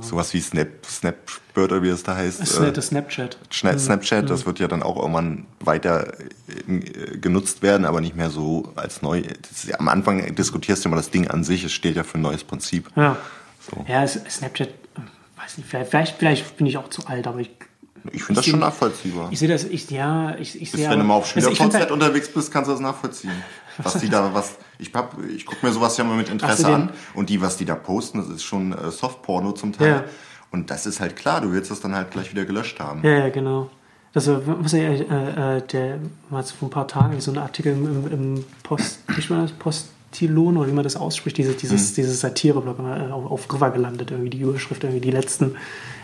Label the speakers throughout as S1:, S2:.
S1: Sowas wie Snap, Snapbird oder wie es da heißt.
S2: Das Snapchat.
S1: Schna- Snapchat, das wird ja dann auch irgendwann weiter äh, genutzt werden, aber nicht mehr so als neu. Ja- am Anfang diskutierst du immer das Ding an sich, es steht ja für ein neues Prinzip.
S2: Ja.
S1: So.
S2: Ja, Snapchat, äh, weiß nicht, vielleicht, vielleicht, bin ich auch zu alt, aber ich,
S1: Ich finde das schon nachvollziehbar.
S2: ich sehe das, ich, ja, ich, ich sehe.
S1: Wenn du mal auf
S2: also
S1: SchülerVZ
S2: halt-
S1: unterwegs bist, kannst du das nachvollziehen. Was die da, was, ich hab, ich gucke mir sowas ja mal mit Interesse an. Und die, was die da posten, das ist schon äh, Softporno zum Teil.
S2: Ja.
S1: Und das ist halt klar, du willst das dann halt gleich wieder gelöscht haben.
S2: Ja, ja, genau. Das war, was ja, äh, äh, der war vor ein paar Tagen so ein Artikel im, im Post, wie war das? Postilon oder wie man das ausspricht, diese, dieses, dieses Satire-Blog äh, auf, auf River gelandet, irgendwie die Überschrift, irgendwie die letzten,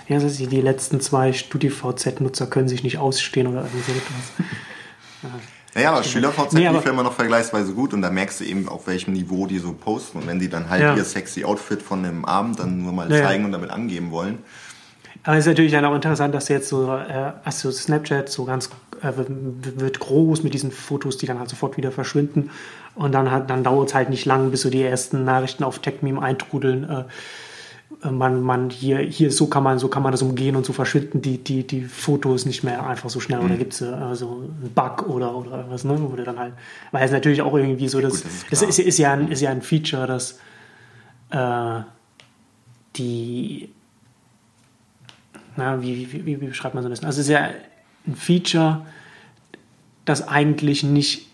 S2: ja, das die letzten zwei StudiVZ-Nutzer können sich nicht ausstehen oder irgendwie so etwas.
S1: Naja, aber SchülerVZ
S2: Nee,
S1: lief immer noch vergleichsweise gut und da merkst du eben, auf welchem Niveau die so posten. Und wenn die dann halt
S2: Ja.
S1: ihr sexy Outfit von dem Abend dann nur mal
S2: Ja,
S1: zeigen und damit angeben wollen.
S2: Aber es ist natürlich dann auch interessant, dass jetzt so, äh, also Snapchat so ganz äh, wird- groß mit diesen Fotos, die dann halt sofort wieder verschwinden. Und dann, hat, dann dauert es halt nicht lang, bis so die ersten Nachrichten auf TechMeme eintrudeln. Äh, man, man hier, hier so kann man, so kann man das umgehen und so verschwinden die, die, die Fotos nicht mehr einfach so schnell. Oder gibt es äh, so einen Bug oder, oder was, ne? Du dann halt, weil es natürlich auch irgendwie so, dass,
S1: Gut, das ist
S2: ist, ist, ja ein, ist ja ein Feature, dass äh, die na, wie, wie, wie, wie beschreibt man so das? Also es ist ja ein Feature, das eigentlich nicht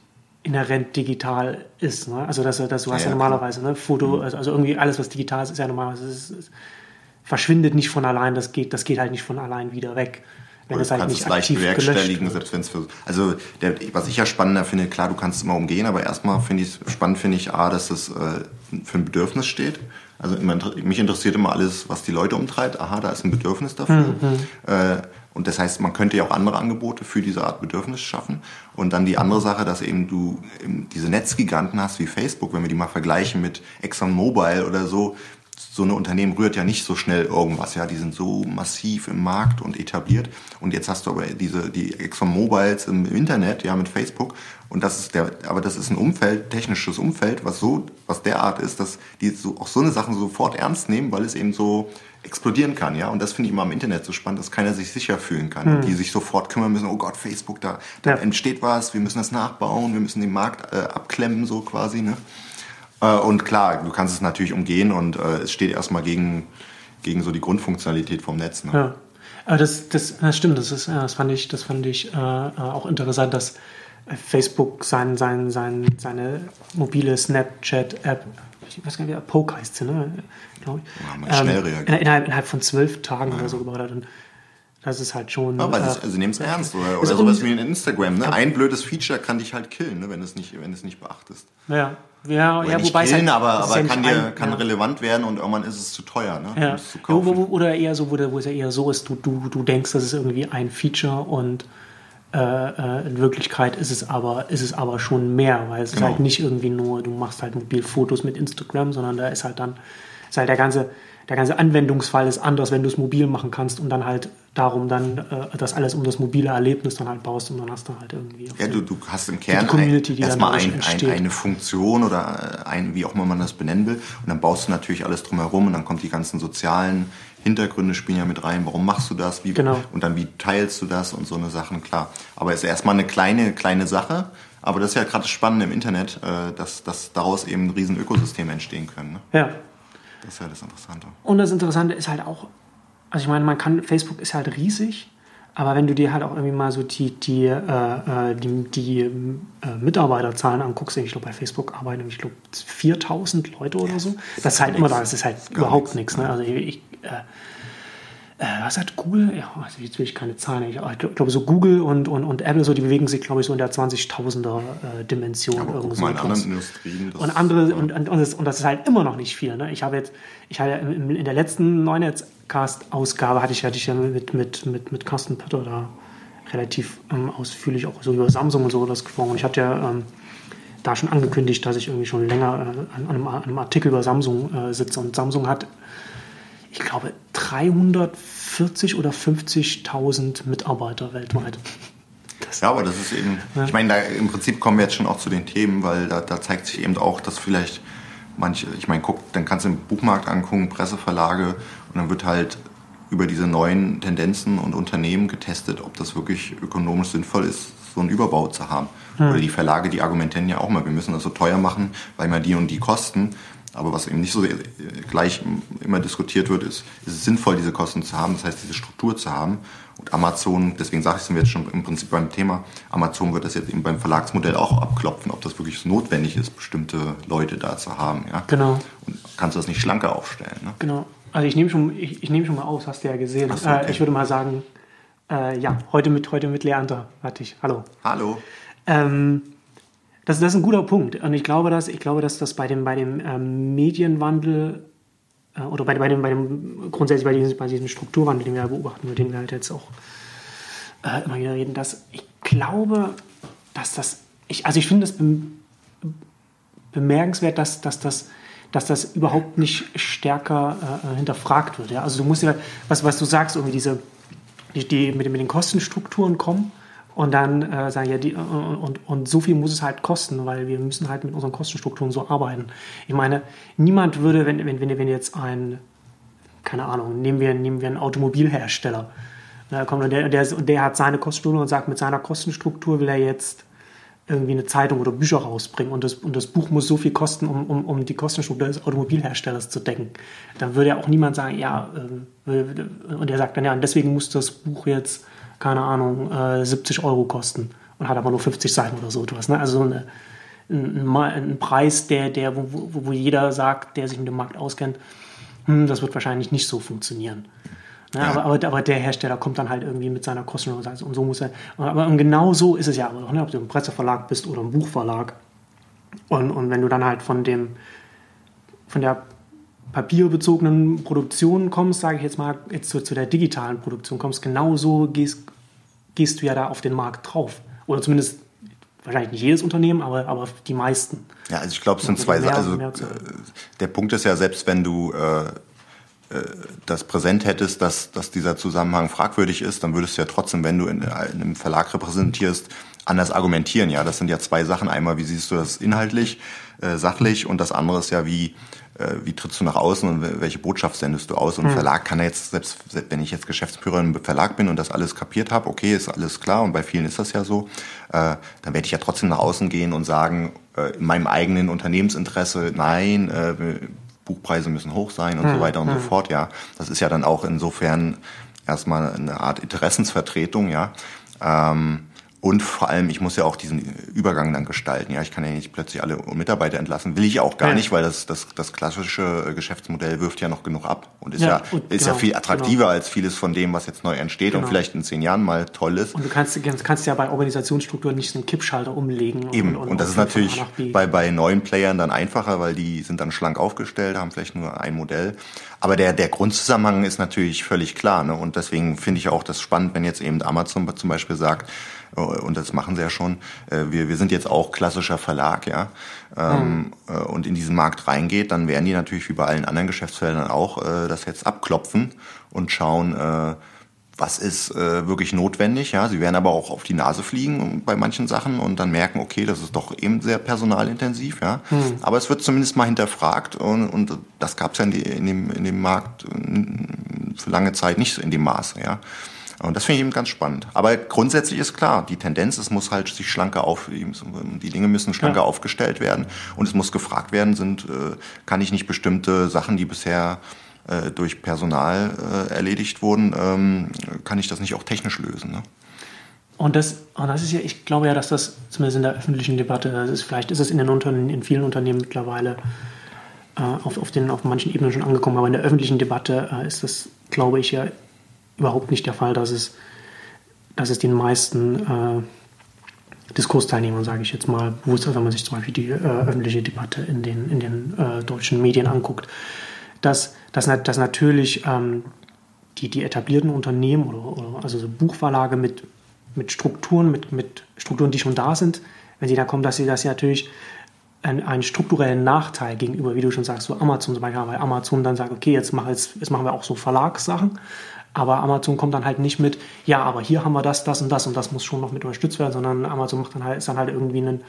S2: inhärent digital ist. Ne? Also das, das, du hast ja,
S1: Ja,
S2: normalerweise ne, Foto, also, also irgendwie alles, was digital ist, ist ja normalerweise, es, es verschwindet nicht von allein, das geht, das geht halt nicht von allein wieder weg. Wenn
S1: Oder
S2: es halt
S1: kannst
S2: nicht
S1: es leicht bewerkstelligen, selbst wenn es für. Also, der, was ich ja spannender finde, klar, du kannst es immer umgehen, aber erstmal finde ich spannend, finde ich, A, dass es äh, für ein Bedürfnis steht. Also immer, mich interessiert immer alles, was die Leute umtreibt. Aha, da ist ein Bedürfnis dafür.
S2: Mhm.
S1: Äh, und das heißt, man könnte ja auch andere Angebote für diese Art Bedürfnis schaffen. Und dann die andere Sache, dass eben du eben diese Netzgiganten hast wie Facebook, wenn wir die mal vergleichen mit ExxonMobil oder so, so eine Unternehmen rührt ja nicht so schnell irgendwas, ja, die sind so massiv im Markt und etabliert. Und jetzt hast du aber diese die ExxonMobiles im Internet, ja, mit Facebook. Und das ist der aber das ist ein Umfeld, technisches Umfeld, was so was derart ist, dass die so auch so eine Sachen sofort ernst nehmen, weil es eben so explodieren kann, ja, und das finde ich immer am Internet so spannend, dass keiner sich sicher fühlen kann und die sich sofort kümmern müssen, oh Gott, Facebook, da, da
S2: Ja.
S1: entsteht was, wir müssen das nachbauen, wir müssen den Markt äh, abklemmen so quasi, ne? Äh, Und klar, du kannst es natürlich umgehen und äh, es steht erstmal gegen, gegen so die Grundfunktionalität vom Netz. Ne?
S2: Ja. Aber das, das, das stimmt, das, ist, das fand ich, das fand ich äh, äh, auch interessant, dass äh, Facebook sein, sein, sein, seine mobile Snapchat-App, ich weiß gar nicht, Poke heißt sie, ne? Glaube ich.
S1: Ja, mal schnell reagiert.
S2: in- innerhalb, innerhalb von zwölf Tagen oder so gebaut hat. Und das ist halt schon.
S1: Aber
S2: äh,
S1: das, also nehmen es ernst. Oder,
S2: ist
S1: oder sowas wie in Instagram. Ne? Ein blödes Feature kann dich halt killen, ne? wenn du es nicht, wenn du es nicht beachtest.
S2: ja, ja,
S1: Oder
S2: ja,
S1: nicht
S2: wobei es
S1: killen,
S2: halt,
S1: aber,
S2: ist
S1: aber
S2: ja
S1: kann, dir,
S2: ein-
S1: kann
S2: ja.
S1: relevant werden und irgendwann ist es zu teuer, ne?
S2: Ja.
S1: um es zu
S2: Ja,
S1: kaufen.
S2: Oder eher so, wo, wo es ja eher so ist, du, du, du denkst, das ist irgendwie ein Feature und äh, äh, in Wirklichkeit ist es aber, ist es aber schon mehr, weil es
S1: Genau.
S2: ist halt nicht irgendwie nur, du machst halt mobil Fotos mit Instagram, sondern da ist halt dann, ist halt der ganze, der ganze Anwendungsfall ist anders, wenn du es mobil machen kannst und dann halt darum dann äh, das alles um das mobile Erlebnis dann halt baust und dann hast du halt irgendwie. auch
S1: Ja, du, du hast im Kern
S2: die
S1: erstmal ein, ein, eine Funktion oder ein, wie auch immer man das benennen will. Und dann baust du natürlich alles drumherum und dann kommt die ganzen sozialen Hintergründe spielen ja mit rein. Warum machst du das? Wie,
S2: Genau.
S1: Und dann wie teilst du das und so eine Sachen, klar. Aber es ist erstmal eine kleine, kleine Sache. Aber das ist ja gerade das Spannende im Internet, äh, dass, dass daraus eben riesen Ökosysteme entstehen können. Ne?
S2: ja.
S1: Das ist ja das Interessante.
S2: Und das Interessante ist halt auch, also ich meine, man kann, Facebook ist halt riesig, aber wenn du dir halt auch irgendwie mal so die, die, äh, äh, die, die äh, Mitarbeiterzahlen anguckst, ich glaube bei Facebook arbeiten, ich glaube 4000 Leute oder so, das ist halt immer da, das ist halt überhaupt nichts. Ne? Also ich, äh, äh, was hat Google? Ja, also jetzt will ich keine Zahlen. Ich, ich glaube, so Google und, und, und Apple, so, die bewegen sich, glaube ich, so in der 20.000er äh, Dimension.
S1: Aber
S2: irgend so
S1: in anderen Industrien. das-
S2: Und andere, und, und, und, das, und das ist halt immer noch nicht viel. Ne? Ich habe jetzt, ich hatte im- im- in der letzten Neunetz-Cast-Ausgabe hatte ich, hatte ich ja mit, mit, mit, mit Carsten Pötter da relativ ähm, ausführlich auch so über Samsung und so das gesprochen. Und ich hatte ja ähm, da schon angekündigt, dass ich irgendwie schon länger äh, an, einem, an einem Artikel über Samsung äh, sitze. Und Samsung hat, ich glaube, 340 oder 50.000 Mitarbeiter weltweit.
S1: Ja, aber das ist eben, ich meine, da im Prinzip kommen wir jetzt schon auch zu den Themen, weil da, da zeigt sich eben auch, dass vielleicht manche, ich meine, guck, dann kannst du den Buchmarkt angucken, Presseverlage und dann wird halt über diese neuen Tendenzen und Unternehmen getestet, ob das wirklich ökonomisch sinnvoll ist, so einen Überbau zu haben. Hm. Oder die Verlage, die argumentieren ja auch mal, wir müssen das so teuer machen, weil wir die und die kosten. Aber was eben nicht so gleich immer diskutiert wird, ist, ist es sinnvoll, diese Kosten zu haben, das heißt, diese Struktur zu haben. Und Amazon, deswegen sage ich es mir jetzt schon im Prinzip beim Thema, Amazon wird das jetzt eben beim Verlagsmodell auch abklopfen, ob das wirklich notwendig ist, bestimmte Leute da zu haben. Ja?
S2: Genau.
S1: Und kannst du das nicht schlanker aufstellen. Ne?
S2: Genau. Also ich nehme schon, ich, ich nehme schon mal aus, hast du ja gesehen. So, okay. äh, ich würde mal sagen, äh, ja, heute mit, heute mit Leander hatte ich. Hallo.
S1: Hallo.
S2: Ähm, das, das ist ein guter Punkt. Und ich glaube, dass, ich glaube, dass das bei dem, bei dem ähm, Medienwandel äh, oder bei, bei, dem, bei dem grundsätzlich bei diesem, bei diesem Strukturwandel, den wir beobachten, über den wir halt jetzt auch äh, immer wieder reden, dass ich glaube, dass das, ich, also ich finde es bemerkenswert, dass, dass das dass das überhaupt nicht stärker äh, hinterfragt wird. Ja? Also du musst ja, was, was du sagst, irgendwie diese, die, die mit, mit den Kostenstrukturen kommen und dann äh, sagen, ja, die, äh, und, und so viel muss es halt kosten, weil wir müssen halt mit unseren Kostenstrukturen so arbeiten. Ich meine, niemand würde, wenn, wenn, wenn, wenn jetzt ein, keine Ahnung, nehmen wir, nehmen wir einen Automobilhersteller, da kommt der, der, der hat seine Kostenstruktur und sagt, mit seiner Kostenstruktur will er jetzt irgendwie eine Zeitung oder Bücher rausbringen und das, und das Buch muss so viel kosten, um, um, um die Kostenstruktur des Automobilherstellers zu decken. Dann würde ja auch niemand sagen, ja, äh, und er sagt dann, ja, und deswegen muss das Buch jetzt keine Ahnung, äh, 70 Euro kosten und hat aber nur 50 Seiten oder so etwas. Ne? Also so eine, ein, ein, Preis, der, der, wo, wo, jeder sagt, der sich mit dem Markt auskennt, hm, das wird wahrscheinlich nicht so funktionieren. Ne? Ja. Aber, aber, aber, der Hersteller kommt dann halt irgendwie mit seiner Kosten und sagt, und so muss er. Aber genau so ist es ja auch, ne? ob du ein Presseverlag bist oder ein Buchverlag. Und, und wenn du dann halt von dem, von der papierbezogenen Produktion kommst, sage ich jetzt mal, jetzt zu, zu der digitalen Produktion kommst, genauso gehst, gehst du ja da auf den Markt drauf. Oder zumindest wahrscheinlich nicht jedes Unternehmen, aber, aber die meisten.
S1: Ja, also ich glaube, es sind zwei Sachen. Also, der Punkt ist ja, selbst wenn du äh, äh, das präsent hättest, dass, dass dieser Zusammenhang fragwürdig ist, dann würdest du ja trotzdem, wenn du in, in einem Verlag repräsentierst, anders argumentieren. Ja, das sind ja zwei Sachen. Einmal, wie siehst du das inhaltlich, äh, sachlich, und das andere ist ja, wie äh, wie trittst du nach außen und welche Botschaft sendest du aus? Und ein hm. Verlag kann jetzt, selbst wenn ich jetzt Geschäftsführer im Verlag bin und das alles kapiert habe, okay, ist alles klar und bei vielen ist das ja so, äh, dann werde ich ja trotzdem nach außen gehen und sagen, äh, in meinem eigenen Unternehmensinteresse, nein, äh, Buchpreise müssen hoch sein und hm. so weiter und hm. so fort, ja. Das ist ja dann auch insofern erstmal eine Art Interessensvertretung, ja. Ähm, und vor allem, ich muss ja auch diesen Übergang dann gestalten. Ja, ich kann ja nicht plötzlich alle Mitarbeiter entlassen. Will ich auch gar ja. nicht, weil das, das, das klassische Geschäftsmodell wirft ja noch genug ab und ist ja, ja ist genau, ja viel attraktiver genau. als vieles von dem, was jetzt neu entsteht genau. und vielleicht in zehn Jahren mal toll ist.
S2: Und du kannst, kannst ja bei Organisationsstrukturen nicht so einen Kippschalter umlegen.
S1: Eben. Und, und, und das ist natürlich bei, bei neuen Playern dann einfacher, weil die sind dann schlank aufgestellt, haben vielleicht nur ein Modell. Aber der, der Grundzusammenhang ist natürlich völlig klar. Ne? Und deswegen finde ich auch das spannend, wenn jetzt eben Amazon zum Beispiel sagt, äh, und das machen sie ja schon. Äh, wir, wir sind jetzt auch klassischer Verlag, ja, mhm. und in diesen Markt reingeht, dann werden die natürlich wie bei allen anderen Geschäftsfeldern auch das jetzt abklopfen und schauen, was ist wirklich notwendig. Ja, sie werden aber auch auf die Nase fliegen bei manchen Sachen und dann merken, okay, das ist doch eben sehr personalintensiv. Ja, mhm. aber es wird zumindest mal hinterfragt und, und das gab es ja in, die, in, dem, in dem Markt für lange Zeit nicht so in dem Maße. Ja. Und das finde ich eben ganz spannend. Aber grundsätzlich ist klar, die Tendenz, es muss halt sich schlanker auf, die Dinge müssen schlanker ja. aufgestellt werden und es muss gefragt werden, sind, äh, kann ich nicht bestimmte Sachen, die bisher äh, durch Personal äh, erledigt wurden, ähm, kann ich das nicht auch technisch lösen. Ne?
S2: Und das, und das ist ja, ich glaube ja, dass das zumindest in der öffentlichen Debatte, das ist, vielleicht ist es in den Unternehmen, in vielen Unternehmen mittlerweile auf, auf, den, auf manchen Ebenen schon angekommen, aber in der öffentlichen Debatte ist das, glaube ich, ja überhaupt nicht der Fall, dass es, dass es den meisten äh, Diskursteilnehmern, sage ich jetzt mal, bewusst ist, wenn man sich zum Beispiel die äh, öffentliche Debatte in den, in den äh, deutschen Medien anguckt, dass, dass, dass natürlich ähm, die, die etablierten Unternehmen oder, oder also so Buchverlage mit, mit Strukturen, mit, mit Strukturen, die schon da sind, wenn sie da kommen, dass sie das natürlich einen, einen strukturellen Nachteil gegenüber, wie du schon sagst, so Amazon zum Beispiel, weil Amazon dann sagt, okay, jetzt, mach jetzt, jetzt machen wir auch so Verlagssachen aber Amazon kommt dann halt nicht mit, ja, aber hier haben wir das, das und das und das muss schon noch mit unterstützt werden, sondern Amazon macht dann halt, ist dann halt irgendwie ein,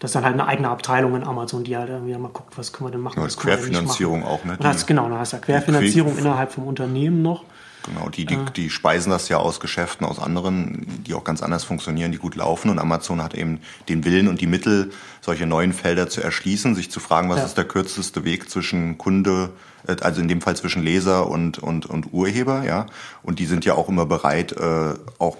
S2: Das ist dann halt eine eigene Abteilung in Amazon, die halt irgendwie mal guckt, was können wir denn machen.
S1: Ja,
S2: was
S1: das Querfinanzierung
S2: machen.
S1: auch, ne?
S2: Hast, genau, dann hast du ja Querfinanzierung innerhalb vom Unternehmen noch.
S1: Genau, die, die, die speisen das ja aus Geschäften, aus anderen, die auch ganz anders funktionieren, die gut laufen. Und Amazon hat eben den Willen und die Mittel, solche neuen Felder zu erschließen, sich zu fragen, was
S2: Ja.
S1: ist der kürzeste Weg zwischen Kunde, äh, also in dem Fall zwischen Leser und, und, und Urheber, ja. Und die sind ja auch immer bereit, äh, auch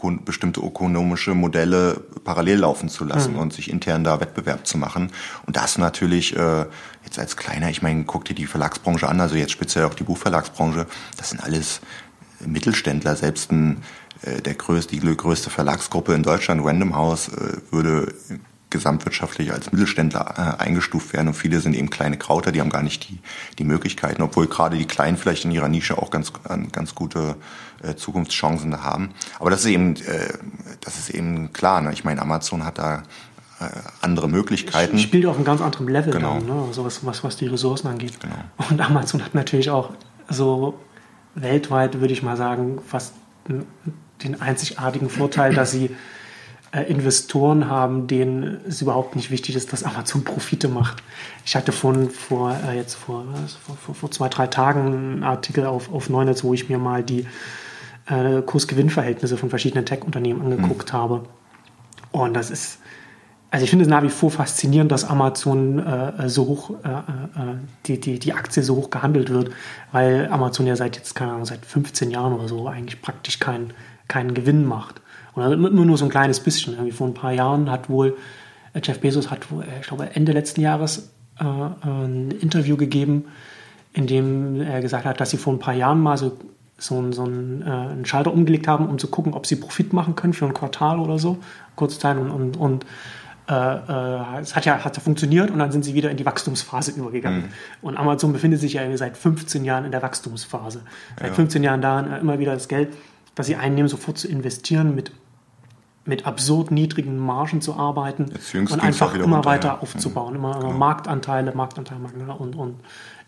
S1: öko bestimmte ökonomische Modelle parallel laufen zu lassen und sich intern da Wettbewerb zu machen. Und das natürlich äh, jetzt als kleiner, ich meine, guck dir die Verlagsbranche an, also jetzt speziell auch die Buchverlagsbranche, das sind alles Mittelständler, selbst ein, äh, der größte, die größte Verlagsgruppe in Deutschland, Random House, äh, würde gesamtwirtschaftlich als Mittelständler äh, eingestuft werden und viele sind eben kleine Krauter, die haben gar nicht die, die Möglichkeiten, obwohl gerade die Kleinen vielleicht in ihrer Nische auch ganz, ganz gute äh, Zukunftschancen da haben. Aber das ist eben, äh, das ist eben klar. Ne? Ich meine, Amazon hat da äh, andere Möglichkeiten.
S2: Spielt auf einem ganz anderen Level
S1: Genau.
S2: dann, ne? also was, was, was die Ressourcen angeht.
S1: Genau.
S2: Und Amazon hat natürlich auch so weltweit, würde ich mal sagen, fast den einzigartigen Vorteil, dass sie Investoren haben, denen es überhaupt nicht wichtig ist, dass Amazon Profite macht. Ich hatte von, vor, äh, jetzt vor, vor, vor, vor zwei, drei Tagen einen Artikel auf, auf Neunetz, wo ich mir mal die äh, Kurs-Gewinn-Verhältnisse von verschiedenen Tech-Unternehmen angeguckt habe. Und das ist, also ich finde es nach wie vor faszinierend, dass Amazon äh, so hoch, äh, äh, die, die, die Aktie so hoch gehandelt wird, weil Amazon ja seit jetzt, keine Ahnung, seit 15 Jahren oder so eigentlich praktisch keinen keinen Gewinn macht. Also immer nur so ein kleines bisschen. Irgendwie vor ein paar Jahren hat wohl, äh, Jeff Bezos hat wohl, äh, ich glaube Ende letzten Jahres äh, ein Interview gegeben, in dem er gesagt hat, dass sie vor ein paar Jahren mal so, so, einen- so einen, äh, einen Schalter umgelegt haben, um zu gucken, ob sie Profit machen können für ein Quartal oder so, kurze Zeit und, und, und äh, äh, es hat ja, hat ja funktioniert und dann sind sie wieder in die Wachstumsphase übergegangen. Und Amazon befindet sich ja seit 15 Jahren in der Wachstumsphase. Seit 15 Jahren daran, immer wieder das Geld, das sie einnehmen, sofort zu investieren, mit, mit absurd niedrigen Margen zu arbeiten und einfach immer
S1: runter,
S2: weiter
S1: ja. Mhm.
S2: aufzubauen, immer, immer Marktanteile, Marktanteile und, und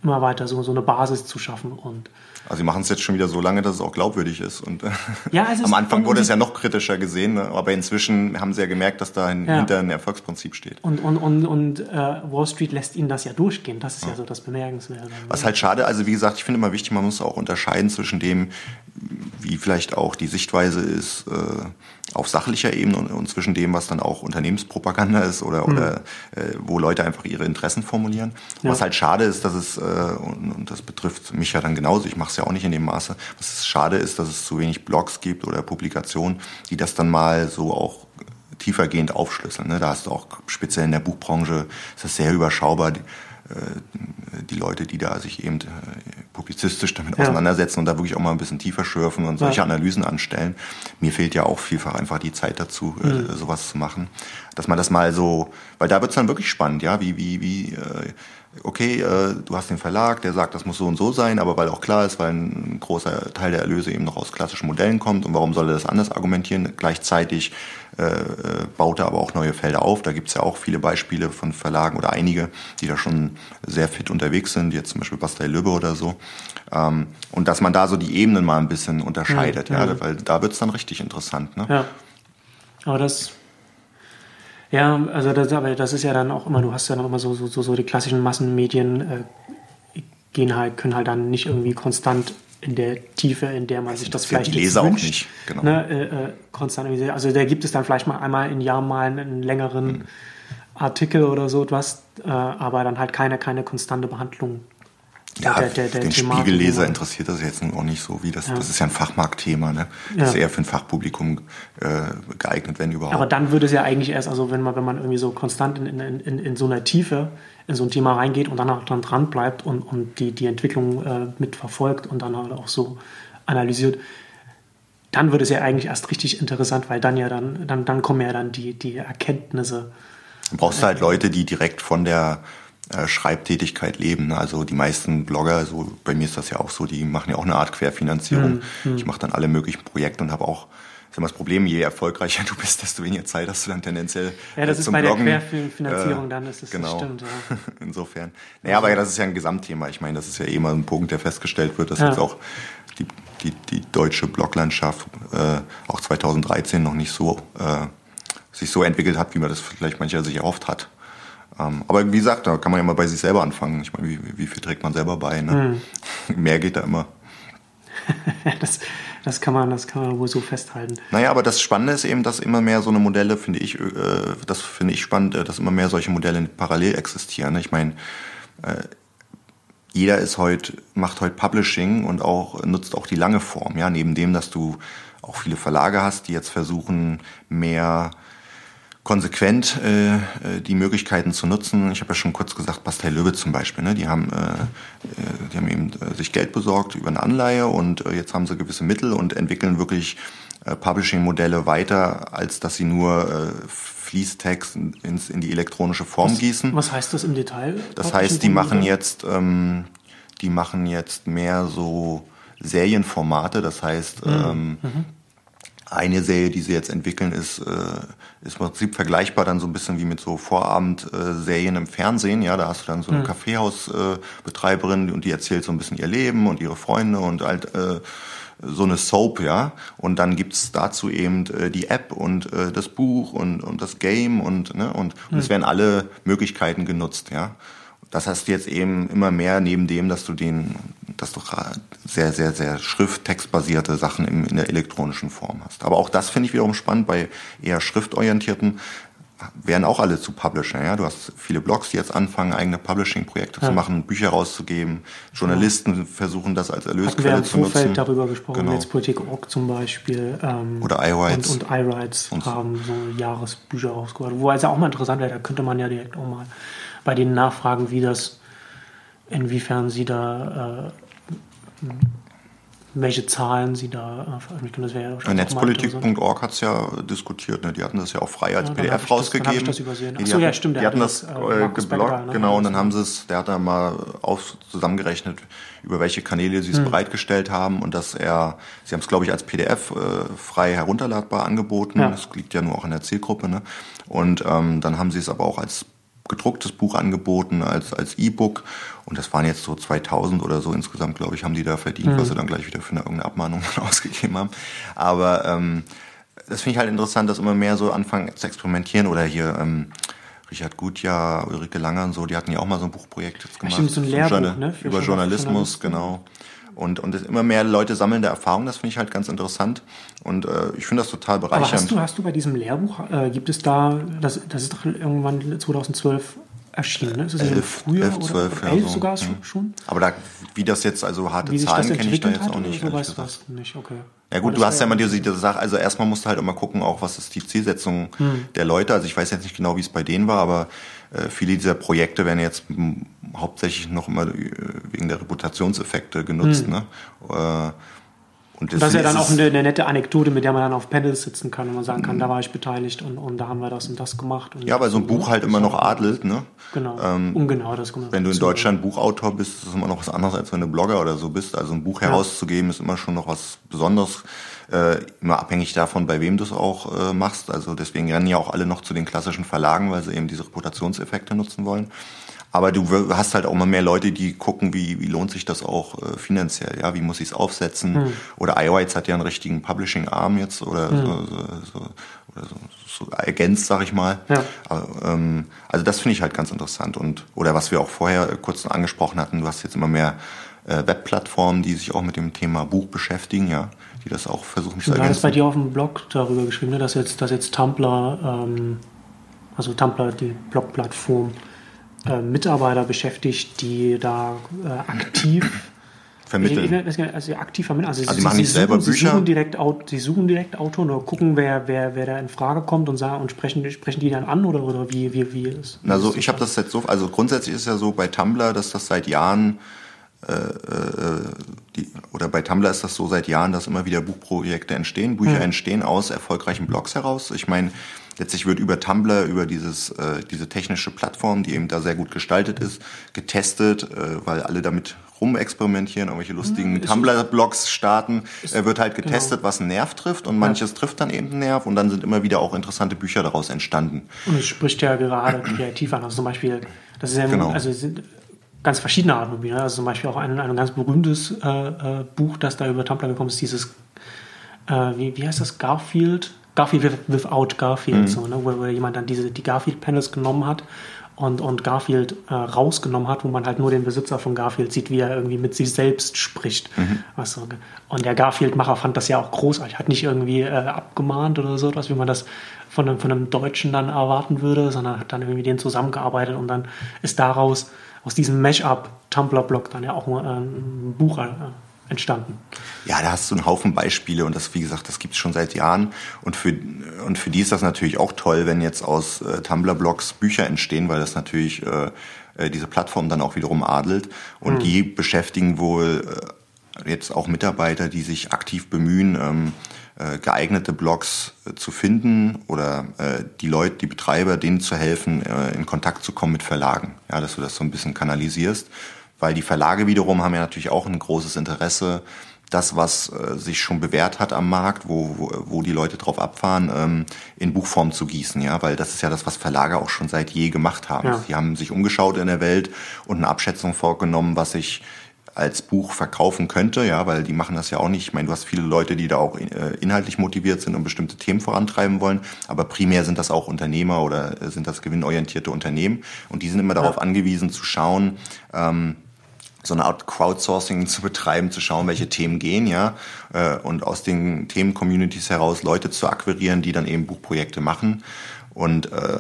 S2: immer weiter so, so eine Basis zu schaffen. Und
S1: Also sie machen es jetzt schon wieder so lange, dass es auch glaubwürdig ist. Und
S2: Ja, es ist-
S1: am Anfang wurde es ja noch kritischer gesehen, ne? aber inzwischen haben sie ja gemerkt, dass da ein,
S2: Ja.
S1: hinter ein Erfolgsprinzip steht.
S2: Und, und, und, und äh, Wall Street lässt ihnen das ja durchgehen. Das ist ja, so das Bemerkenswerte.
S1: Was halt schade, also wie gesagt, ich finde immer wichtig, man muss auch unterscheiden zwischen dem, wie vielleicht auch die Sichtweise ist äh, auf sachlicher Ebene und, zwischen dem, was dann auch Unternehmenspropaganda ist oder, oder äh, wo Leute einfach ihre Interessen formulieren.
S2: Ja.
S1: Was halt schade ist, dass es, äh, und, und das betrifft mich ja dann genauso, ich mache es ja auch nicht in dem Maße, was es schade ist, dass es zu wenig Blogs gibt oder Publikationen, die das dann mal so auch tiefergehend aufschlüsseln. Ne? Da hast du auch speziell in der Buchbranche, ist das sehr überschaubar. Die, die Leute, die da sich eben äh, publizistisch damit
S2: Ja.
S1: auseinandersetzen und da wirklich auch mal ein bisschen tiefer schürfen und solche
S2: Ja.
S1: Analysen anstellen. Mir fehlt ja auch vielfach einfach die Zeit dazu,
S2: Mhm.
S1: äh, sowas zu machen. Dass man das mal so, weil da wird's dann wirklich spannend, ja, wie, wie, wie, äh, okay, äh, du hast den Verlag, der sagt, das muss so und so sein, aber weil auch klar ist, weil ein großer Teil der Erlöse eben noch aus klassischen Modellen kommt und warum soll er das anders argumentieren? Gleichzeitig äh, äh, baut er aber auch neue Felder auf. Da gibt's ja auch viele Beispiele von Verlagen oder einige, die da schon sehr fit unterwegs sind, jetzt zum Beispiel Bastei Lübbe oder so. Ähm, und dass man da so die Ebenen mal ein bisschen unterscheidet,
S2: Mhm.
S1: ja, weil da wird's dann richtig interessant. Ne?
S2: Ja. Aber das. Ja, also das, aber das ist ja dann auch immer, du hast ja noch immer so, so, so, so die klassischen Massenmedien äh, gehen halt, können halt dann nicht irgendwie konstant in der Tiefe, in der man sich das
S1: interessiert
S2: vielleicht
S1: die Leser auch
S2: wünscht,
S1: nicht, genau.
S2: ne, äh, äh, konstant irgendwie, also da gibt es dann vielleicht mal einmal im Jahr mal einen längeren
S1: Mhm.
S2: Artikel oder so etwas, äh, aber dann halt keine, keine konstante Behandlung
S1: Ja,
S2: der- der- der
S1: den
S2: Thematik,
S1: Spiegelleser interessiert das jetzt nun auch nicht so, wie das,
S2: Ja.
S1: das ist ja ein Fachmarktthema, ne? Das
S2: Ja.
S1: ist eher für ein Fachpublikum äh, geeignet, wenn überhaupt.
S2: Aber dann würde es ja eigentlich erst, also wenn man, wenn man irgendwie so konstant in, in, in, in so einer Tiefe in so ein Thema reingeht und dann auch dran dran bleibt und, und die, die Entwicklung äh, mitverfolgt und dann halt auch so analysiert, dann wird es ja eigentlich erst richtig interessant, weil dann ja dann, dann, dann kommen ja dann die, die Erkenntnisse.
S1: Dann brauchst du halt Leute, die direkt von der Schreibtätigkeit leben. ne? Also die meisten Blogger, so bei mir ist das ja auch so, die machen ja auch eine Art Querfinanzierung.
S2: Mhm,
S1: Ich mache dann alle möglichen Projekte und habe auch ist immer das Problem, je erfolgreicher du bist, desto weniger Zeit hast du dann tendenziell
S2: Ja, das
S1: äh,
S2: ist bei
S1: Bloggen.
S2: der Querfinanzierung dann, ist es,
S1: genau.
S2: das stimmt, ja.
S1: Insofern. Naja, aber das ist ja ein Gesamtthema. Ich meine, das ist ja eh mal ein Punkt, der festgestellt wird, dass
S2: Ja.
S1: jetzt auch die, die, die deutsche Bloglandschaft äh, auch 2013 noch nicht so äh, sich so entwickelt hat, wie man das vielleicht mancher sich erhofft hat. Ähm, aber wie gesagt, da kann man ja mal bei sich selber anfangen. Ich meine, wie, wie viel trägt man selber bei? Ne? Mhm. Mehr geht da immer.
S2: das, das, kann man, das kann man wohl so festhalten.
S1: Naja, aber das Spannende ist eben, dass immer mehr so eine Modelle, finde ich, äh, das finde ich spannend, äh, dass immer mehr solche Modelle parallel existieren. Ich meine, äh, jeder ist heute, macht heute Publishing und auch nutzt auch die lange Form. Ja, neben dem, dass du auch viele Verlage hast, die jetzt versuchen, mehr konsequent äh, äh, die Möglichkeiten zu nutzen. Ich habe ja schon kurz gesagt, Pastel Löwe zum Beispiel, ne? die haben, äh, äh, die haben eben äh, sich Geld besorgt über eine Anleihe und äh, jetzt haben sie gewisse Mittel und entwickeln wirklich äh, Publishing-Modelle weiter, als dass sie nur äh, Fließtext in, in die elektronische Form
S2: was,
S1: gießen.
S2: Was heißt das im Detail?
S1: Das heißt, die machen jetzt, ähm, die machen jetzt mehr so Serienformate. Das heißt, mhm. Ähm, mhm eine Serie, die sie jetzt entwickeln, ist, äh, ist im Prinzip vergleichbar dann so ein bisschen wie mit so Vorabendserien im Fernsehen. Ja, da hast du dann so eine mhm. Kaffeehausbetreiberin und die erzählt so ein bisschen ihr Leben und ihre Freunde und halt äh, so eine Soap, ja. Und dann gibt's dazu eben äh, die App und äh, das Buch und, und das Game und, ne, und, und es mhm. werden alle Möglichkeiten genutzt, ja. Das hast du jetzt eben immer mehr neben dem, dass du den, dass du sehr, sehr, sehr schrifttextbasierte Sachen in, in der elektronischen Form hast. Aber auch das finde ich wiederum spannend bei eher schriftorientierten werden auch alle zu Publisher. Ja? Du hast viele Blogs, die jetzt anfangen, eigene Publishing-Projekte ja. zu machen, Bücher rauszugeben. Journalisten ja. versuchen das als Erlösquelle
S2: Hatten wir im Vorfeld darüber gesprochen, genau. Netzpolitik.org zum Beispiel.
S1: Ähm, Oder iRights.
S2: Und, und iRights haben so Jahresbücher rausgebracht. Wo also auch mal interessant wäre, da könnte man ja direkt auch mal bei denen nachfragen, wie das, inwiefern sie da, äh, welche Zahlen sie da äh, veröffentlichen. Das
S1: wäre ja Netzpolitik.org hat es ja diskutiert, ne? die hatten das ja auch frei als ja, PDF rausgegeben. Das, das
S2: übersehen. Achso, ja, stimmt.
S1: Die hatten das, das äh, geblockt, ne? genau, und dann haben sie es, der hat dann mal auf, zusammengerechnet, über welche Kanäle sie es hm. bereitgestellt haben und dass er, sie haben es glaube ich als PDF äh, frei herunterladbar angeboten, ja. das liegt ja nur auch in der Zielgruppe, ne? und ähm, dann haben sie es aber auch als gedrucktes Buch angeboten als, als E-Book. Und das waren jetzt so 2000 oder so insgesamt, glaube ich, haben die da verdient, mhm. was sie dann gleich wieder für eine, irgendeine Abmahnung ausgegeben haben. Aber ähm, das finde ich halt interessant, dass immer mehr so anfangen zu experimentieren oder hier ähm, Richard Gutjahr, Ulrike Langer und so, die hatten ja auch mal so ein Buchprojekt jetzt gemacht.
S2: Stimmt, so ein Lehrbuch,
S1: ne? Über Journalismus, genau. Und, und immer mehr Leute sammeln der Erfahrung, das finde ich halt ganz interessant. Und äh, ich finde das total bereichernd. Aber
S2: hast du, hast du bei diesem Lehrbuch, äh, gibt es da, das, das ist doch irgendwann 2012 erschienen, ne? Ist das elf,
S1: früher elf, zwölf,
S2: oder? elf so. sogar mhm. schon?
S1: Aber da, wie das jetzt, also harte Zahlen kenne ich da jetzt auch nicht.
S2: So weißt du nicht, okay.
S1: Ja gut, du hast ja immer diese, diese Sache, also erstmal musst du halt immer gucken, auch was ist die Zielsetzung hm. der Leute. Also ich weiß jetzt nicht genau, wie es bei denen war, aber äh, viele dieser Projekte werden jetzt hauptsächlich noch immer äh, wegen der Reputationseffekte genutzt. Hm. Ne? Äh,
S2: und, und das ist ja dann auch eine, eine, nette Anekdote, mit der man dann auf Panels sitzen kann und man sagen kann, mhm. da war ich beteiligt und, und da haben wir das und das gemacht.
S1: ja, weil so ein Buch halt immer noch adelt, ne?
S2: Genau. Ähm, Ungenau, das kommt
S1: Wenn du in Deutschland Buchautor bist, ist es immer noch was anderes, als wenn du Blogger oder so bist. Also ein Buch ja. herauszugeben, ist immer schon noch was Besonderes. Äh, immer abhängig davon, bei wem du es auch äh, machst. Also deswegen rennen ja auch alle noch zu den klassischen Verlagen, weil sie eben diese Reputationseffekte nutzen wollen. Aber du hast halt auch immer mehr Leute, die gucken, wie, wie lohnt sich das auch äh, finanziell, ja, wie muss ich es aufsetzen. Hm. Oder iWites hat ja einen richtigen Publishing-Arm jetzt oder hm. so, so, so, oder so, so ergänzt, sag ich mal. Ja. Aber, ähm, also das finde ich halt ganz interessant. Und oder was wir auch vorher kurz angesprochen hatten, du hast jetzt immer mehr äh, Webplattformen, die sich auch mit dem Thema Buch beschäftigen, ja, die das auch versuchen
S2: zu ergänzen. Du hast bei dir auf dem Blog darüber geschrieben, ne, dass jetzt, dass jetzt Tumblr, ähm, also Tumblr, die Blogplattform, äh, Mitarbeiter beschäftigt, die da äh, aktiv
S1: vermitteln.
S2: Also aktiv vermitteln. Also, also
S1: sie, machen nicht
S2: sie
S1: selber
S2: suchen,
S1: Bücher.
S2: Sie suchen direkt, sie suchen direkt Autoren oder gucken, wer, wer, wer da in Frage kommt und sagen und sprechen, sprechen die dann an oder, oder wie, wie, wie ist
S1: Also ich habe das jetzt so, also grundsätzlich ist ja so bei Tumblr, dass das seit Jahren äh, äh, die, oder bei Tumblr ist das so seit Jahren, dass immer wieder Buchprojekte entstehen. Bücher hm. entstehen aus erfolgreichen Blogs heraus. Ich meine, letztlich wird über Tumblr, über dieses, äh, diese technische Plattform, die eben da sehr gut gestaltet ist, getestet, äh, weil alle damit rumexperimentieren, irgendwelche lustigen mhm, Tumblr-Blogs starten, äh, wird halt getestet, genau. was einen Nerv trifft und manches ja. trifft dann eben einen Nerv und dann sind immer wieder auch interessante Bücher daraus entstanden.
S2: Und es spricht ja gerade kreativ an, also zum Beispiel, das ist ja, genau. also sind ganz verschiedene Arten von Büchern, also zum Beispiel auch ein, ein ganz berühmtes äh, äh, Buch, das da über Tumblr gekommen ist, dieses, äh, wie, wie heißt das, Garfield? Garfield without Garfield, mhm. so, ne? wo, wo jemand dann diese, die Garfield-Panels genommen hat und, und Garfield äh, rausgenommen hat, wo man halt nur den Besitzer von Garfield sieht, wie er irgendwie mit sich selbst spricht. Mhm. Also, und der Garfield-Macher fand das ja auch großartig, hat nicht irgendwie äh, abgemahnt oder so, was wie man das von einem, von einem Deutschen dann erwarten würde, sondern hat dann irgendwie mit denen zusammengearbeitet und dann ist daraus, aus diesem Mesh-Up Tumblr-Blog dann ja auch äh, ein Buch äh, entstanden.
S1: Ja, da hast du einen Haufen Beispiele und das, wie gesagt, das gibt es schon seit Jahren. Und für, und für die ist das natürlich auch toll, wenn jetzt aus äh, Tumblr-Blogs Bücher entstehen, weil das natürlich äh, äh diese Plattform dann auch wiederum adelt. Und mhm. die beschäftigen wohl äh, jetzt auch Mitarbeiter, die sich aktiv bemühen, ähm, äh, geeignete Blogs äh, zu finden oder äh, die Leute, die Betreiber, denen zu helfen, äh, in Kontakt zu kommen mit Verlagen. Ja, dass du das so ein bisschen kanalisierst weil die Verlage wiederum haben ja natürlich auch ein großes Interesse, das, was äh, sich schon bewährt hat am Markt, wo, wo, wo die Leute drauf abfahren, ähm, in Buchform zu gießen, ja, weil das ist ja das, was Verlage auch schon seit je gemacht haben. Ja. Sie haben sich umgeschaut in der Welt und eine Abschätzung vorgenommen, was sich als Buch verkaufen könnte, ja, weil die machen das ja auch nicht. Ich meine, du hast viele Leute, die da auch äh, inhaltlich motiviert sind und bestimmte Themen vorantreiben wollen, aber primär sind das auch Unternehmer oder äh, sind das gewinnorientierte Unternehmen und die sind immer darauf angewiesen zu schauen, ähm, so eine Art Crowdsourcing zu betreiben, zu schauen, welche Themen gehen, ja, äh, und aus den Themen-Communities heraus Leute zu akquirieren, die dann eben Buchprojekte machen und äh,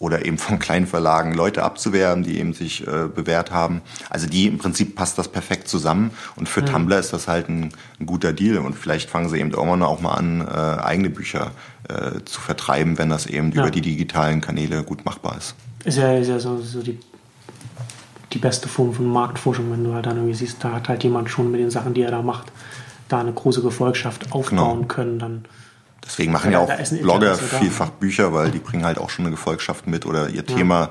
S1: oder eben von kleinen Verlagen Leute abzuwerben, die eben sich äh, bewährt haben. Also die im Prinzip passt das perfekt zusammen und für mhm. Tumblr ist das halt ein, ein, guter Deal und vielleicht fangen sie eben irgendwann auch mal an, eigene Bücher zu vertreiben, wenn das eben ja. über die digitalen Kanäle gut machbar ist.
S2: Ist ja, ist ja so, so die die beste Form von Marktforschung, wenn du halt dann irgendwie siehst, da hat halt jemand schon mit den Sachen, die er da macht, da eine große Gefolgschaft aufbauen genau. können, dann.
S1: Deswegen machen ja, ja auch Blogger vielfach Bücher, weil die bringen halt auch schon eine Gefolgschaft mit oder ihr ja. Thema,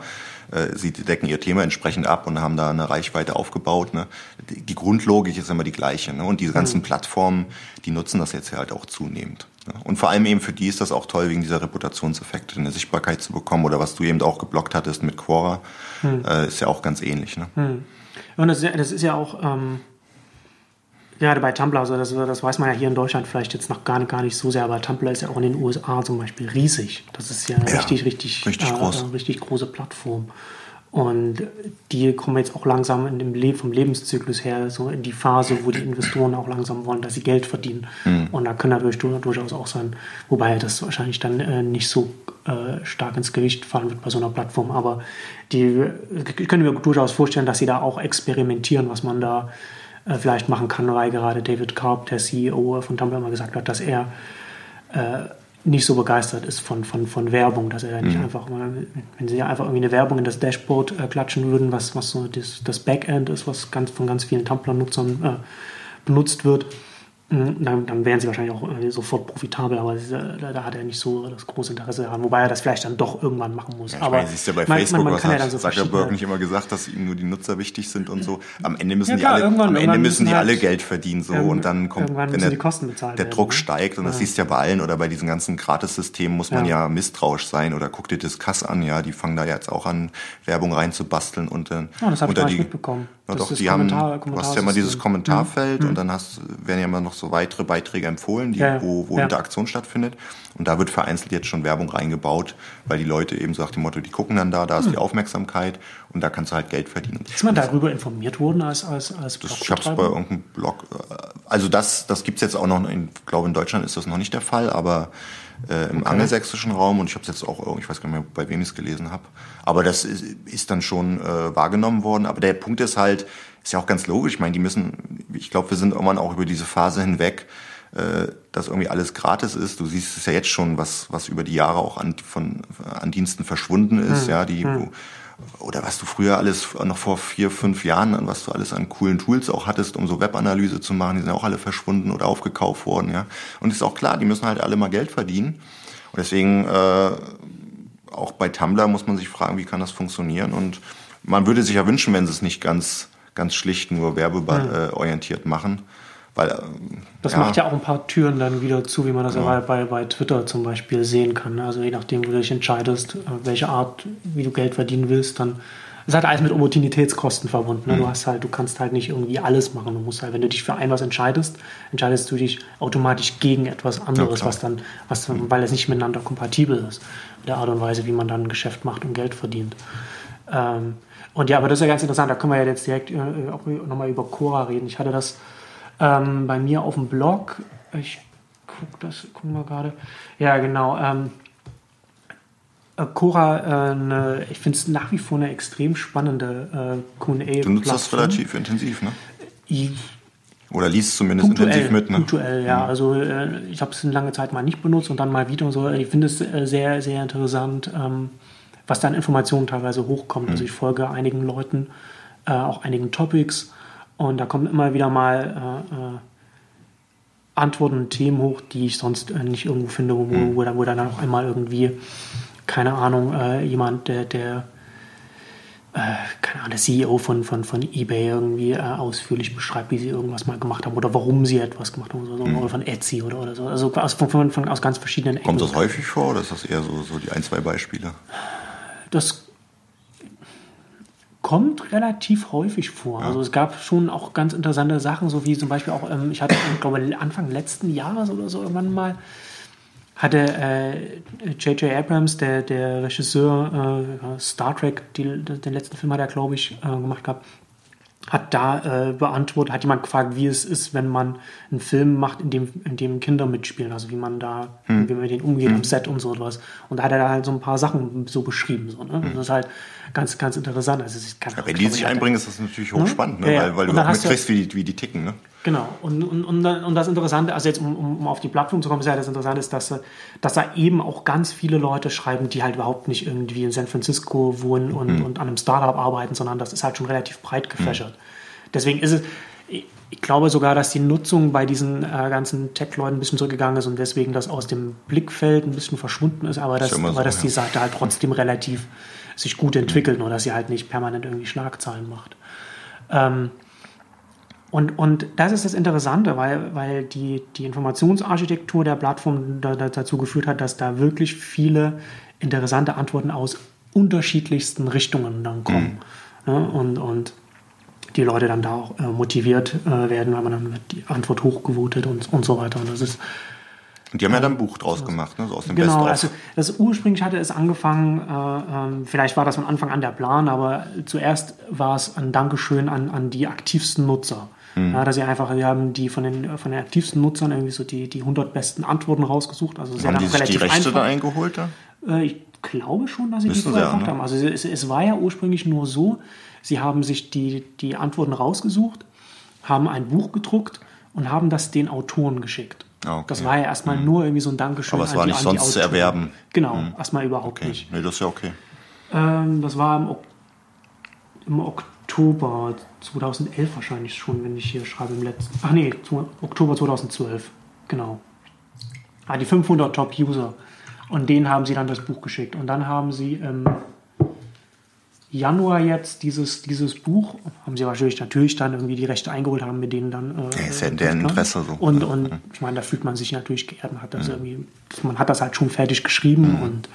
S1: äh, sie decken ihr Thema entsprechend ab und haben da eine Reichweite aufgebaut. Ne? Die, die Grundlogik ist immer die gleiche. Ne? Und diese ganzen mhm. Plattformen, die nutzen das jetzt halt auch zunehmend. Und vor allem eben für die ist das auch toll, wegen dieser Reputationseffekte, eine Sichtbarkeit zu bekommen oder was du eben auch geblockt hattest mit Quora, hm. äh, ist ja auch ganz ähnlich. Ne? Hm.
S2: Und das, das, ist ja auch ähm, gerade bei Tumblr, also das, das, weiß man ja hier in Deutschland vielleicht jetzt noch gar nicht, gar nicht so sehr, aber Tumblr ist ja auch in den USA zum Beispiel riesig. Das ist ja, ja richtig, richtig,
S1: richtig, äh, groß.
S2: Äh, richtig große Plattform. Und die kommen jetzt auch langsam in dem Le vom Lebenszyklus her so in die Phase, wo die Investoren auch langsam wollen, dass sie Geld verdienen. Mhm. Und da können natürlich durchaus auch sein, wobei das wahrscheinlich dann äh, nicht so äh, stark ins Gewicht fallen wird bei so einer Plattform. Aber die können wir durchaus vorstellen, dass sie da auch experimentieren, was man da äh, vielleicht machen kann, weil gerade David Karp, der CEO von Tumblr, immer gesagt hat, dass er äh, nicht so begeistert ist von, von, von Werbung, dass er nicht mhm. einfach, wenn sie einfach irgendwie eine Werbung in das Dashboard äh, klatschen würden, was, was so das, das Backend ist, was ganz, von ganz vielen Tumblr-Nutzern äh, benutzt wird, dann, dann wären sie wahrscheinlich auch sofort profitabel, aber da, da, hat er nicht so das große Interesse daran, wobei er das vielleicht dann doch irgendwann machen muss.
S1: Ja,
S2: aber
S1: meine, siehst ja bei Facebook, man, man, man was hat ja so Zuckerberg nicht immer gesagt, dass ihm nur die Nutzer wichtig sind und so. Am Ende müssen ja, klar, die alle, am Ende müssen die halt alle Geld verdienen so und dann kommt, wenn der, der Druck ne? steigt und das siehst du ja bei allen oder bei diesen ganzen Gratis-Systemen muss man ja. misstrauisch sein oder guck dir das Kass an, ja, die fangen da jetzt auch an Werbung reinzubasteln und dann
S2: oh, das unter ich die mitbekommen.
S1: Na doch, die haben, du hast ja immer dieses Kommentarfeld mhm. und dann hast, werden ja immer noch so weitere Beiträge empfohlen, die, ja, wo, wo ja. Interaktion stattfindet. Und da wird vereinzelt jetzt schon Werbung reingebaut, weil die Leute eben so nach dem Motto, die gucken dann da, da ist mhm. die Aufmerksamkeit und da kannst du halt Geld verdienen.
S2: Ist man darüber informiert worden als, als, als
S1: das, Ich habe es bei irgendeinem Blog, äh, also das, das gibt's jetzt auch noch, ich glaube in Deutschland ist das noch nicht der Fall, aber äh, im okay. angelsächsischen Raum und ich habe es jetzt auch, ich weiß gar nicht mehr, bei wem ich es gelesen habe. Aber das ist, ist dann schon äh, wahrgenommen worden. Aber der Punkt ist halt, ist ja auch ganz logisch. Ich meine, die müssen, ich glaube, wir sind irgendwann auch über diese Phase hinweg, äh, dass irgendwie alles gratis ist. Du siehst es ja jetzt schon, was, was über die Jahre auch an, von, an Diensten verschwunden ist, hm. ja, die, hm. wo, oder was du früher alles noch vor vier, fünf Jahren, was du alles an coolen Tools auch hattest, um so Webanalyse zu machen, die sind auch alle verschwunden oder aufgekauft worden, ja. Und ist auch klar, die müssen halt alle mal Geld verdienen. Und deswegen, äh, auch bei Tumblr muss man sich fragen, wie kann das funktionieren? Und man würde sich ja wünschen, wenn sie es nicht ganz, ganz schlicht nur werbeorientiert machen. Weil,
S2: das ja. macht ja auch ein paar Türen dann wieder zu, wie man das ja. bei, bei Twitter zum Beispiel sehen kann. Also je nachdem, wo du dich entscheidest, äh, welche Art, wie du Geld verdienen willst, dann es hat alles mit Opportunitätskosten verbunden. Ne? Du hast halt, du kannst halt nicht irgendwie alles machen. Du musst halt, wenn du dich für ein was entscheidest, entscheidest du dich automatisch gegen etwas anderes,
S1: Ja,
S2: was dann, was dann, weil es nicht miteinander kompatibel ist. Mit der Art und Weise, wie man dann ein Geschäft macht und Geld verdient. Ähm, und ja, aber das ist ja ganz interessant. Da können wir ja jetzt direkt äh, auch nochmal über Cora reden. Ich hatte das ähm, bei mir auf dem Blog. Ich guck das, gucken wir gerade. Ja, genau. Ähm, äh, Cora, äh, ne, ich finde es nach wie vor eine extrem spannende äh, Q&A.
S1: Du nutzt das relativ intensiv, ne?
S2: I-
S1: Oder liest zumindest
S2: Punktuell,
S1: intensiv mit, ne?
S2: punktuell, ja. Also äh, ich habe es eine lange Zeit mal nicht benutzt und dann mal wieder und so. Ich finde es äh, sehr, sehr interessant, ähm, was da an Informationen teilweise hochkommt.
S1: Mhm.
S2: Also ich folge einigen Leuten, äh, auch einigen Topics und da kommen immer wieder mal äh, äh, Antworten und Themen hoch, die ich sonst äh, nicht irgendwo finde, wo,
S1: Mhm.
S2: wo, da- wo dann auch einmal irgendwie, keine Ahnung, äh, jemand, der, der äh, keine Ahnung, der CEO von, von, von eBay irgendwie äh, ausführlich beschreibt, wie sie irgendwas mal gemacht haben oder warum sie etwas gemacht haben oder, so, oder von Etsy oder, oder so. Also aus, von, von, aus ganz verschiedenen Ecken.
S1: Kommt das häufig vor oder ist das eher so, so die ein, zwei Beispiele?
S2: Das kommt relativ häufig vor. Also es gab schon auch ganz interessante Sachen, so wie zum Beispiel auch, ähm, ich hatte, ich glaube, Anfang letzten Jahres oder so irgendwann mal, hatte äh, J.J. Abrams, der, der Regisseur äh, Star Trek, die, den letzten Film hat er, glaube ich, äh, gemacht gehabt, hat da äh, beantwortet, hat jemand gefragt, wie es ist, wenn man einen Film macht, in dem, in dem Kinder mitspielen, also wie man da, wie man mit denen umgeht am Set und so etwas. Und da hat er da halt so ein paar Sachen so beschrieben. So, ne? Und Das ist halt ganz, ganz interessant. Also
S1: Ja, wenn die sich einbringen, ist das natürlich hochspannend, ne?
S2: Ja, ja.
S1: weil, weil du auch mitkriegst, wie, die- wie die ticken. Ne?
S2: Genau. Und, und, und, das Interessante, also jetzt um, um, auf die Plattform zu kommen, ist ja das Interessante ist, dass, äh, dass da eben auch ganz viele Leute schreiben, die halt überhaupt nicht irgendwie in San Francisco wohnen und, und an einem Startup arbeiten, sondern das ist halt schon relativ breit gefächert. Deswegen ist es, ich, glaube sogar, dass die Nutzung bei diesen äh, ganzen Tech-Leuten ein bisschen zurückgegangen ist und deswegen das aus dem Blickfeld ein bisschen verschwunden ist, aber, dass,
S1: ja immer so,
S2: aber dass
S1: ja.
S2: die Seite halt trotzdem relativ sich gut entwickelt, nur dass sie halt nicht permanent irgendwie Schlagzeilen macht. Ähm, und, und das ist das Interessante, weil, weil die, die Informationsarchitektur der Plattform da, da, dazu geführt hat, dass da wirklich viele interessante Antworten aus unterschiedlichsten Richtungen dann kommen. Ja, und, und die Leute dann da auch äh, motiviert äh, werden, weil man dann die Antwort hochgevotet und, und so weiter. Und das ist
S1: Und die haben ja dann ein Buch draus gemacht, ne? so aus dem
S2: Genau,
S1: Best-of.
S2: also das ursprünglich hatte es angefangen, äh, ähm, vielleicht war das von Anfang an der Plan, aber zuerst war es ein Dankeschön an, an die aktivsten Nutzer.
S1: Mhm.
S2: Ja, dass sie einfach, wir haben die von den, von den aktivsten Nutzern irgendwie so die, die 100 besten Antworten rausgesucht. Also sehr
S1: haben die sich die
S2: relativ
S1: Rechte
S2: einfach.
S1: da eingeholt? Da?
S2: Äh, ich glaube schon, dass sie die
S1: Müssen
S2: vorher gemacht
S1: ne?
S2: haben. Also es, es war ja ursprünglich nur so, sie haben sich die, die Antworten rausgesucht, haben ein Buch gedruckt und haben das den Autoren geschickt.
S1: Ah, okay.
S2: Das war ja erstmal nur irgendwie so ein Dankeschön.
S1: Aber es war
S2: die,
S1: nicht
S2: die
S1: sonst zu erwerben.
S2: Genau, erstmal überhaupt
S1: Okay.
S2: nicht.
S1: Nee, das ist ja okay.
S2: Ähm, das war im, im Oktober 2011 wahrscheinlich schon, wenn ich hier schreibe im letzten. Ach nee, Oktober 2012. Genau. Ah, die 500 Top-User. Und denen haben sie dann das Buch geschickt. Und dann haben sie im Januar jetzt dieses, dieses Buch, haben sie wahrscheinlich natürlich dann irgendwie die Rechte eingeholt, haben mit denen dann. Äh,
S1: ist ja in deren? Interesse so.
S2: Und, und ich meine, da fühlt man sich natürlich geehrt. Man hat das, irgendwie, man hat das halt schon fertig geschrieben und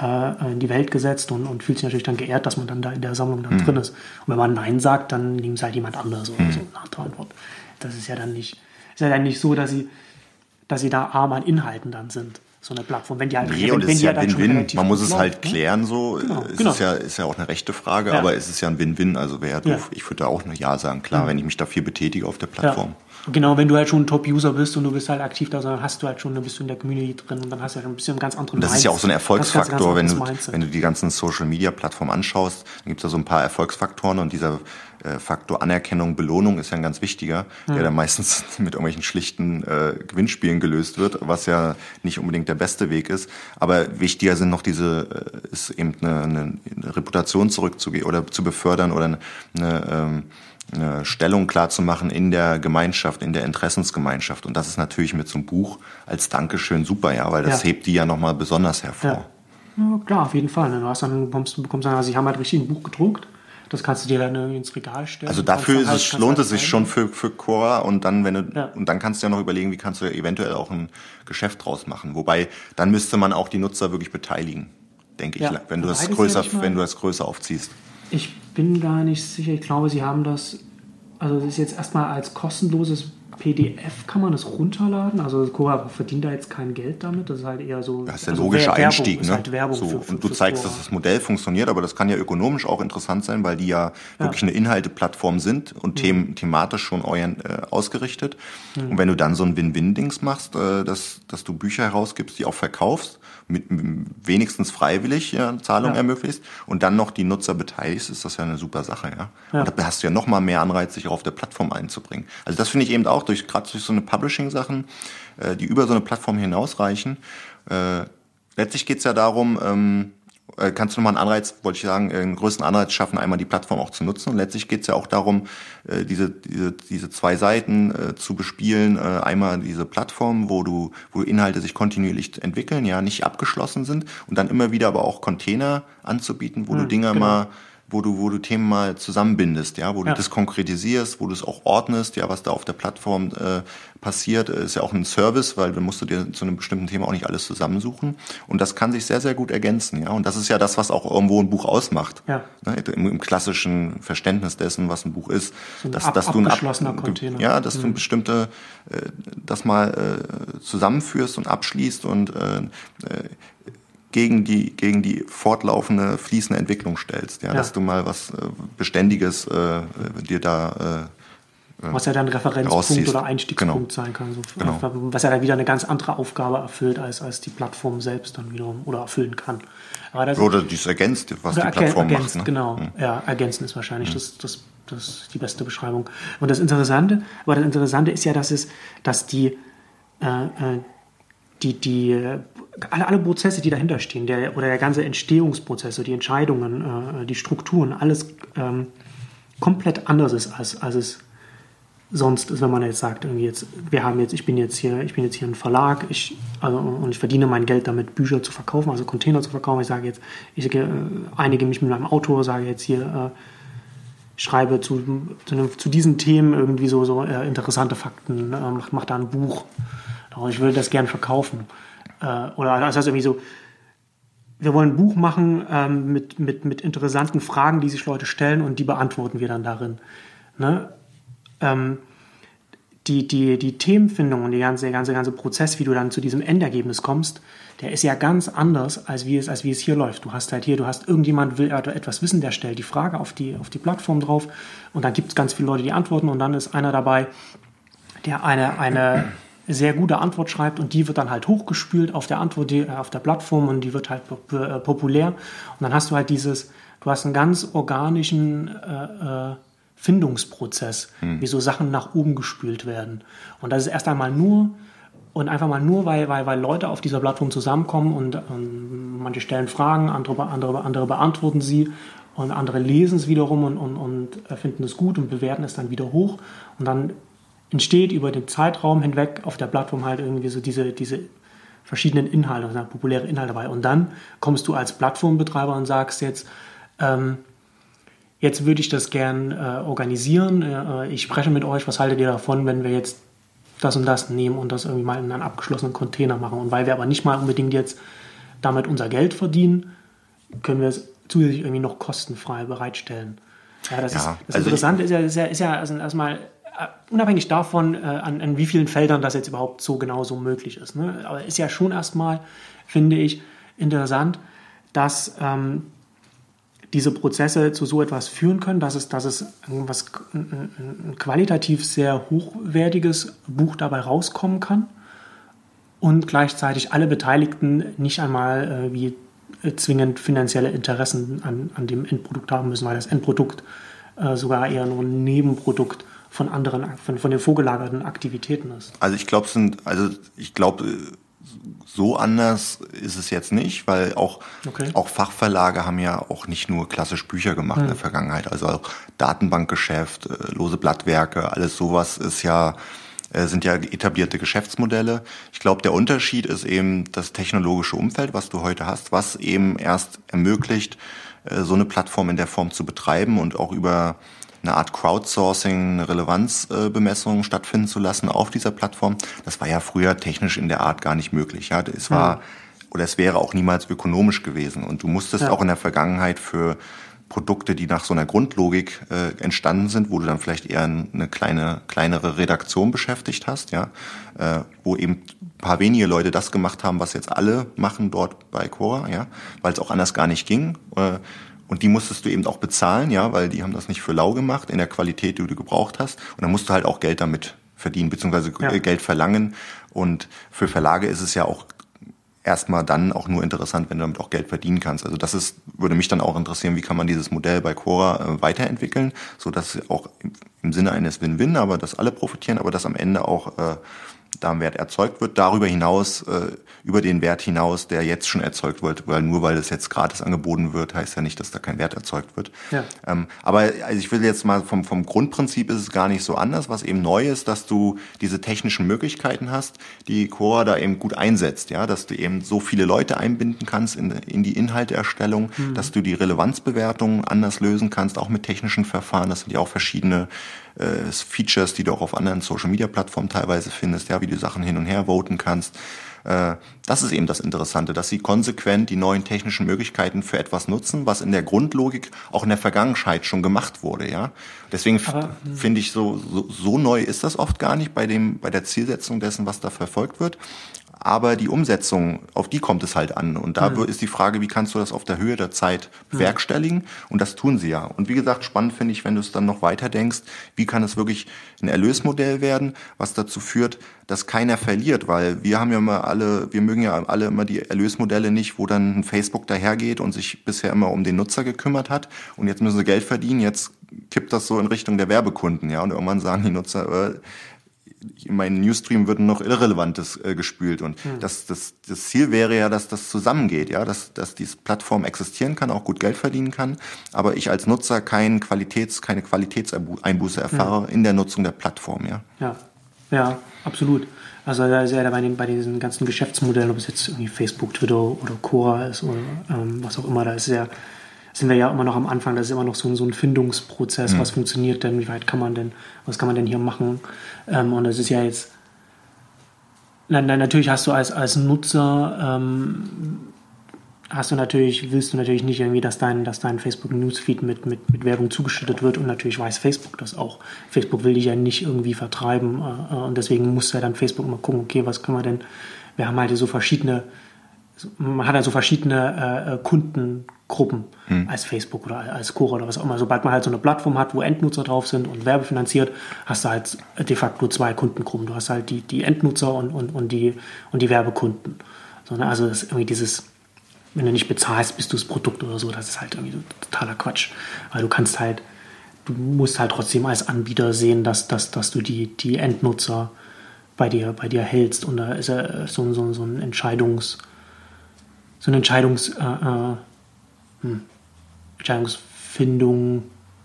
S2: äh, in die Welt gesetzt und, und fühlt sich natürlich dann geehrt, dass man dann da in der Sammlung dann drin ist. Und wenn man Nein sagt, dann nehmen es halt jemand anderes oder so nach der Antwort. Das ist ja dann nicht, ist ja dann nicht so, dass sie, dass sie da arm an Inhalten dann sind. So eine Plattform, wenn die halt,
S1: Nee,
S2: wenn, wenn
S1: ja
S2: halt
S1: Win-Win.
S2: relativ
S1: Man muss es halt
S2: läuft, ne?
S1: klären so.
S2: Genau,
S1: es
S2: genau.
S1: Ist, ja, ist ja auch eine rechte Frage,
S2: Ja.
S1: aber es ist ja ein Win-Win. Also wäre ja.
S2: Mhm.
S1: doof. Ich würde da auch ein Ja sagen. Klar, wenn ich mich dafür betätige auf der Plattform.
S2: Ja. Genau, wenn du halt schon ein Top-User bist und du bist halt aktiv da, dann hast du halt schon, dann bist du in der Community drin und dann hast du halt ein bisschen einen ganz anderen
S1: Und das ist ja auch so ein
S2: Mindset. Ganz, ganz, ganz
S1: Erfolgsfaktor, wenn du,
S2: Mindset.
S1: wenn du die ganzen Social-Media-Plattformen anschaust, dann gibt es da so ein paar Erfolgsfaktoren und dieser äh, Faktor Anerkennung, Belohnung ist ja ein ganz wichtiger, der dann meistens mit irgendwelchen schlichten äh, Gewinnspielen gelöst wird, was ja nicht unbedingt der beste Weg ist. Aber wichtiger sind noch diese, äh, ist eben eine, eine, eine Reputation zurückzugehen oder zu befördern oder eine, eine ähm, eine Stellung klar zu machen in der Gemeinschaft, in der Interessensgemeinschaft. Und das ist natürlich mit so einem Buch als Dankeschön super, ja, weil das
S2: Ja.
S1: hebt die ja nochmal besonders hervor.
S2: Ja. ja, klar, auf jeden Fall. ne? Du hast dann, bekommst, bekommst dann, also sie haben halt richtig ein Buch gedruckt. Das kannst du dir dann irgendwie ins Regal stellen.
S1: Also dafür
S2: halt-
S1: es, lohnt
S2: halt
S1: es sich
S2: zeigen.
S1: schon für, für Cora und dann, wenn du,
S2: Ja.
S1: und dann kannst du ja noch überlegen, wie kannst du eventuell auch ein Geschäft draus machen. Wobei, dann müsste man auch die Nutzer wirklich beteiligen, denke ich, wenn du das größer, wenn du das größer aufziehst.
S2: Ich bin gar nicht sicher. Ich glaube, sie haben das, also das ist jetzt erstmal als kostenloses PDF kann man das runterladen. Also Cora verdient da jetzt kein Geld damit. Das ist halt eher so.
S1: Das ist der
S2: also
S1: logische
S2: Werbung,
S1: Einstieg,
S2: ist
S1: ne?
S2: Halt Werbung
S1: so,
S2: für, für,
S1: und du zeigst,
S2: Quora.
S1: dass das Modell funktioniert, aber das kann ja ökonomisch auch interessant sein, weil die ja, wirklich eine Inhalteplattform sind und them thematisch schon orient, äh, ausgerichtet. Und wenn du dann so ein Win-Win-Dings machst, äh, dass, dass du Bücher herausgibst, die auch verkaufst, mit, wenigstens freiwillig ja, Zahlung
S2: Ja.
S1: ermöglicht und dann noch die Nutzer beteiligst, ist das ja eine super Sache, ja.
S2: Ja.
S1: Und da hast du ja noch mal mehr Anreiz, sich auch auf der Plattform einzubringen. Also das finde ich eben auch durch gerade durch so eine Publishing-Sachen, äh, die über so eine Plattform hinausreichen. Äh, letztlich geht's ja darum, ähm, äh, kannst du nochmal einen Anreiz, wollte ich sagen, einen größten Anreiz schaffen, einmal die Plattform auch zu nutzen. Und letztlich geht's ja auch darum, äh, diese, diese, diese zwei Seiten äh, zu bespielen. Äh, einmal diese Plattform, wo du, wo Inhalte sich kontinuierlich entwickeln, ja, nicht abgeschlossen sind und dann immer wieder aber auch Container anzubieten, wo du Dinge
S2: genau.
S1: mal wo du, wo du Themen mal zusammenbindest, ja, wo du
S2: Ja.
S1: das konkretisierst, wo du es auch ordnest, ja, was da auf der Plattform äh, passiert, äh, ist ja auch ein Service, weil dann musst du dir zu einem bestimmten Thema auch nicht alles zusammensuchen. Und das kann sich sehr, sehr gut ergänzen, ja. Und das ist ja das, was auch irgendwo ein Buch ausmacht.
S2: Ja.
S1: Ne, im, Im klassischen Verständnis dessen, was ein Buch ist.
S2: So ein
S1: dass,
S2: ab-
S1: dass du ein ab-
S2: abgeschlossener Container. Mhm.
S1: Ja, dass du ein bestimmte, äh, das mal äh, zusammenführst und abschließt und äh, äh, gegen die gegen die fortlaufende fließende Entwicklung stellst, ja,
S2: Ja.
S1: dass du mal was äh, beständiges äh, dir da äh,
S2: Was ja dann Referenzpunkt
S1: rausziehst.
S2: oder Einstiegspunkt
S1: Genau.
S2: sein kann. So,
S1: Genau.
S2: Was ja dann wieder eine ganz andere Aufgabe erfüllt, als, als die Plattform selbst dann wiederum oder erfüllen kann. Das
S1: oder dies ergänzt, was die Plattform
S2: ergänzt,
S1: macht. Ne?
S2: genau. Ja, ergänzen ist wahrscheinlich das, das, das ist die beste Beschreibung. Und das Interessante, aber das Interessante ist ja, dass es, dass die, äh, äh, die, die, alle, alle Prozesse, die dahinter stehen, der, oder der ganze Entstehungsprozess, die Entscheidungen, äh, die Strukturen, alles ähm, komplett anders ist, als, als es sonst ist, wenn man jetzt sagt, irgendwie jetzt, wir haben jetzt, ich bin jetzt hier, ich bin jetzt hier ein Verlag, ich, also, und ich verdiene mein Geld damit, Bücher zu verkaufen, also Container zu verkaufen. Ich sage jetzt, ich äh, einige mich mit meinem Autor, sage jetzt hier, äh, schreibe zu, zu, zu diesen Themen irgendwie so, so äh, interessante Fakten, äh, mach, mach da ein Buch. Aber ich würde das gern verkaufen. Äh, oder das heißt irgendwie so, wir wollen ein Buch machen ähm, mit, mit, mit interessanten Fragen, die sich Leute stellen und die beantworten wir dann darin. Ne? Ähm, die, die, die Themenfindung und die ganze, der ganze, ganze Prozess, wie du dann zu diesem Endergebnis kommst, der ist ja ganz anders, als wie es, als wie es hier läuft. Du hast halt hier, du hast irgendjemand will etwas wissen, der stellt die Frage auf die, auf die Plattform drauf und dann gibt es ganz viele Leute, die antworten und dann ist einer dabei, der eine, eine sehr gute Antwort schreibt und die wird dann halt hochgespült auf der Antwort, die, äh, auf der Plattform und die wird halt äh, populär und dann hast du halt dieses, du hast einen ganz organischen äh, äh, Findungsprozess, wie so Sachen nach oben gespült werden. Und das ist erst einmal nur und einfach mal nur, weil, weil, weil Leute auf dieser Plattform zusammenkommen und ähm, manche stellen Fragen, andere, andere, andere beantworten sie und andere lesen es wiederum und, und, und äh, finden es gut und bewerten es dann wieder hoch. Und dann entsteht über den Zeitraum hinweg auf der Plattform halt irgendwie so diese, diese verschiedenen Inhalte, also populäre Inhalte dabei. Und dann kommst du als Plattformbetreiber und sagst jetzt, ähm, jetzt würde ich das gern äh, organisieren. Äh, ich spreche mit euch, was haltet ihr davon, wenn wir jetzt das und das nehmen und das irgendwie mal in einen abgeschlossenen Container machen. Und weil wir aber nicht mal unbedingt jetzt damit unser Geld verdienen, können wir es zusätzlich irgendwie noch kostenfrei bereitstellen. Ja, das,
S1: Ja,
S2: ist, das
S1: also
S2: Interessante ist ja, ist ja, ist ja also erstmal äh, unabhängig davon, äh, an, an wie vielen Feldern das jetzt überhaupt so genau so möglich ist. Ne? Aber ist ja schon erstmal, finde ich, interessant, dass ähm, diese Prozesse zu so etwas führen können, dass es, dass es irgendwas, ein, ein qualitativ sehr hochwertiges Buch dabei rauskommen kann und gleichzeitig alle Beteiligten nicht einmal äh, wie äh, zwingend finanzielle Interessen an, an dem Endprodukt haben müssen, weil das Endprodukt äh, sogar eher nur ein Nebenprodukt von anderen, von, von den vorgelagerten Aktivitäten ist.
S1: Also ich glaube, sind, also ich glaube, so anders ist es jetzt nicht, weil auch,
S2: Okay.
S1: auch Fachverlage haben ja auch nicht nur klassisch Bücher gemacht in der Vergangenheit. Also auch Datenbankgeschäft, äh, lose Blattwerke, alles sowas ist ja, äh, sind ja etablierte Geschäftsmodelle. Ich glaube, der Unterschied ist eben das technologische Umfeld, was du heute hast, was eben erst ermöglicht, äh, so eine Plattform in der Form zu betreiben und auch über eine Art Crowdsourcing, eine Relevanzbemessung stattfinden zu lassen auf dieser Plattform. Das war ja früher technisch in der Art gar nicht möglich. Ja, es war oder es wäre auch niemals ökonomisch gewesen. Und du musstest
S2: Ja.
S1: auch in der Vergangenheit für Produkte, die nach so einer Grundlogik äh, entstanden sind, wo du dann vielleicht eher eine kleine, kleinere Redaktion beschäftigt hast, ja, äh, wo eben ein paar wenige Leute das gemacht haben, was jetzt alle machen dort bei Cora, ja, weil es auch anders gar nicht ging. Äh, und die musstest du eben auch bezahlen, ja, weil die haben das nicht für lau gemacht in der Qualität, die du gebraucht hast. Und dann musst du halt auch Geld damit verdienen, beziehungsweise ja. Geld verlangen. Und für Verlage ist es ja auch erstmal dann auch nur interessant, wenn du damit auch Geld verdienen kannst. Also das ist, würde mich dann auch interessieren, wie kann man dieses Modell bei Quora äh, weiterentwickeln, so dass auch im, im Sinne eines Win-Win, aber dass alle profitieren, aber dass am Ende auch äh, da ein Wert erzeugt wird. Darüber hinaus, äh, über den Wert hinaus, der jetzt schon erzeugt wird, weil nur weil es jetzt gratis angeboten wird, heißt ja nicht, dass da kein Wert erzeugt wird. Ja. Ähm, aber also ich will jetzt mal vom, vom Grundprinzip ist es gar nicht so anders. Was eben neu ist, dass du diese technischen Möglichkeiten hast, die Core da eben gut einsetzt, ja, dass du eben so viele Leute einbinden kannst in, in die Inhalteerstellung, mhm. dass du die Relevanzbewertung anders lösen kannst, auch mit technischen Verfahren. Das sind ja auch verschiedene äh, Features, die du auch auf anderen Social-Media-Plattformen teilweise findest, ja, wie du Sachen hin und her voten kannst. Äh, das ist eben das Interessante, dass sie konsequent die neuen technischen Möglichkeiten für etwas nutzen, was in der Grundlogik auch in der Vergangenheit schon gemacht wurde, ja. Deswegen hm. finde ich so, so, so neu ist das oft gar nicht bei dem, bei der Zielsetzung dessen, was da verfolgt wird aber die Umsetzung, auf die kommt es halt an. Und da mhm. ist die Frage, wie kannst du das auf der Höhe der Zeit mhm. bewerkstelligen? Und das tun sie ja. Und wie gesagt, spannend finde ich, wenn du es dann noch weiter denkst, wie kann es wirklich ein Erlösmodell werden, was dazu führt, dass keiner verliert, weil wir haben ja immer alle, wir mögen ja alle immer die Erlösmodelle nicht, wo dann ein Facebook dahergeht und sich bisher immer um den Nutzer gekümmert hat und jetzt müssen sie Geld verdienen, jetzt kippt das so in Richtung der Werbekunden, ja, und irgendwann sagen die Nutzer, äh, in meinen Newsstream wird noch Irrelevantes äh, gespült. Und mhm. das, das, das Ziel wäre ja, dass das zusammengeht, ja, dass, dass diese Plattform existieren kann, auch gut Geld verdienen kann, aber ich als Nutzer kein Qualitäts, keine Qualitätseinbuße erfahre mhm. in der Nutzung der Plattform, ja.
S2: Ja, ja, absolut. Also da ist ja bei, den, bei diesen ganzen Geschäftsmodellen, ob es jetzt irgendwie Facebook, Twitter oder Quora ist oder ähm, was auch immer, da ist ja sind wir ja immer noch am Anfang. Das ist immer noch so, so ein Findungsprozess. Mhm. Was funktioniert denn? Wie weit kann man denn? Was kann man denn hier machen? Ähm, und das ist ja jetzt. Na, na, natürlich hast du als, als Nutzer ähm, hast du natürlich, willst du natürlich nicht irgendwie, dass dein, dass dein Facebook Newsfeed mit, mit, mit Werbung zugeschüttet wird und natürlich weiß Facebook das auch. Facebook will dich ja nicht irgendwie vertreiben äh, und deswegen muss ja dann Facebook immer gucken, okay, was können wir denn, wir haben halt so verschiedene, man hat ja so verschiedene äh, äh Kunden, Gruppen hm. als Facebook oder als Quora oder was auch immer. Sobald man halt so eine Plattform hat, wo Endnutzer drauf sind und werbefinanziert, hast du halt de facto zwei Kundengruppen. Du hast halt die, die Endnutzer und, und, und, die, und die Werbekunden. So, ne? Also das ist irgendwie dieses, wenn du nicht bezahlst, bist du das Produkt oder so, das ist halt irgendwie totaler Quatsch. Weil du kannst halt, du musst halt trotzdem als Anbieter sehen, dass, dass, dass du die, die Endnutzer bei dir, bei dir hältst. Und da ist ja so, so, so ein Entscheidungs, so ein Entscheidungs, äh, äh hm, Entscheidungsfindung,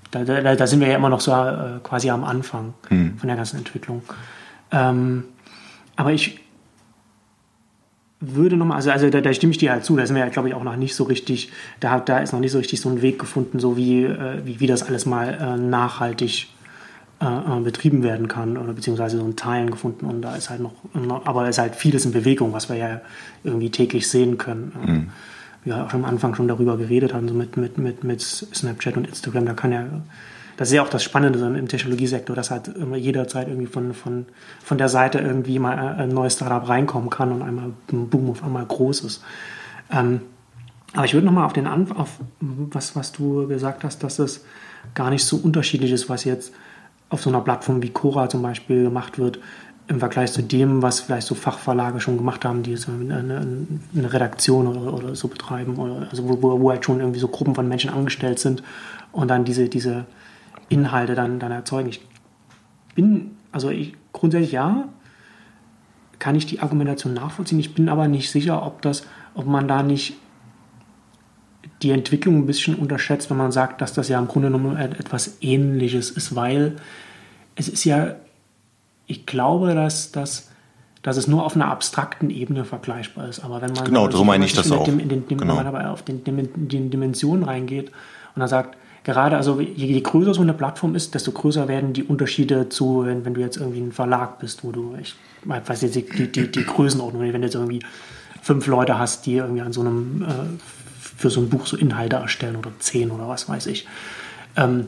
S2: da, da, da, sind wir ja immer noch so äh, quasi am Anfang hm. von der ganzen Entwicklung. Ähm, aber ich würde nochmal, also, also da, da, stimme ich dir halt zu, da sind wir ja, glaube ich, auch noch nicht so richtig, da, da ist noch nicht so richtig so ein Weg gefunden, so wie, äh, wie, wie das alles mal äh, nachhaltig äh, äh betrieben werden kann oder beziehungsweise so ein Teilen gefunden und da ist halt noch, aber es ist halt vieles in Bewegung, was wir ja irgendwie täglich sehen können. Mhm wir auch am Anfang schon darüber geredet haben, so mit, mit, mit, mit Snapchat und Instagram, da kann ja, das ist ja auch das Spannende im Technologiesektor, dass halt immer jederzeit irgendwie von, von, von der Seite irgendwie mal ein neues Startup reinkommen kann und einmal ein Boom auf einmal groß ist. Ähm, aber ich würde nochmal auf den Anf auf was, was du gesagt hast, dass es gar nicht so unterschiedlich ist, was jetzt auf so einer Plattform wie Cora zum Beispiel gemacht wird, im Vergleich zu dem, was vielleicht so Fachverlage schon gemacht haben, die so eine, eine Redaktion oder, oder, so betreiben, oder, also wo, wo, halt schon irgendwie so Gruppen von Menschen angestellt sind und dann diese, diese Inhalte dann, dann erzeugen. Ich bin, also ich, grundsätzlich ja, kann ich die Argumentation nachvollziehen. Ich bin aber nicht sicher, ob das, ob man da nicht die Entwicklung ein bisschen unterschätzt, wenn man sagt, dass das ja im Grunde genommen etwas Ähnliches ist, weil es ist ja ich glaube, dass, dass, dass es nur auf einer abstrakten Ebene vergleichbar ist. Aber wenn man,
S1: genau, so meine ich das auch. Dem,
S2: den, genau. Wenn man aber auf den, den Dimensionen reingeht und dann sagt, gerade, also je, je, größer so eine Plattform ist, desto größer werden die Unterschiede zu, wenn, wenn du jetzt irgendwie ein Verlag bist, wo du, ich weiß jetzt die, die, die Größenordnung, wenn du jetzt irgendwie fünf Leute hast, die irgendwie an so einem äh, für so ein Buch so Inhalte erstellen oder zehn oder was weiß ich. Ähm,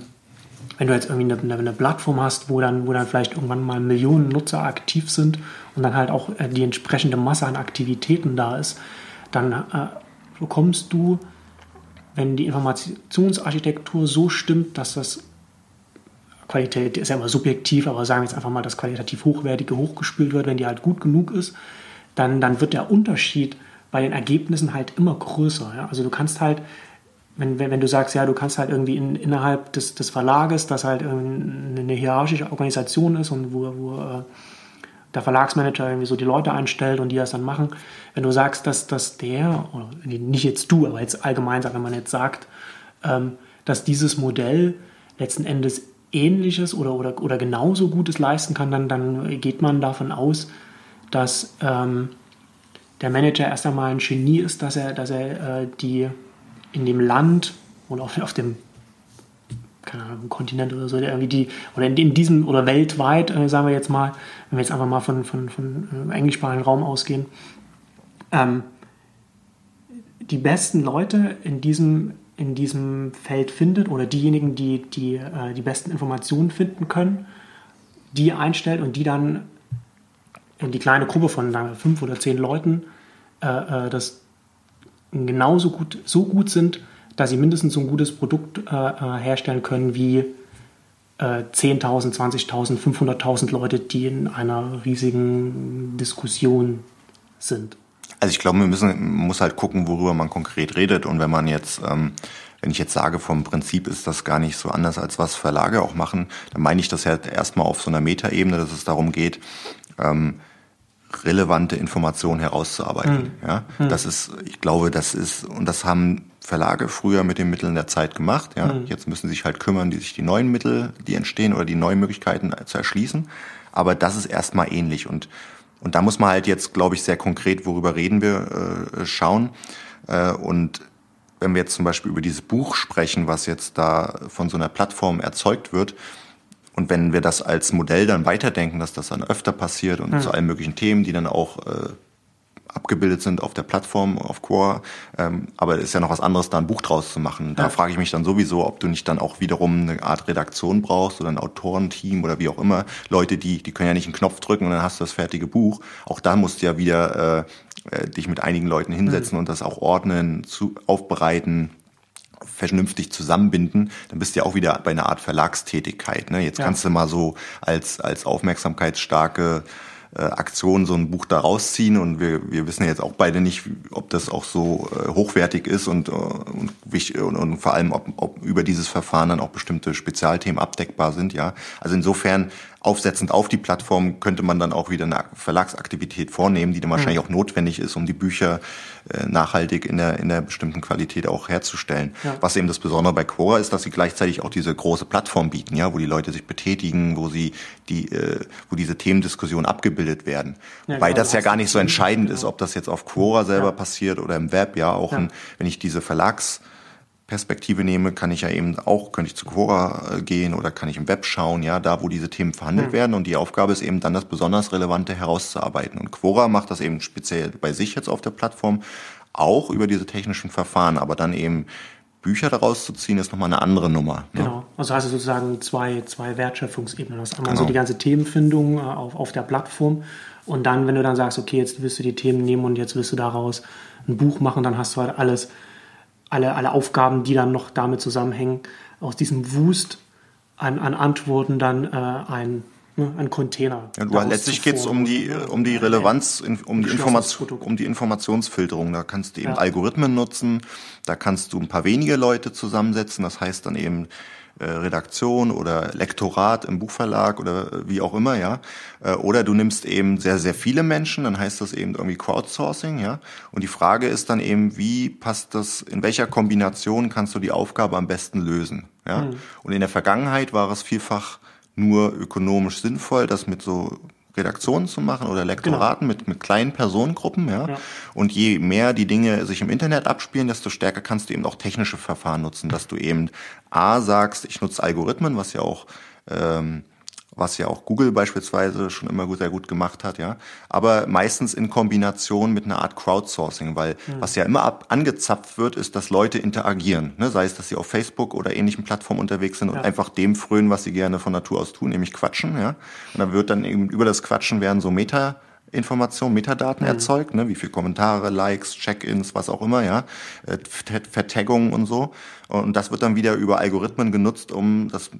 S2: wenn du jetzt irgendwie eine, eine, Plattform hast, wo dann, wo dann vielleicht irgendwann mal Millionen Nutzer aktiv sind und dann halt auch äh, die entsprechende Masse an Aktivitäten da ist, dann äh, bekommst du, wenn die Informationsarchitektur so stimmt, dass das Qualität ist ja immer subjektiv, aber sagen wir jetzt einfach mal, dass qualitativ hochwertige hochgespült wird, wenn die halt gut genug ist, dann, dann wird der Unterschied bei den Ergebnissen halt immer größer. Ja? Also du kannst halt, wenn, wenn, wenn du sagst, ja, du kannst halt irgendwie in, innerhalb des, des Verlages, das halt eine hierarchische Organisation ist und wo, wo äh, der Verlagsmanager irgendwie so die Leute einstellt und die das dann machen, wenn du sagst, dass, dass der, oder nicht jetzt du, aber jetzt allgemein, wenn man jetzt sagt, ähm, dass dieses Modell letzten Endes ähnliches oder, oder, oder genauso Gutes leisten kann, dann, dann geht man davon aus, dass ähm, der Manager erst einmal ein Genie ist, dass er, dass er äh, die in dem Land oder auf, auf dem keine Ahnung, Kontinent oder so, irgendwie die, oder in, in diesem, oder weltweit, äh, sagen wir jetzt mal, wenn wir jetzt einfach mal von, von, von äh, englischsprachigen Raum ausgehen, ähm, die besten Leute in diesem, in diesem Feld findet oder diejenigen, die die, äh, die besten Informationen finden können, die einstellt und die dann in die kleine Gruppe von wir, fünf oder zehn Leuten äh, äh, das genauso gut, so gut sind, dass sie mindestens so ein gutes Produkt äh, äh herstellen können wie äh, 10.000, 20.000, 500.000 Leute, die in einer riesigen Diskussion sind.
S1: Also ich glaube, man muss halt gucken, worüber man konkret redet. Und wenn man jetzt, ähm, wenn ich jetzt sage, vom Prinzip ist das gar nicht so anders, als was Verlage auch machen, dann meine ich das ja erstmal auf so einer Metaebene, dass es darum geht, ähm, relevante Informationen herauszuarbeiten. Mhm. Ja, mhm. das ist, ich glaube, das ist, und das haben Verlage früher mit den Mitteln der Zeit gemacht. Ja, mhm. jetzt müssen sie sich halt kümmern, die sich die neuen Mittel, die entstehen oder die neuen Möglichkeiten zu erschließen. Aber das ist erstmal ähnlich und und da muss man halt jetzt, glaube ich, sehr konkret, worüber reden wir, äh, schauen. Äh, und wenn wir jetzt zum Beispiel über dieses Buch sprechen, was jetzt da von so einer Plattform erzeugt wird, und wenn wir das als Modell dann weiterdenken, dass das dann öfter passiert und mhm. zu allen möglichen Themen, die dann auch äh, abgebildet sind auf der Plattform, auf Core. Ähm, aber es ist ja noch was anderes, da ein Buch draus zu machen. Da ja. frage ich mich dann sowieso, ob du nicht dann auch wiederum eine Art Redaktion brauchst oder ein Autorenteam oder wie auch immer. Leute, die, die können ja nicht einen Knopf drücken und dann hast du das fertige Buch. Auch da musst du ja wieder äh, äh dich mit einigen Leuten hinsetzen mhm. und das auch ordnen, zu, aufbereiten vernünftig zusammenbinden, dann bist du ja auch wieder bei einer Art Verlagstätigkeit. Ne? Jetzt ja. kannst du mal so als, als aufmerksamkeitsstarke äh, Aktion so ein Buch da rausziehen und wir, wir wissen ja jetzt auch beide nicht, ob das auch so äh, hochwertig ist und, äh, und, und, und vor allem, ob, ob über dieses Verfahren dann auch bestimmte Spezialthemen abdeckbar sind. Ja, Also insofern aufsetzend auf die Plattform könnte man dann auch wieder eine Verlagsaktivität vornehmen, die dann wahrscheinlich mhm. auch notwendig ist, um die Bücher nachhaltig in der, in der bestimmten Qualität auch herzustellen. Ja. Was eben das Besondere bei Quora ist, dass sie gleichzeitig auch diese große Plattform bieten, ja, wo die Leute sich betätigen, wo sie die, äh, wo diese Themendiskussionen abgebildet werden. Ja, Wobei genau, das ja gar nicht so entscheidend genau. ist, ob das jetzt auf Quora selber ja. passiert oder im Web, ja, auch ein, wenn ich diese Verlags Perspektive nehme, kann ich ja eben auch, könnte ich zu Quora äh, gehen oder kann ich im Web schauen, ja, da wo diese Themen verhandelt mhm. werden und die Aufgabe ist eben dann das besonders Relevante herauszuarbeiten. Und Quora macht das eben speziell bei sich jetzt auf der Plattform auch über diese technischen Verfahren, aber dann eben Bücher daraus zu ziehen, ist nochmal eine andere Nummer.
S2: Ne? Genau. Also hast du sozusagen zwei, zwei Wertschöpfungsebenen. Das einmal genau. so die ganze Themenfindung äh, auf, auf der Plattform und dann, wenn du dann sagst, okay, jetzt willst du die Themen nehmen und jetzt willst du daraus ein Buch machen, dann hast du halt alles alle, alle Aufgaben, die dann noch damit zusammenhängen, aus diesem Wust an, an Antworten dann äh, ein, ne, ein Container.
S1: Ja, letztlich geht es um die, um die Relevanz, um die, Information, um die Informationsfilterung. Da kannst du eben ja. Algorithmen nutzen, da kannst du ein paar wenige Leute zusammensetzen, das heißt dann eben Redaktion oder Lektorat im Buchverlag oder äh, wie auch immer, ja. Äh, oder du nimmst eben sehr, sehr viele Menschen, dann heißt das eben irgendwie Crowdsourcing, ja. Und die Frage ist dann eben, wie passt das, in welcher Kombination kannst du die Aufgabe am besten lösen, ja. Mhm. Und in der Vergangenheit war es vielfach nur ökonomisch sinnvoll, das mit so Redaktionen zu machen oder Lektoraten genau. mit, mit kleinen Personengruppen, ja? ja. Und je mehr die Dinge sich im Internet abspielen, desto stärker kannst du eben auch technische Verfahren nutzen, dass du eben A sagst, ich nutze Algorithmen, was ja auch ähm, was ja auch Google beispielsweise schon immer sehr gut gemacht hat, ja. Aber meistens in Kombination mit einer Art Crowdsourcing, weil mhm. was ja immer ab angezapft wird, ist, dass Leute interagieren. Ne? Sei es, dass sie auf Facebook oder ähnlichen Plattformen unterwegs sind ja. und einfach dem frönen, was sie gerne von Natur aus tun, nämlich quatschen, ja. Und dann wird dann eben über das Quatschen werden so Meta Informationen, Metadaten mhm. erzeugt, ne, wie viel Kommentare, Likes, Check-ins, was auch immer, ja, äh, Vertaggungen und so. Und das wird dann wieder über Algorithmen genutzt, um das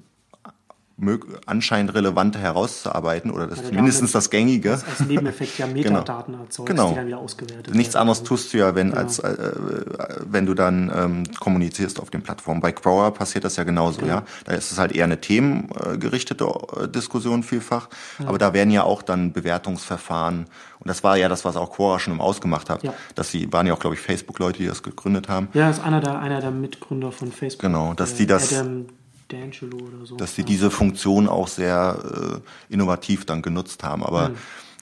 S1: anscheinend relevante herauszuarbeiten oder das mindestens das gängige. Das
S2: als Nebeneffekt ja genau. Metadaten genau. erzeugt,
S1: genau. die dann wieder ausgewertet Nichts werden. anderes tust du ja, wenn, genau. als, äh, wenn du dann ähm, kommunizierst auf den Plattformen. Bei Quora passiert das ja genauso, genau. ja. Da ist es halt eher eine themengerichtete äh, Diskussion vielfach, ja. aber da werden ja auch dann Bewertungsverfahren und das war ja das, was auch Quora schon im Ausgemacht hat. Ja. Dass sie waren ja auch, glaube ich, Facebook-Leute, die das gegründet haben.
S2: Ja, das ist einer der, einer der Mitgründer von Facebook.
S1: Genau, dass die das.
S2: Adam D'Angelo oder so.
S1: Dass sie diese Funktion auch sehr äh, innovativ dann genutzt haben. Aber mhm.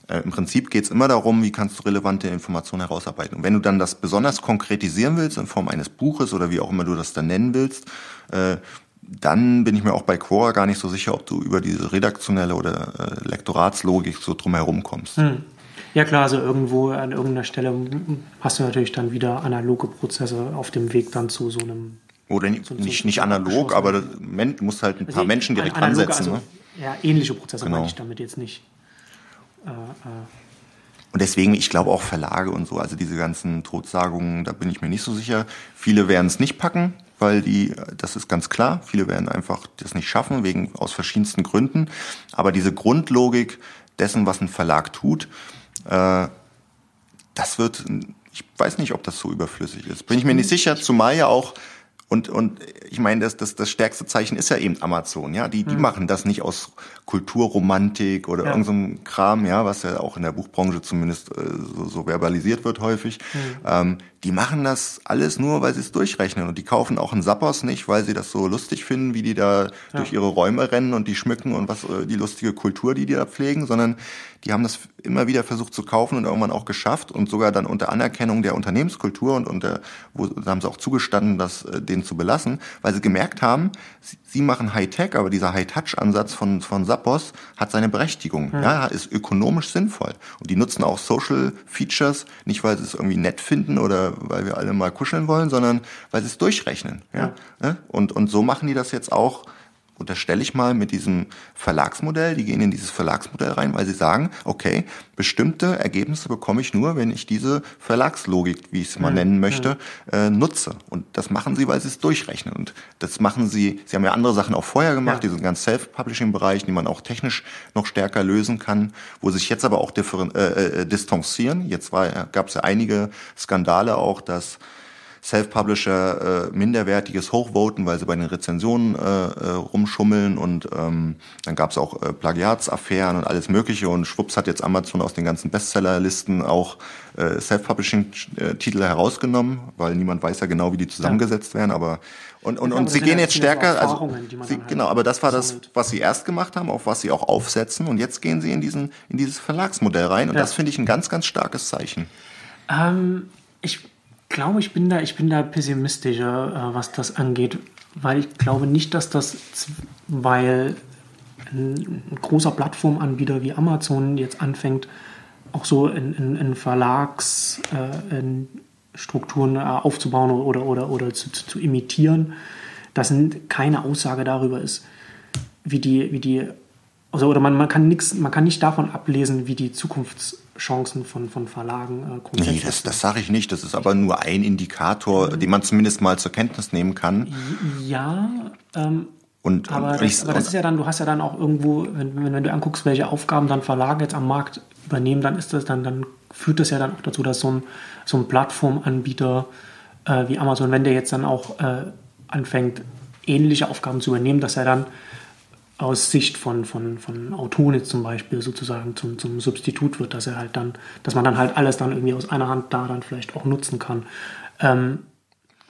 S1: äh, im Prinzip geht es immer darum, wie kannst du relevante Informationen herausarbeiten. Und wenn du dann das besonders konkretisieren willst, in Form eines Buches oder wie auch immer du das dann nennen willst, äh, dann bin ich mir auch bei Quora gar nicht so sicher, ob du über diese redaktionelle oder äh, Lektoratslogik so drumherum kommst. Mhm.
S2: Ja klar, also irgendwo an irgendeiner Stelle hast du natürlich dann wieder analoge Prozesse auf dem Weg dann zu so einem
S1: oder nicht, so, nicht, nicht analog, aber du musst halt ein paar also Menschen direkt analoge, ansetzen. Also,
S2: ne? Ja, ähnliche Prozesse genau. meine ich damit jetzt nicht. Äh, äh.
S1: Und deswegen, ich glaube auch Verlage und so, also diese ganzen Todsagungen, da bin ich mir nicht so sicher. Viele werden es nicht packen, weil die, das ist ganz klar, viele werden einfach das nicht schaffen, wegen aus verschiedensten Gründen. Aber diese Grundlogik dessen, was ein Verlag tut, äh, das wird, ich weiß nicht, ob das so überflüssig ist. Bin ich mir nicht sicher, zumal ja auch und, und ich meine, das, das, das stärkste Zeichen ist ja eben Amazon, ja. Die, die hm. machen das nicht aus Kulturromantik oder ja. irgendeinem Kram, ja, was ja auch in der Buchbranche zumindest äh, so, so verbalisiert wird häufig. Hm. Ähm, die machen das alles nur, weil sie es durchrechnen. Und die kaufen auch einen Sappos nicht, weil sie das so lustig finden, wie die da ja. durch ihre Räume rennen und die schmücken und was äh, die lustige Kultur, die die da pflegen, sondern die haben das immer wieder versucht zu kaufen und irgendwann auch geschafft und sogar dann unter Anerkennung der Unternehmenskultur und unter, wo da haben sie auch zugestanden, das äh, den zu belassen, weil sie gemerkt haben, sie, sie machen Hightech, aber dieser High-Touch-Ansatz von, von Sappos hat seine Berechtigung. Mhm. Ja, ist ökonomisch sinnvoll. Und die nutzen auch Social Features, nicht weil sie es irgendwie nett finden oder weil wir alle mal kuscheln wollen, sondern weil sie es durchrechnen. Ja. ja? Und, und so machen die das jetzt auch unterstelle ich mal, mit diesem Verlagsmodell. Die gehen in dieses Verlagsmodell rein, weil sie sagen, okay, bestimmte Ergebnisse bekomme ich nur, wenn ich diese Verlagslogik, wie ich es mal mhm. nennen möchte, äh, nutze. Und das machen sie, weil sie es durchrechnen. Und das machen sie, sie haben ja andere Sachen auch vorher gemacht, ja. diesen ganz Self-Publishing-Bereich, die man auch technisch noch stärker lösen kann, wo sich jetzt aber auch äh, äh, distanzieren. Jetzt gab es ja einige Skandale auch, dass Self-Publisher äh, minderwertiges hochvoten, weil sie bei den Rezensionen äh, äh, rumschummeln und ähm, dann gab es auch äh, Plagiatsaffären und alles Mögliche und schwupps hat jetzt Amazon aus den ganzen Bestsellerlisten auch äh, Self-Publishing-Titel herausgenommen, weil niemand weiß ja genau, wie die zusammengesetzt ja. werden, aber und, und, und sie gehen jetzt stärker, also sie, halt genau, aber das war das, was sie erst gemacht haben, auf was sie auch aufsetzen und jetzt gehen sie in diesen in dieses Verlagsmodell rein und ja. das finde ich ein ganz ganz starkes Zeichen.
S2: Ähm, ich glaube, ich bin da, ich bin da pessimistischer, äh, was das angeht, weil ich glaube nicht, dass das, weil ein, ein großer Plattformanbieter wie Amazon jetzt anfängt, auch so in, in, in Verlagsstrukturen äh, äh, aufzubauen oder, oder, oder zu, zu, zu imitieren, dass keine Aussage darüber ist, wie die, wie die also, oder man, man, kann nix, man kann nicht davon ablesen, wie die Zukunftschancen von, von Verlagen
S1: äh, Nee, das, das sage ich nicht. Das ist aber nur ein Indikator, mhm. den man zumindest mal zur Kenntnis nehmen kann.
S2: Ja, ähm,
S1: und,
S2: aber, und das, aber das ist ja dann, du hast ja dann auch irgendwo, wenn, wenn du anguckst, welche Aufgaben dann Verlage jetzt am Markt übernehmen, dann ist das dann, dann führt das ja dann auch dazu, dass so ein, so ein Plattformanbieter äh, wie Amazon, wenn der jetzt dann auch äh, anfängt, ähnliche Aufgaben zu übernehmen, dass er dann aus Sicht von, von, von Autoren jetzt zum Beispiel sozusagen zum, zum Substitut wird, dass er halt dann, dass man dann halt alles dann irgendwie aus einer Hand da dann vielleicht auch nutzen kann. Ähm,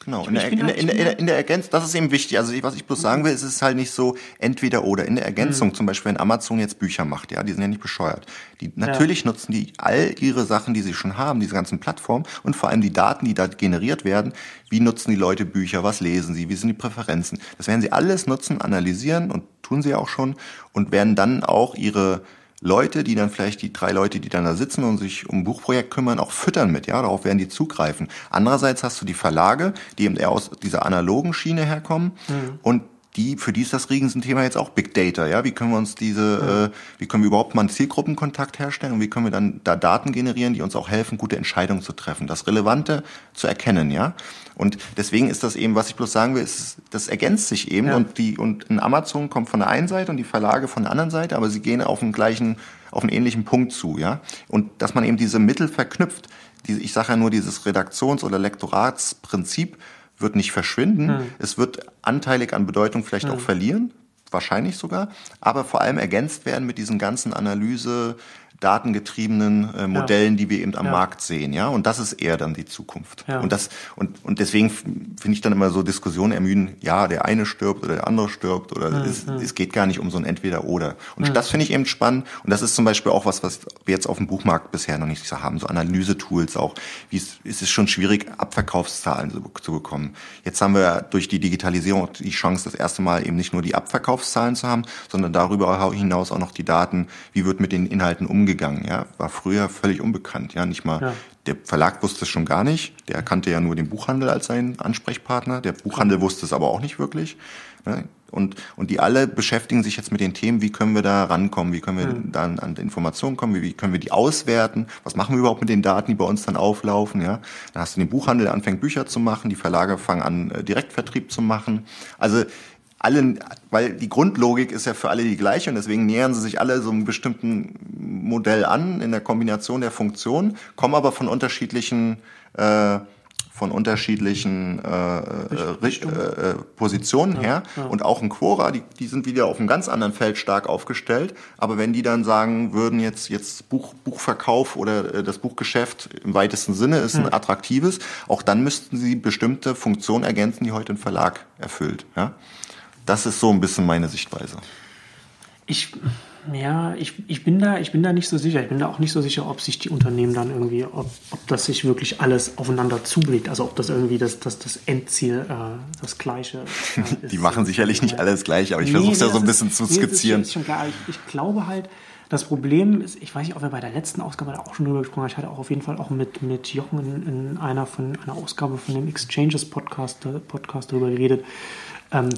S1: Genau, in der, in, der, in, der, in der Ergänzung, das ist eben wichtig. Also was ich bloß sagen will, ist es ist halt nicht so entweder oder. In der Ergänzung, mhm. zum Beispiel wenn Amazon jetzt Bücher macht, ja, die sind ja nicht bescheuert. Die, natürlich ja. nutzen die all ihre Sachen, die sie schon haben, diese ganzen Plattformen und vor allem die Daten, die da generiert werden. Wie nutzen die Leute Bücher? Was lesen sie? Wie sind die Präferenzen? Das werden sie alles nutzen, analysieren und tun sie auch schon und werden dann auch ihre Leute, die dann vielleicht die drei Leute, die dann da sitzen und sich um ein Buchprojekt kümmern, auch füttern mit, ja, darauf werden die zugreifen. Andererseits hast du die Verlage, die eben eher aus dieser analogen Schiene herkommen mhm. und die, für die ist das Riesenthema jetzt auch Big Data, ja. Wie können wir uns diese, ja. äh, wie können wir überhaupt mal einen Zielgruppenkontakt herstellen und wie können wir dann da Daten generieren, die uns auch helfen, gute Entscheidungen zu treffen, das Relevante zu erkennen, ja. Und deswegen ist das eben, was ich bloß sagen will, ist, das ergänzt sich eben ja. und die, und ein Amazon kommt von der einen Seite und die Verlage von der anderen Seite, aber sie gehen auf den gleichen, auf einen ähnlichen Punkt zu, ja. Und dass man eben diese Mittel verknüpft, diese, ich sage ja nur dieses Redaktions- oder Lektoratsprinzip, wird nicht verschwinden. Hm. Es wird anteilig an Bedeutung vielleicht hm. auch verlieren, wahrscheinlich sogar, aber vor allem ergänzt werden mit diesen ganzen Analyse, datengetriebenen äh, Modellen, ja. die wir eben am ja. Markt sehen, ja. Und das ist eher dann die Zukunft. Ja. Und das und und deswegen finde ich dann immer so Diskussionen ermüden. Ja, der eine stirbt oder der andere stirbt oder mhm. es, es geht gar nicht um so ein Entweder-Oder. Und mhm. das finde ich eben spannend. Und das ist zum Beispiel auch was, was wir jetzt auf dem Buchmarkt bisher noch nicht haben. So Analyse-Tools auch. Wie es, es ist schon schwierig, Abverkaufszahlen zu, zu bekommen. Jetzt haben wir durch die Digitalisierung die Chance, das erste Mal eben nicht nur die Abverkaufszahlen zu haben, sondern darüber hinaus auch noch die Daten. Wie wird mit den Inhalten umgegangen? Umgegangen, ja, war früher völlig unbekannt, ja, nicht mal. Ja. Der Verlag wusste es schon gar nicht, der kannte ja nur den Buchhandel als seinen Ansprechpartner, der Buchhandel wusste es aber auch nicht wirklich. Ne? Und, und die alle beschäftigen sich jetzt mit den Themen, wie können wir da rankommen, wie können wir mhm. dann an Informationen kommen, wie, wie können wir die auswerten, was machen wir überhaupt mit den Daten, die bei uns dann auflaufen, ja. Dann hast du den Buchhandel, der anfängt Bücher zu machen, die Verlage fangen an, äh, Direktvertrieb zu machen. Also allen, weil die Grundlogik ist ja für alle die gleiche und deswegen nähern sie sich alle so einem bestimmten Modell an in der Kombination der Funktionen, kommen aber von unterschiedlichen äh, von unterschiedlichen äh, äh, äh, Positionen ja, her ja. und auch ein Quora, die, die sind wieder auf einem ganz anderen Feld stark aufgestellt. Aber wenn die dann sagen würden, jetzt jetzt Buch, Buchverkauf oder äh, das Buchgeschäft im weitesten Sinne ist ein hm. attraktives, auch dann müssten sie bestimmte Funktionen ergänzen, die heute ein Verlag erfüllt. Ja? Das ist so ein bisschen meine Sichtweise.
S2: Ich, ja, ich, ich, bin da, ich bin da nicht so sicher. Ich bin da auch nicht so sicher, ob sich die Unternehmen dann irgendwie, ob, ob das sich wirklich alles aufeinander zublickt. Also ob das irgendwie das, das, das Endziel äh, das gleiche
S1: äh, ist. Die machen sicherlich nicht alles gleich, aber ich nee, versuche es ja so ein bisschen ist, zu skizzieren.
S2: Nee, ist schon klar. Ich, ich, glaube halt, das Problem ist, ich weiß nicht, ob wir bei der letzten Ausgabe da auch schon drüber gesprochen haben. Ich hatte auch auf jeden Fall auch mit, mit Jochen in, in einer von einer Ausgabe von dem Exchanges Podcast, Podcast darüber geredet. Ähm,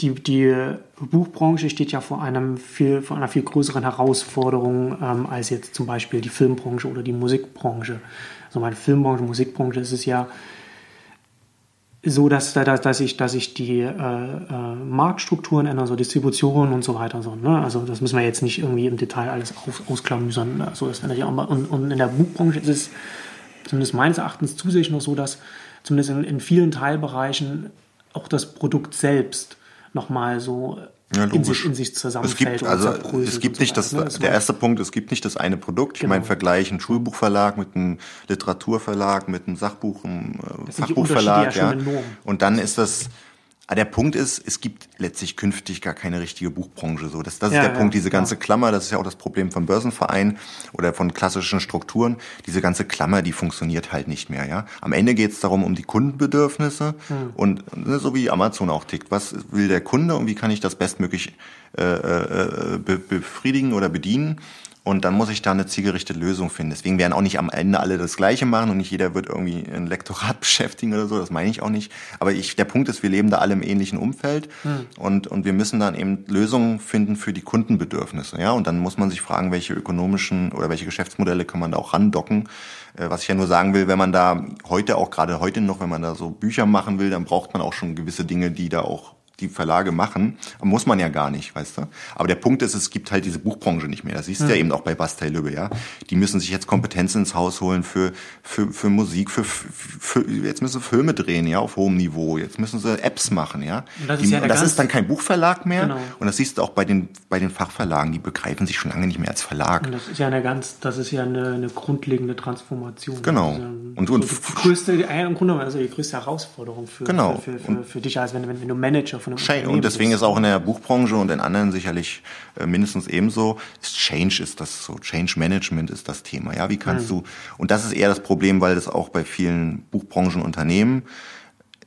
S2: die, die Buchbranche steht ja vor, einem viel, vor einer viel größeren Herausforderung ähm, als jetzt zum Beispiel die Filmbranche oder die Musikbranche. Also meine Filmbranche, Musikbranche ist es ja so, dass, dass, dass, ich, dass ich die äh, äh, Marktstrukturen ändern, so Distribution und so weiter. So, ne? Also das müssen wir jetzt nicht irgendwie im Detail alles aus, ausklamüsern. So ist natürlich auch mal, und, und in der Buchbranche ist es zumindest meines Erachtens zusätzlich noch so, dass zumindest in, in vielen Teilbereichen auch das Produkt selbst nochmal so ja, in, sich, in sich zusammenfällt.
S1: Es gibt, also, es gibt nicht das, ne? der erste Punkt, es gibt nicht das eine Produkt. Genau. Ich meine, Vergleich ein Schulbuchverlag mit einem Literaturverlag, mit einem Sachbuch, einem äh, Fachbuchverlag, ja. Und dann ist das, aber der Punkt ist, es gibt letztlich künftig gar keine richtige Buchbranche. So, das, das ja, ist der ja, Punkt. Diese ganze ja. Klammer, das ist ja auch das Problem von Börsenvereinen oder von klassischen Strukturen. Diese ganze Klammer, die funktioniert halt nicht mehr. Ja, am Ende geht es darum um die Kundenbedürfnisse hm. und ne, so wie Amazon auch tickt. Was will der Kunde und wie kann ich das bestmöglich äh, äh, be befriedigen oder bedienen? Und dann muss ich da eine zielgerichtete Lösung finden. Deswegen werden auch nicht am Ende alle das Gleiche machen und nicht jeder wird irgendwie ein Lektorat beschäftigen oder so. Das meine ich auch nicht. Aber ich, der Punkt ist, wir leben da alle im ähnlichen Umfeld mhm. und, und wir müssen dann eben Lösungen finden für die Kundenbedürfnisse. Ja, und dann muss man sich fragen, welche ökonomischen oder welche Geschäftsmodelle kann man da auch randocken. Äh, was ich ja nur sagen will, wenn man da heute auch gerade heute noch, wenn man da so Bücher machen will, dann braucht man auch schon gewisse Dinge, die da auch die Verlage machen. Muss man ja gar nicht, weißt du. Aber der Punkt ist, es gibt halt diese Buchbranche nicht mehr. Das siehst du ja eben auch bei Bastei Lübbe, ja. Die müssen sich jetzt Kompetenzen ins Haus holen für, für, für Musik, für, für, jetzt müssen sie Filme drehen, ja, auf hohem Niveau. Jetzt müssen sie Apps machen, ja.
S2: Und das
S1: Die-
S2: ist ja der
S1: das ist dann kein Buchverlag mehr.
S2: Genau.
S1: Und das siehst du auch bei den, bei den Fachverlagen. Die begreifen sich schon lange nicht mehr als Verlag.
S2: Und das ist ja eine ganz, das ist ja eine, eine grundlegende Transformation.
S1: Genau.
S2: Ja
S1: Und- und-
S2: so die größte, ja, im Grunde genommen also die größte Herausforderung für,
S1: Genau.
S2: für, für, für, für dich als wenn, wenn, wenn du Manager von einem
S1: Change. Und deswegen ist auch in der Buchbranche und in anderen sicherlich äh, mindestens ebenso, ist Change ist das so, Change Management ist das Thema. Ja, wie kannst du, und das ist eher das Problem, weil das auch bei vielen Buchbranchenunternehmen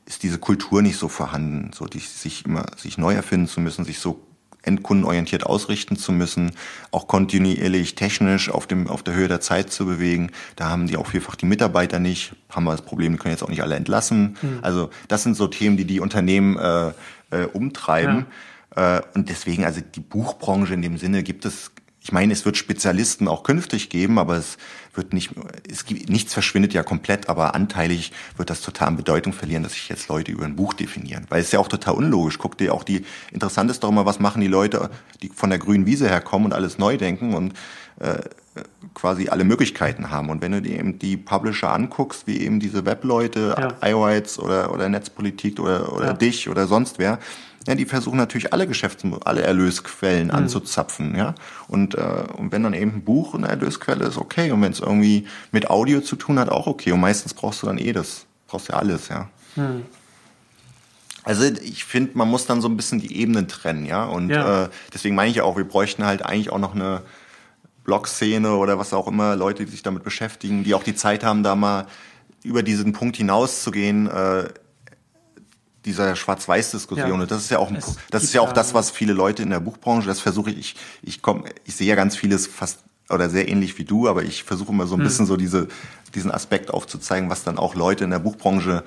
S1: ist diese Kultur nicht so vorhanden, so die, sich immer, sich neu erfinden zu müssen, sich so endkundenorientiert ausrichten zu müssen, auch kontinuierlich technisch auf dem auf der Höhe der Zeit zu bewegen. Da haben die auch vielfach die Mitarbeiter nicht, haben wir das Problem, die können jetzt auch nicht alle entlassen. Also das sind so Themen, die die Unternehmen äh, äh, umtreiben. Äh, und deswegen, also die Buchbranche in dem Sinne gibt es, ich meine, es wird Spezialisten auch künftig geben, aber es wird nicht, es gibt, nichts verschwindet ja komplett, aber anteilig wird das total an Bedeutung verlieren, dass sich jetzt Leute über ein Buch definieren. Weil es ist ja auch total unlogisch. Guck dir auch die, interessant ist doch immer, was machen die Leute, die von der grünen Wiese herkommen und alles neu denken und quasi alle Möglichkeiten haben. Und wenn du dir eben die Publisher anguckst, wie eben diese Webleute,
S2: Ja.
S1: iWrites oder, oder Netzpolitik oder, oder
S2: Ja.
S1: dich oder sonst wer, ja, die versuchen natürlich alle Geschäfts-, alle Erlösquellen
S2: Mhm.
S1: anzuzapfen, ja. Und, äh, und wenn dann eben ein Buch eine Erlösquelle ist, okay. Und wenn es irgendwie mit Audio zu tun hat, auch okay. Und meistens brauchst du dann eh das. Brauchst ja alles, ja.
S2: Hm.
S1: Also ich finde, man muss dann so ein bisschen die Ebenen trennen, ja. Und
S2: Ja.
S1: Äh, deswegen meine ich ja auch, wir bräuchten halt eigentlich auch noch eine Blog-Szene oder was auch immer, Leute, die sich damit beschäftigen, die auch die Zeit haben, da mal über diesen Punkt hinauszugehen, äh, dieser Schwarz-Weiß-Diskussion.
S2: Ja.
S1: Und das ist ja auch, ein, das ist ja auch das, was viele Leute in der Buchbranche, das versuche ich, ich, ich komme, ich sehe ja ganz vieles fast oder sehr ähnlich wie du, aber ich versuche immer so ein
S2: Hm.
S1: bisschen so diese, diesen Aspekt aufzuzeigen, was dann auch Leute in der Buchbranche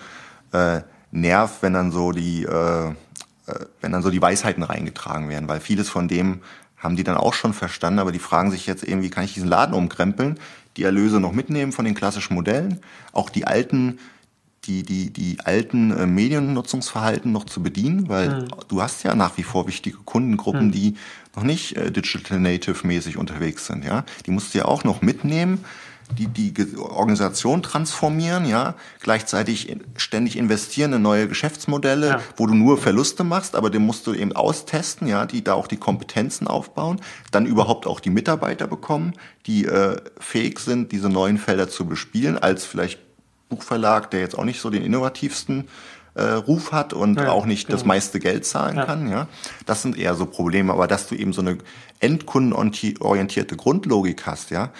S1: äh, nervt, wenn dann so die, äh, äh, wenn dann so die Weisheiten reingetragen werden, weil vieles von dem haben die dann auch schon verstanden, aber die fragen sich jetzt eben, wie kann ich diesen Laden umkrempeln, die Erlöse noch mitnehmen von den klassischen Modellen, auch die alten die, die, die alten äh, Mediennutzungsverhalten noch zu bedienen, weil du hast ja nach wie vor wichtige Kundengruppen, die noch nicht äh, Digital Native mäßig unterwegs sind, ja. Die musst du ja auch noch mitnehmen, die, die Organisation transformieren, ja, gleichzeitig ständig investieren in neue Geschäftsmodelle,
S2: Ja.
S1: wo du nur Verluste machst, aber den musst du eben austesten, ja, die da auch die Kompetenzen aufbauen, dann überhaupt auch die Mitarbeiter bekommen, die äh, fähig sind, diese neuen Felder zu bespielen, als vielleicht Buchverlag, der jetzt auch nicht so den innovativsten äh, Ruf hat und
S2: Ja,
S1: auch nicht das
S2: genau.
S1: meiste Geld zahlen
S2: Ja.
S1: kann, ja. Das sind eher so Probleme, aber dass du eben so eine endkundenorientierte Grundlogik hast, ja.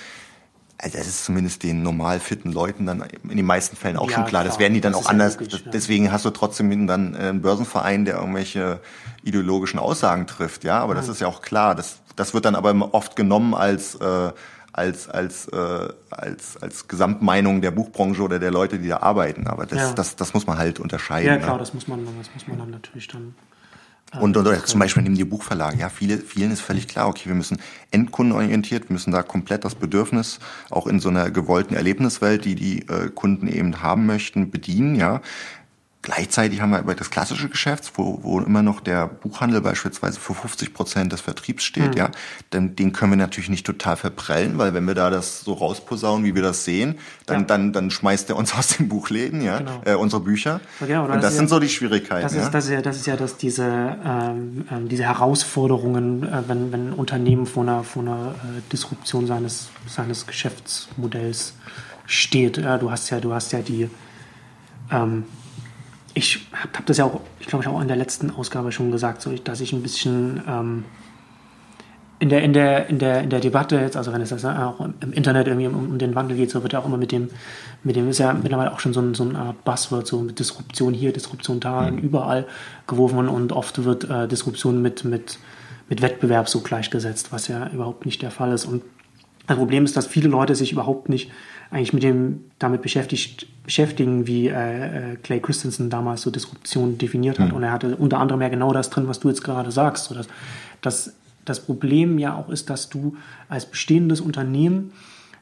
S1: Also das ist zumindest den normal fitten Leuten dann in den meisten Fällen auch
S2: Ja,
S1: schon klar. Das
S2: klar.
S1: werden die dann
S2: Das
S1: auch anders.
S2: logisch, ja.
S1: Deswegen hast du trotzdem dann äh, einen Börsenverein, der irgendwelche ideologischen Aussagen trifft, ja. Aber das ist ja auch klar. Das, das wird dann aber oft genommen als äh, als als äh, als als Gesamtmeinung der Buchbranche oder der Leute, die da arbeiten. Aber das
S2: Ja.
S1: das das muss man halt unterscheiden.
S2: Ja,
S1: ne?
S2: klar, das muss man, das muss man dann natürlich dann.
S1: Und, und oder zum Beispiel nehmen die Buchverlage. Ja, viele, vielen ist völlig klar, okay, wir müssen endkundenorientiert, wir müssen da komplett das Bedürfnis auch in so einer gewollten Erlebniswelt, die die äh, Kunden eben haben möchten, bedienen, ja. Gleichzeitig haben wir aber das klassische Geschäft, wo, wo immer noch der Buchhandel beispielsweise für 50 Prozent des Vertriebs steht, ja. Denn den können wir natürlich nicht total verprellen, weil wenn wir da das so rausposaunen, wie wir das sehen, dann,
S2: Ja.
S1: dann, dann schmeißt er uns aus den Buchläden, ja,
S2: Genau.
S1: äh, unsere Bücher.
S2: Ja, genau,
S1: und
S2: das
S1: sind
S2: ja-
S1: so die Schwierigkeiten.
S2: Das ist, das ist ja, das ist ja dass diese, ähm, ähm, diese Herausforderungen, äh, wenn, wenn ein Unternehmen vor einer, vor einer äh, Disruption seines, seines Geschäftsmodells steht. Du hast ja, du hast ja die, ähm, ich habe hab das ja auch, ich glaube, ich habe auch in der letzten Ausgabe schon gesagt, so, dass ich ein bisschen ähm, in der, in der, in der, in der Debatte jetzt, also wenn es das auch im Internet irgendwie um, um den Wandel geht, so wird ja auch immer mit dem, mit dem ist ja mittlerweile auch schon so, ein, so eine Art Buzzword, so mit Disruption hier, Disruption da, überall geworfen und oft wird äh, Disruption mit, mit, mit Wettbewerb so gleichgesetzt, was ja überhaupt nicht der Fall ist. Und das Problem ist, dass viele Leute sich überhaupt nicht eigentlich mit dem damit beschäftigt, beschäftigen, wie äh, äh, Clay Christensen damals so Disruption definiert hat. Und er hatte unter anderem ja genau das drin, was du jetzt gerade sagst. So dass, dass das Problem ja auch ist, dass du als bestehendes Unternehmen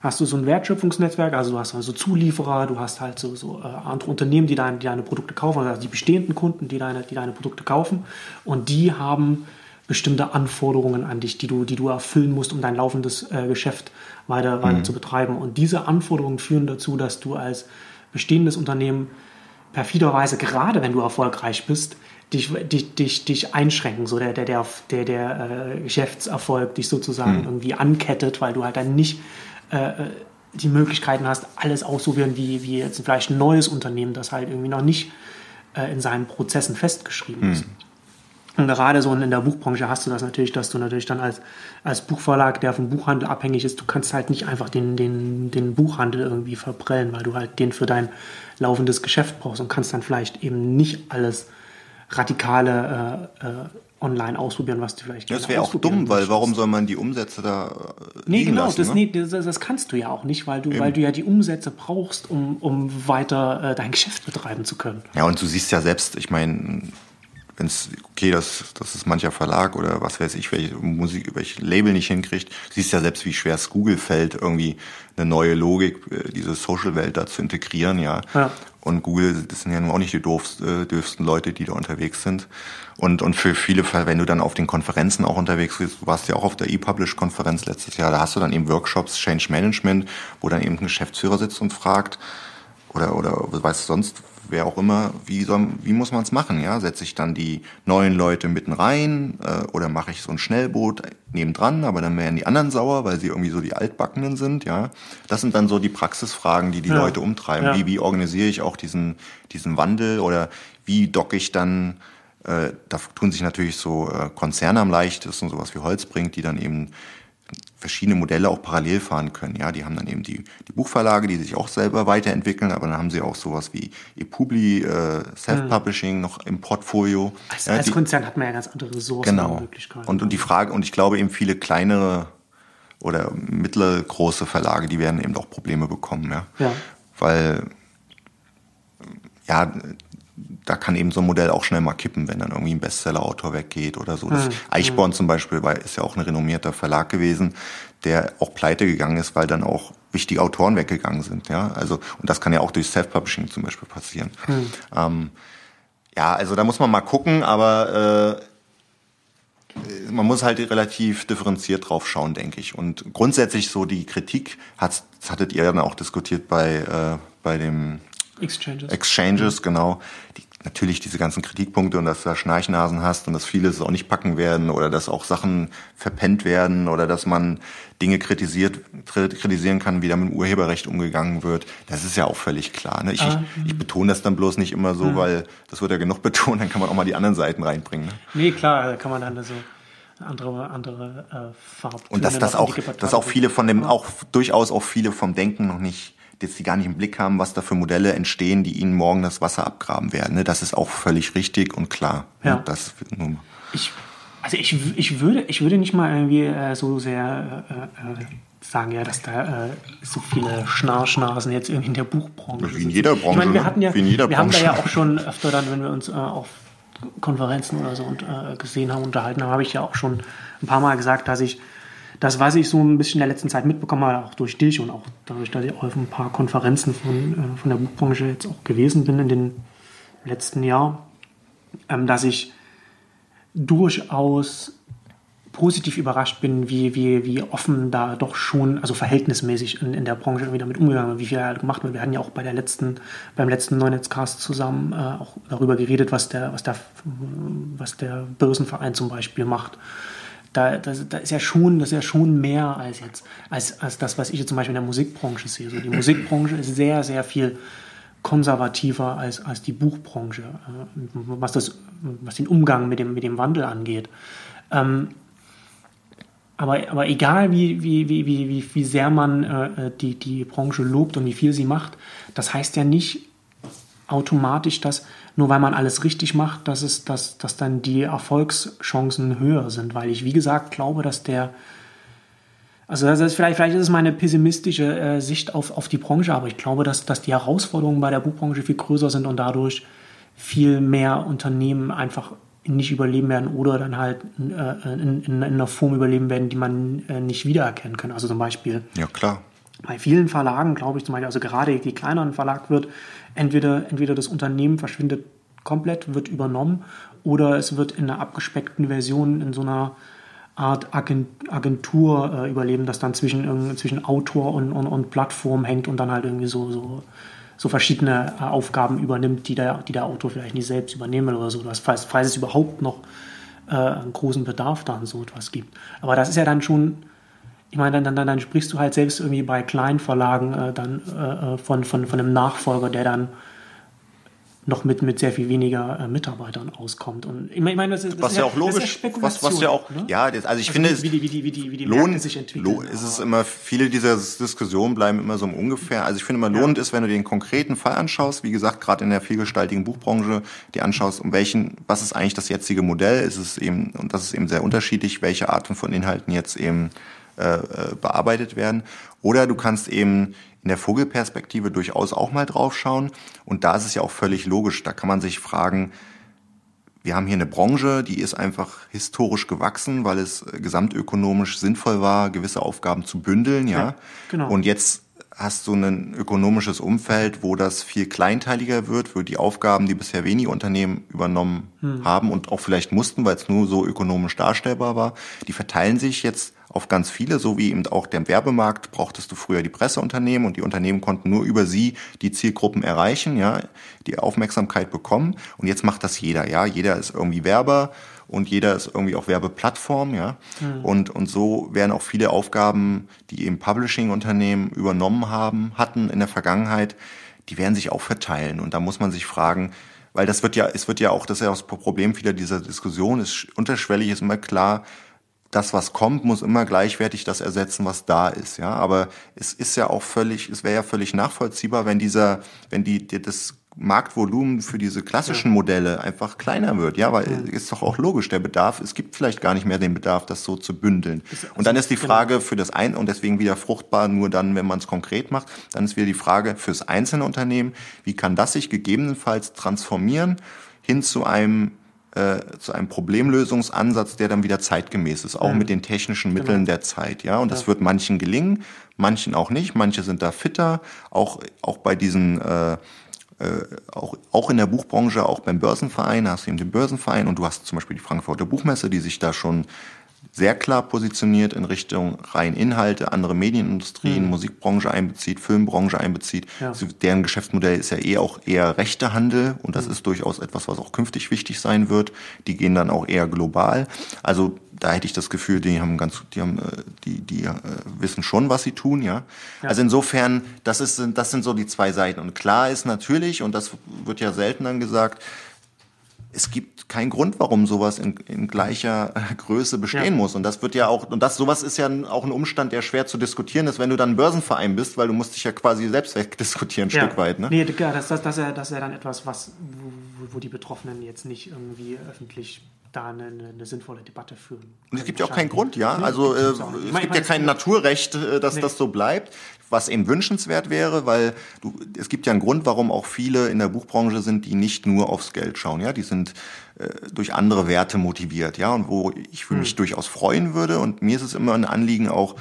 S2: hast du so ein Wertschöpfungsnetzwerk, also du hast also Zulieferer, du hast halt so, so äh, andere Unternehmen, die, dein, die deine Produkte kaufen, also die bestehenden Kunden, die deine, die deine Produkte kaufen und die haben bestimmte Anforderungen an dich, die du, die du erfüllen musst, um dein laufendes äh, Geschäft weiter, weiter mhm. zu betreiben. Und diese Anforderungen führen dazu, dass du als bestehendes Unternehmen perfiderweise, gerade wenn du erfolgreich bist, dich, dich, dich, dich einschränken, so der, der, der, der, der äh, Geschäftserfolg dich sozusagen mhm. irgendwie ankettet, weil du halt dann nicht äh, äh, die Möglichkeiten hast, alles auszuwählen, wie, wie jetzt vielleicht ein neues Unternehmen, das halt irgendwie noch nicht äh, in seinen Prozessen festgeschrieben mhm. ist. Und gerade so in der Buchbranche hast du das natürlich, dass du natürlich dann als, als Buchverlag, der vom Buchhandel abhängig ist, du kannst halt nicht einfach den, den, den Buchhandel irgendwie verprellen, weil du halt den für dein laufendes Geschäft brauchst und kannst dann vielleicht eben nicht alles radikale äh, äh, online ausprobieren, was du vielleicht
S1: Das wäre auch dumm, weil warum soll man die Umsätze da
S2: äh, Nee, genau, lassen,
S1: das,
S2: ne? nee, das, das, kannst du ja auch nicht, weil du, weil du ja die Umsätze brauchst, um, um weiter äh, dein Geschäft betreiben zu können.
S1: Ja, und du siehst ja selbst, ich meine, wenn es, okay, das, das ist mancher Verlag oder was weiß ich, welche Musik, welche Label nicht hinkriegt, du siehst ja selbst, wie schwer es Google fällt, irgendwie eine neue Logik, äh, diese Social-Welt da zu integrieren, ja. ja. Und Google, das sind ja nun auch nicht die doofsten, äh, dürfsten Leute, die da unterwegs sind. Und, und für viele Fälle, wenn du dann auf den Konferenzen auch unterwegs bist, du warst ja auch auf der ePublish-Konferenz letztes Jahr, da hast du dann eben Workshops, Change Management, wo dann eben ein Geschäftsführer sitzt und fragt, oder, oder weißt du sonst, wer auch immer, wie, soll, wie muss man es machen? Ja? Setze ich dann die neuen Leute mitten rein äh, oder mache ich so ein Schnellboot nebendran, aber dann werden die anderen sauer, weil sie irgendwie so die Altbackenen sind. Ja? Das sind dann so die Praxisfragen, die die ja. Leute umtreiben. Ja. Wie, wie organisiere ich auch diesen, diesen Wandel oder wie docke ich dann äh, da tun sich natürlich so äh, Konzerne am leichtesten, sowas wie Holzbrink, die dann eben verschiedene Modelle auch parallel fahren können. Ja, die haben dann eben die, die Buchverlage, die sich auch selber weiterentwickeln, aber dann haben sie auch sowas wie ePubli, äh, Self-Publishing noch im Portfolio.
S2: Als, ja, als die, Konzern hat man ja ganz andere Ressourcen
S1: genau. und Möglichkeiten. Und, und die Frage, und ich glaube eben viele kleinere oder mittelgroße Verlage, die werden eben auch Probleme bekommen, ja. ja. Weil ja, da kann eben so ein Modell auch schnell mal kippen, wenn dann irgendwie ein Bestseller-Autor weggeht oder so. Das hm, Eichborn hm. zum Beispiel war, ist ja auch ein renommierter Verlag gewesen, der auch pleite gegangen ist, weil dann auch wichtige Autoren weggegangen sind. Ja, also und das kann ja auch durch Self-Publishing zum Beispiel passieren. Hm. Ähm, ja, also da muss man mal gucken, aber äh, man muss halt relativ differenziert drauf schauen, denke ich. Und grundsätzlich so die Kritik das hattet ihr dann auch diskutiert bei äh, bei dem
S2: Exchanges.
S1: Exchanges, genau. Die, natürlich diese ganzen Kritikpunkte und dass du da Schnarchnasen hast und dass viele es auch nicht packen werden oder dass auch Sachen verpennt werden oder dass man Dinge kritisiert, kritisieren kann, wie da mit dem Urheberrecht umgegangen wird. Das ist ja auch völlig klar. Ne? Ich, ah, ich, ich, betone das dann bloß nicht immer so, hm. weil das wird ja genug betont, dann kann man auch mal die anderen Seiten reinbringen. Ne?
S2: Nee, klar, da kann man dann so andere andere äh, Farben.
S1: Und dass das auch, dass auch viele von dem, auch durchaus auch viele vom Denken noch nicht jetzt die gar nicht im Blick haben, was da für Modelle entstehen, die ihnen morgen das Wasser abgraben werden. Ne? Das ist auch völlig richtig und klar.
S2: Ne? Ja. Das ich, also ich, ich, würde, ich würde nicht mal irgendwie äh, so sehr äh, äh, sagen, ja, dass da äh, so viele Schnarschnasen jetzt irgendwie in der Buchbranche
S1: Wie in jeder Branche. Ich
S2: meine, wir hatten ja, wir haben da ja auch schon öfter dann, wenn wir uns auf Konferenzen oder so und, gesehen haben, unterhalten haben, habe ich ja auch schon ein paar Mal gesagt, dass ich das, was ich so ein bisschen in der letzten Zeit mitbekommen habe, auch durch dich und auch dadurch, dass ich auf ein paar Konferenzen von, äh, von der Buchbranche jetzt auch gewesen bin in den letzten Jahren, ähm, dass ich durchaus positiv überrascht bin, wie, wie, wie offen da doch schon, also verhältnismäßig in, in der Branche irgendwie damit umgegangen wird, wie viel halt gemacht wird. Wir hatten ja auch bei der letzten, beim letzten Neunetzcast zusammen äh, auch darüber geredet, was der, was der, was der Börsenverein zum Beispiel macht da, das, da ist ja schon, das ist ja schon mehr als jetzt, als, als das, was ich jetzt zum Beispiel in der Musikbranche sehe. So, die Musikbranche ist sehr, sehr viel konservativer als, als die Buchbranche, äh, was, das, was den Umgang mit dem, mit dem Wandel angeht. Ähm, aber, aber egal, wie, wie, wie, wie, wie sehr man äh, die, die Branche lobt und wie viel sie macht, das heißt ja nicht automatisch, dass nur weil man alles richtig macht, dass, es, dass, dass dann die Erfolgschancen höher sind. Weil ich, wie gesagt, glaube, dass der, also das ist vielleicht, vielleicht ist es meine pessimistische äh, Sicht auf, auf die Branche, aber ich glaube, dass, dass die Herausforderungen bei der Buchbranche viel größer sind und dadurch viel mehr Unternehmen einfach nicht überleben werden oder dann halt äh, in, in, in, einer Form überleben werden, die man äh, nicht wiedererkennen kann. Also zum Beispiel
S1: ja, klar.
S2: bei vielen Verlagen, glaube ich zum Beispiel, also gerade die kleineren Verlag wird, entweder, entweder das Unternehmen verschwindet komplett, wird übernommen oder es wird in einer abgespeckten Version in so einer Art Agentur äh, überleben, das dann zwischen, zwischen Autor und, und, und Plattform hängt und dann halt irgendwie so, so, so verschiedene äh, Aufgaben übernimmt, die der, die der Autor vielleicht nicht selbst übernehmen will oder so, das, falls, falls es überhaupt noch äh, einen großen Bedarf da an so etwas gibt. Aber das ist ja dann schon, ich meine, dann, dann, dann sprichst du halt selbst irgendwie bei Kleinverlagen äh, dann äh, äh, von, von, von einem Nachfolger, der dann noch mit, mit sehr viel weniger äh, Mitarbeitern auskommt. Und ich meine, das ist,
S1: das was ist ja auch logisch, ja was, was ja auch, ne? ja, das, also ich also finde,
S2: wie die, wie die, wie die, wie die
S1: Lohn, sich entwickeln. Lohn, ist es immer, viele dieser Diskussionen bleiben immer so im ungefähr. Also ich finde immer, lohnend ja. ist, wenn du den konkreten Fall anschaust, wie gesagt, gerade in der vielgestaltigen Buchbranche, die anschaust, um welchen, was ist eigentlich das jetzige Modell, ist es eben, und das ist eben sehr unterschiedlich, welche Arten von Inhalten jetzt eben äh, äh bearbeitet werden. Oder du kannst eben in der Vogelperspektive durchaus auch mal draufschauen. Und da ist es ja auch völlig logisch. Da kann man sich fragen, wir haben hier eine Branche, die ist einfach historisch gewachsen, weil es gesamtökonomisch sinnvoll war, gewisse Aufgaben zu bündeln, ja. ja genau. Und jetzt hast du ein ökonomisches Umfeld, wo das viel kleinteiliger wird, wo die Aufgaben, die bisher wenige Unternehmen übernommen hm. haben und auch vielleicht mussten, weil es nur so ökonomisch darstellbar war, die verteilen sich jetzt auf ganz viele, so wie eben auch der Werbemarkt brauchtest du früher die Presseunternehmen und die Unternehmen konnten nur über sie die Zielgruppen erreichen, ja, die Aufmerksamkeit bekommen und jetzt macht das jeder, ja, jeder ist irgendwie Werber und jeder ist irgendwie auch Werbeplattform, ja. Mhm. Und, und so werden auch viele Aufgaben, die eben Publishing-Unternehmen übernommen haben, hatten in der Vergangenheit, die werden sich auch verteilen. Und da muss man sich fragen, weil das wird ja, es wird ja auch, das ist ja auch das Problem vieler dieser Diskussion, ist unterschwellig ist immer klar, das, was kommt, muss immer gleichwertig das ersetzen, was da ist. Ja, aber es ist ja auch völlig, es wäre ja völlig nachvollziehbar, wenn dieser, wenn die, die das Marktvolumen für diese klassischen Modelle einfach kleiner wird. Ja, weil ist doch auch logisch, der Bedarf, es gibt vielleicht gar nicht mehr den Bedarf, das so zu bündeln. Und dann ist die genau. Frage für das ein und deswegen wieder fruchtbar nur dann, wenn man es konkret macht, dann ist wieder die Frage fürs einzelne Unternehmen, wie kann das sich gegebenenfalls transformieren hin zu einem äh, zu einem Problemlösungsansatz, der dann wieder zeitgemäß ist, auch ja. mit den technischen Mitteln genau. der Zeit. Ja, und ja. das wird manchen gelingen, manchen auch nicht. Manche sind da fitter, auch auch bei diesen äh, äh, auch, auch in der Buchbranche, auch beim Börsenverein, hast du eben den Börsenverein und du hast zum Beispiel die Frankfurter Buchmesse, die sich da schon sehr klar positioniert in Richtung rein Inhalte, andere Medienindustrien, mhm. Musikbranche einbezieht, Filmbranche einbezieht. Ja. Deren Geschäftsmodell ist ja eh auch eher rechter Handel und das mhm. ist durchaus etwas, was auch künftig wichtig sein wird. Die gehen dann auch eher global. Also da hätte ich das Gefühl, die haben ganz, die haben, äh, die, die äh, wissen schon, was sie tun, ja? ja. Also insofern, das ist, das sind so die zwei Seiten. Und klar ist natürlich, und das wird ja selten dann gesagt, es gibt keinen Grund, warum sowas in, in gleicher Größe bestehen ja. muss. Und das wird ja auch, und das, sowas ist ja auch ein Umstand, der schwer zu diskutieren ist, wenn du dann ein Börsenverein bist, weil du musst dich ja quasi selbst wegdiskutieren, ein ja. Stück weit, ne?
S2: Nee, das, das, das, ist ja, das ist ja dann etwas, was, wo, wo die Betroffenen jetzt nicht irgendwie öffentlich da eine, eine, sinnvolle Debatte führen.
S1: Und es gibt ja auch keinen Grund, ja. Also äh, es gibt ja kein Naturrecht, äh, dass nee. das so bleibt, was eben wünschenswert wäre, weil du, es gibt ja einen Grund, warum auch viele in der Buchbranche sind, die nicht nur aufs Geld schauen, ja. Die sind äh, durch andere Werte motiviert, ja. Und wo ich hm. mich durchaus freuen würde. Und mir ist es immer ein Anliegen auch,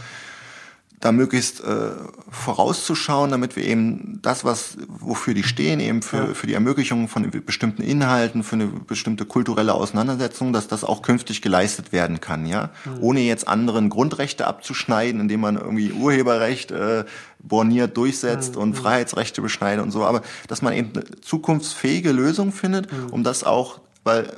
S1: da möglichst äh, vorauszuschauen, damit wir eben das, was wofür die stehen, eben für, ja. für die Ermöglichung von bestimmten Inhalten, für eine bestimmte kulturelle Auseinandersetzung, dass das auch künftig geleistet werden kann, ja, mhm. ohne jetzt anderen Grundrechte abzuschneiden, indem man irgendwie Urheberrecht äh, borniert durchsetzt mhm. und Freiheitsrechte beschneidet und so, aber dass man eben eine zukunftsfähige Lösung findet, mhm. um das auch, weil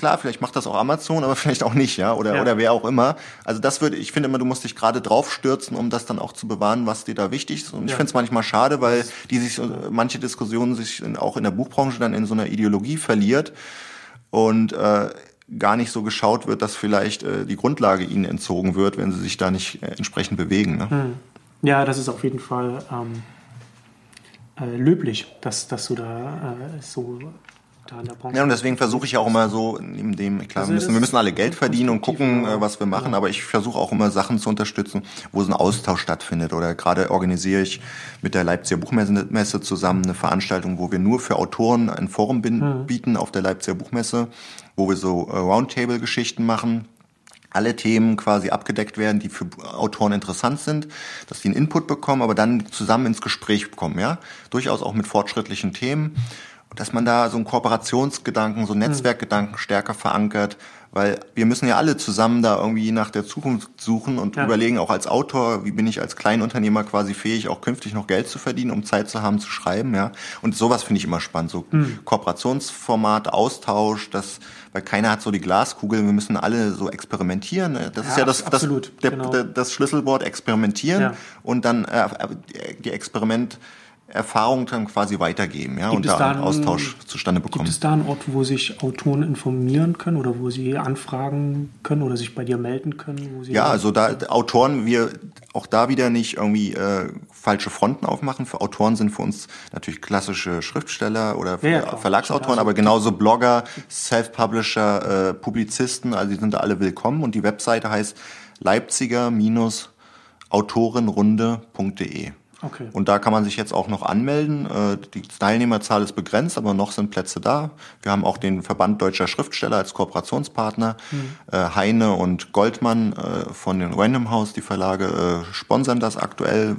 S1: Klar, vielleicht macht das auch Amazon, aber vielleicht auch nicht, ja, oder, ja. oder wer auch immer. Also das würde, ich finde immer, du musst dich gerade drauf stürzen, um das dann auch zu bewahren, was dir da wichtig ist. Und ich finde es manchmal schade, weil die sich, manche Diskussionen sich in, auch in der Buchbranche dann in so einer Ideologie verliert und äh, gar nicht so geschaut wird, dass vielleicht äh, die Grundlage ihnen entzogen wird, wenn sie sich da nicht äh, entsprechend bewegen. Ne? Hm.
S2: Ja, das ist auf jeden Fall ähm, äh, löblich, dass, dass du da äh, so
S1: da in der Branche. Ja, und deswegen versuche ich auch immer so, neben dem, klar, also wir müssen, wir müssen alle Geld verdienen und gucken, äh, was wir machen, ja. aber ich versuche auch immer Sachen zu unterstützen, wo so ein Austausch stattfindet. Oder gerade organisiere ich mit der Leipziger Buchmesse zusammen eine Veranstaltung, wo wir nur für Autoren ein Forum mhm. bieten auf der Leipziger Buchmesse, wo wir so äh, Roundtable-Geschichten machen alle Themen quasi abgedeckt werden, die für Autoren interessant sind, dass die einen Input bekommen, aber dann zusammen ins Gespräch kommen, ja. Durchaus auch mit fortschrittlichen Themen. Dass man da so einen Kooperationsgedanken, so einen Netzwerkgedanken stärker verankert, weil wir müssen ja alle zusammen da irgendwie nach der Zukunft suchen und ja. überlegen, auch als Autor, wie bin ich als Kleinunternehmer quasi fähig, auch künftig noch Geld zu verdienen, um Zeit zu haben zu schreiben, ja. Und sowas finde ich immer spannend, so mhm. Kooperationsformat, Austausch, das, weil keiner hat so die Glaskugel, wir müssen alle so experimentieren. Ne? Das ja, ist ja das, das, der, genau. das Schlüsselwort experimentieren ja. und dann äh, die Experiment Erfahrung dann quasi weitergeben ja, und da einen Austausch zustande bekommen.
S2: Gibt es da einen Ort, wo sich Autoren informieren können oder wo sie anfragen können oder sich bei dir melden können?
S1: ja, also da Autoren, wir auch da wieder nicht irgendwie äh, falsche Fronten aufmachen. Für Autoren sind für uns natürlich klassische Schriftsteller oder ja, ja, Verlagsautoren, aber genauso Blogger, Self-Publisher, äh, Publizisten, also die sind da alle willkommen und die Webseite heißt leipziger-autorenrunde.de. Okay. Und da kann man sich jetzt auch noch anmelden. Äh, die Teilnehmerzahl ist begrenzt, aber noch sind Plätze da. Wir haben auch den Verband Deutscher Schriftsteller als Kooperationspartner. Mhm. Heine und Goldmann äh, von den Random House, die Verlage, sponsern das aktuell.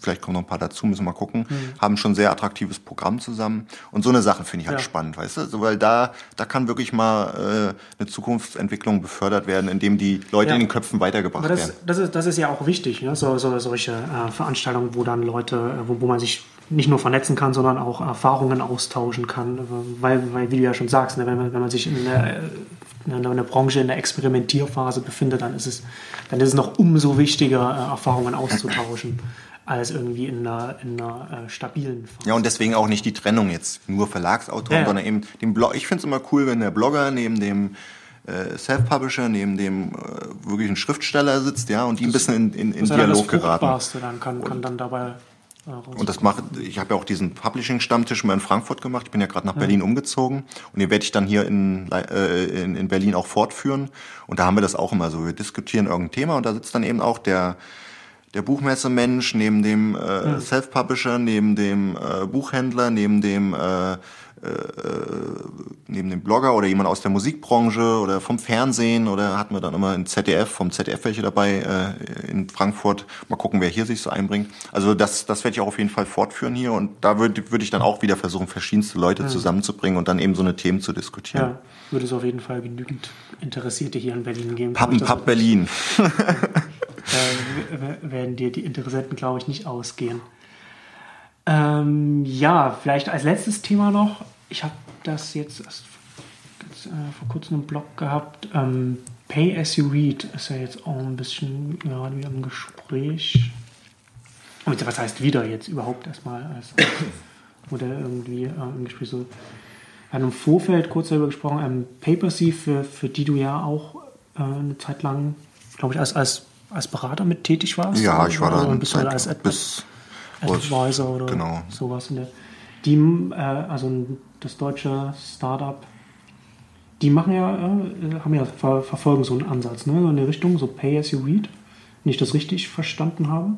S1: Vielleicht kommen noch ein paar dazu, müssen wir mal gucken. Mhm. Haben schon sehr attraktives Programm zusammen. Und so eine Sache finde ich halt ja. spannend, weißt du? Weil da, da kann wirklich mal eine Zukunftsentwicklung befördert werden, indem die Leute ja. in den Köpfen weitergebracht
S2: das,
S1: werden.
S2: Das ist, das ist ja auch wichtig, ne? so, so, solche äh, Veranstaltungen, wo dann Leute, äh, wo, wo man sich nicht nur vernetzen kann, sondern auch Erfahrungen austauschen kann. Weil, weil wie du ja schon sagst, ne, wenn, man, wenn man sich in der, in der Branche in der Experimentierphase befindet, dann ist es, dann ist es noch umso wichtiger, äh, Erfahrungen auszutauschen als irgendwie in einer, in einer äh, stabilen
S1: Phase. Ja, und deswegen auch nicht die Trennung jetzt nur Verlagsautoren, ja. sondern eben den Blog. Ich finde es immer cool, wenn der Blogger neben dem äh, Self-Publisher, neben dem äh, wirklichen Schriftsteller sitzt, ja, und die ein bisschen in, in, in Dialog geraten.
S2: Dann kann, kann dann dabei
S1: und das mache ich habe ja auch diesen Publishing-Stammtisch mal in Frankfurt gemacht. Ich bin ja gerade nach ja. Berlin umgezogen und den werde ich dann hier in, äh, in, in Berlin auch fortführen. Und da haben wir das auch immer so. Wir diskutieren irgendein Thema und da sitzt dann eben auch der der Buchmessemensch neben dem äh, ja. Self-Publisher, neben dem äh, Buchhändler, neben dem äh, äh, neben dem Blogger oder jemand aus der Musikbranche oder vom Fernsehen oder hatten wir dann immer in ZDF, vom ZDF welche dabei äh, in Frankfurt. Mal gucken, wer hier sich so einbringt. Also das, das werde ich auch auf jeden Fall fortführen hier und da würde würd ich dann auch wieder versuchen, verschiedenste Leute ja. zusammenzubringen und dann eben so eine Themen zu diskutieren. Ja,
S2: würde es auf jeden Fall genügend Interessierte hier in Berlin geben.
S1: Pappenpapp Berlin.
S2: äh, werden dir die Interessenten, glaube ich, nicht ausgehen. Ähm, ja, vielleicht als letztes Thema noch. Ich habe das jetzt erst äh, vor kurzem im Blog gehabt. Ähm, Pay as you read ist ja jetzt auch ein bisschen gerade wieder im Gespräch. was heißt wieder jetzt überhaupt erstmal als, als Modell irgendwie äh, im Gespräch so. Wir haben im Vorfeld kurz darüber gesprochen, ähm, Papersy, für, für die du ja auch äh, eine Zeit lang, glaube ich, als, als, als Berater mit tätig warst.
S1: Ja, ich war da
S2: ein bisschen als
S1: bis
S2: Advisor oder genau. sowas in der. Die, äh, also das deutsche Startup, die machen ja, äh, haben ja ver verfolgen so einen Ansatz, ne, in der Richtung, so Pay as you read. Wenn ich das richtig verstanden habe.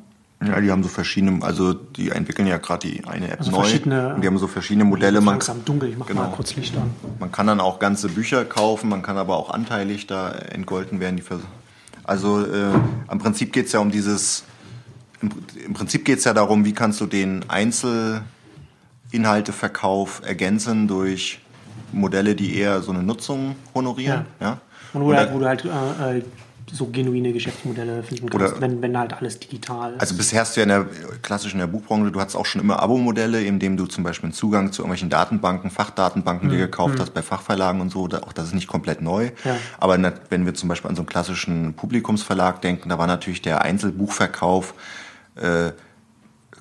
S1: Ja, die haben so verschiedene, also die entwickeln ja gerade die eine App
S2: also
S1: neu.
S2: Verschiedene,
S1: und die haben so verschiedene Modelle.
S2: Man langsam dunkel, ich mach genau. mal kurz Licht an.
S1: Man kann dann auch ganze Bücher kaufen, man kann aber auch anteilig da entgolten werden. Die also äh, am Prinzip geht es ja um dieses im, im Prinzip geht es ja darum, wie kannst du den Einzelinhalteverkauf ergänzen durch Modelle, die eher so eine Nutzung honorieren. Ja. ja?
S2: Und wo, du halt, wo du halt äh, äh, so genuine Geschäftsmodelle finden kannst, wenn, wenn halt alles digital ist.
S1: Also bisher hast du ja in der klassischen der Buchbranche, du hattest auch schon immer Abo-Modelle, indem du zum Beispiel einen Zugang zu irgendwelchen Datenbanken, Fachdatenbanken mhm. dir gekauft mhm. hast, bei Fachverlagen und so. Auch das ist nicht komplett neu. Ja. Aber wenn wir zum Beispiel an so einen klassischen Publikumsverlag denken, da war natürlich der Einzelbuchverkauf äh,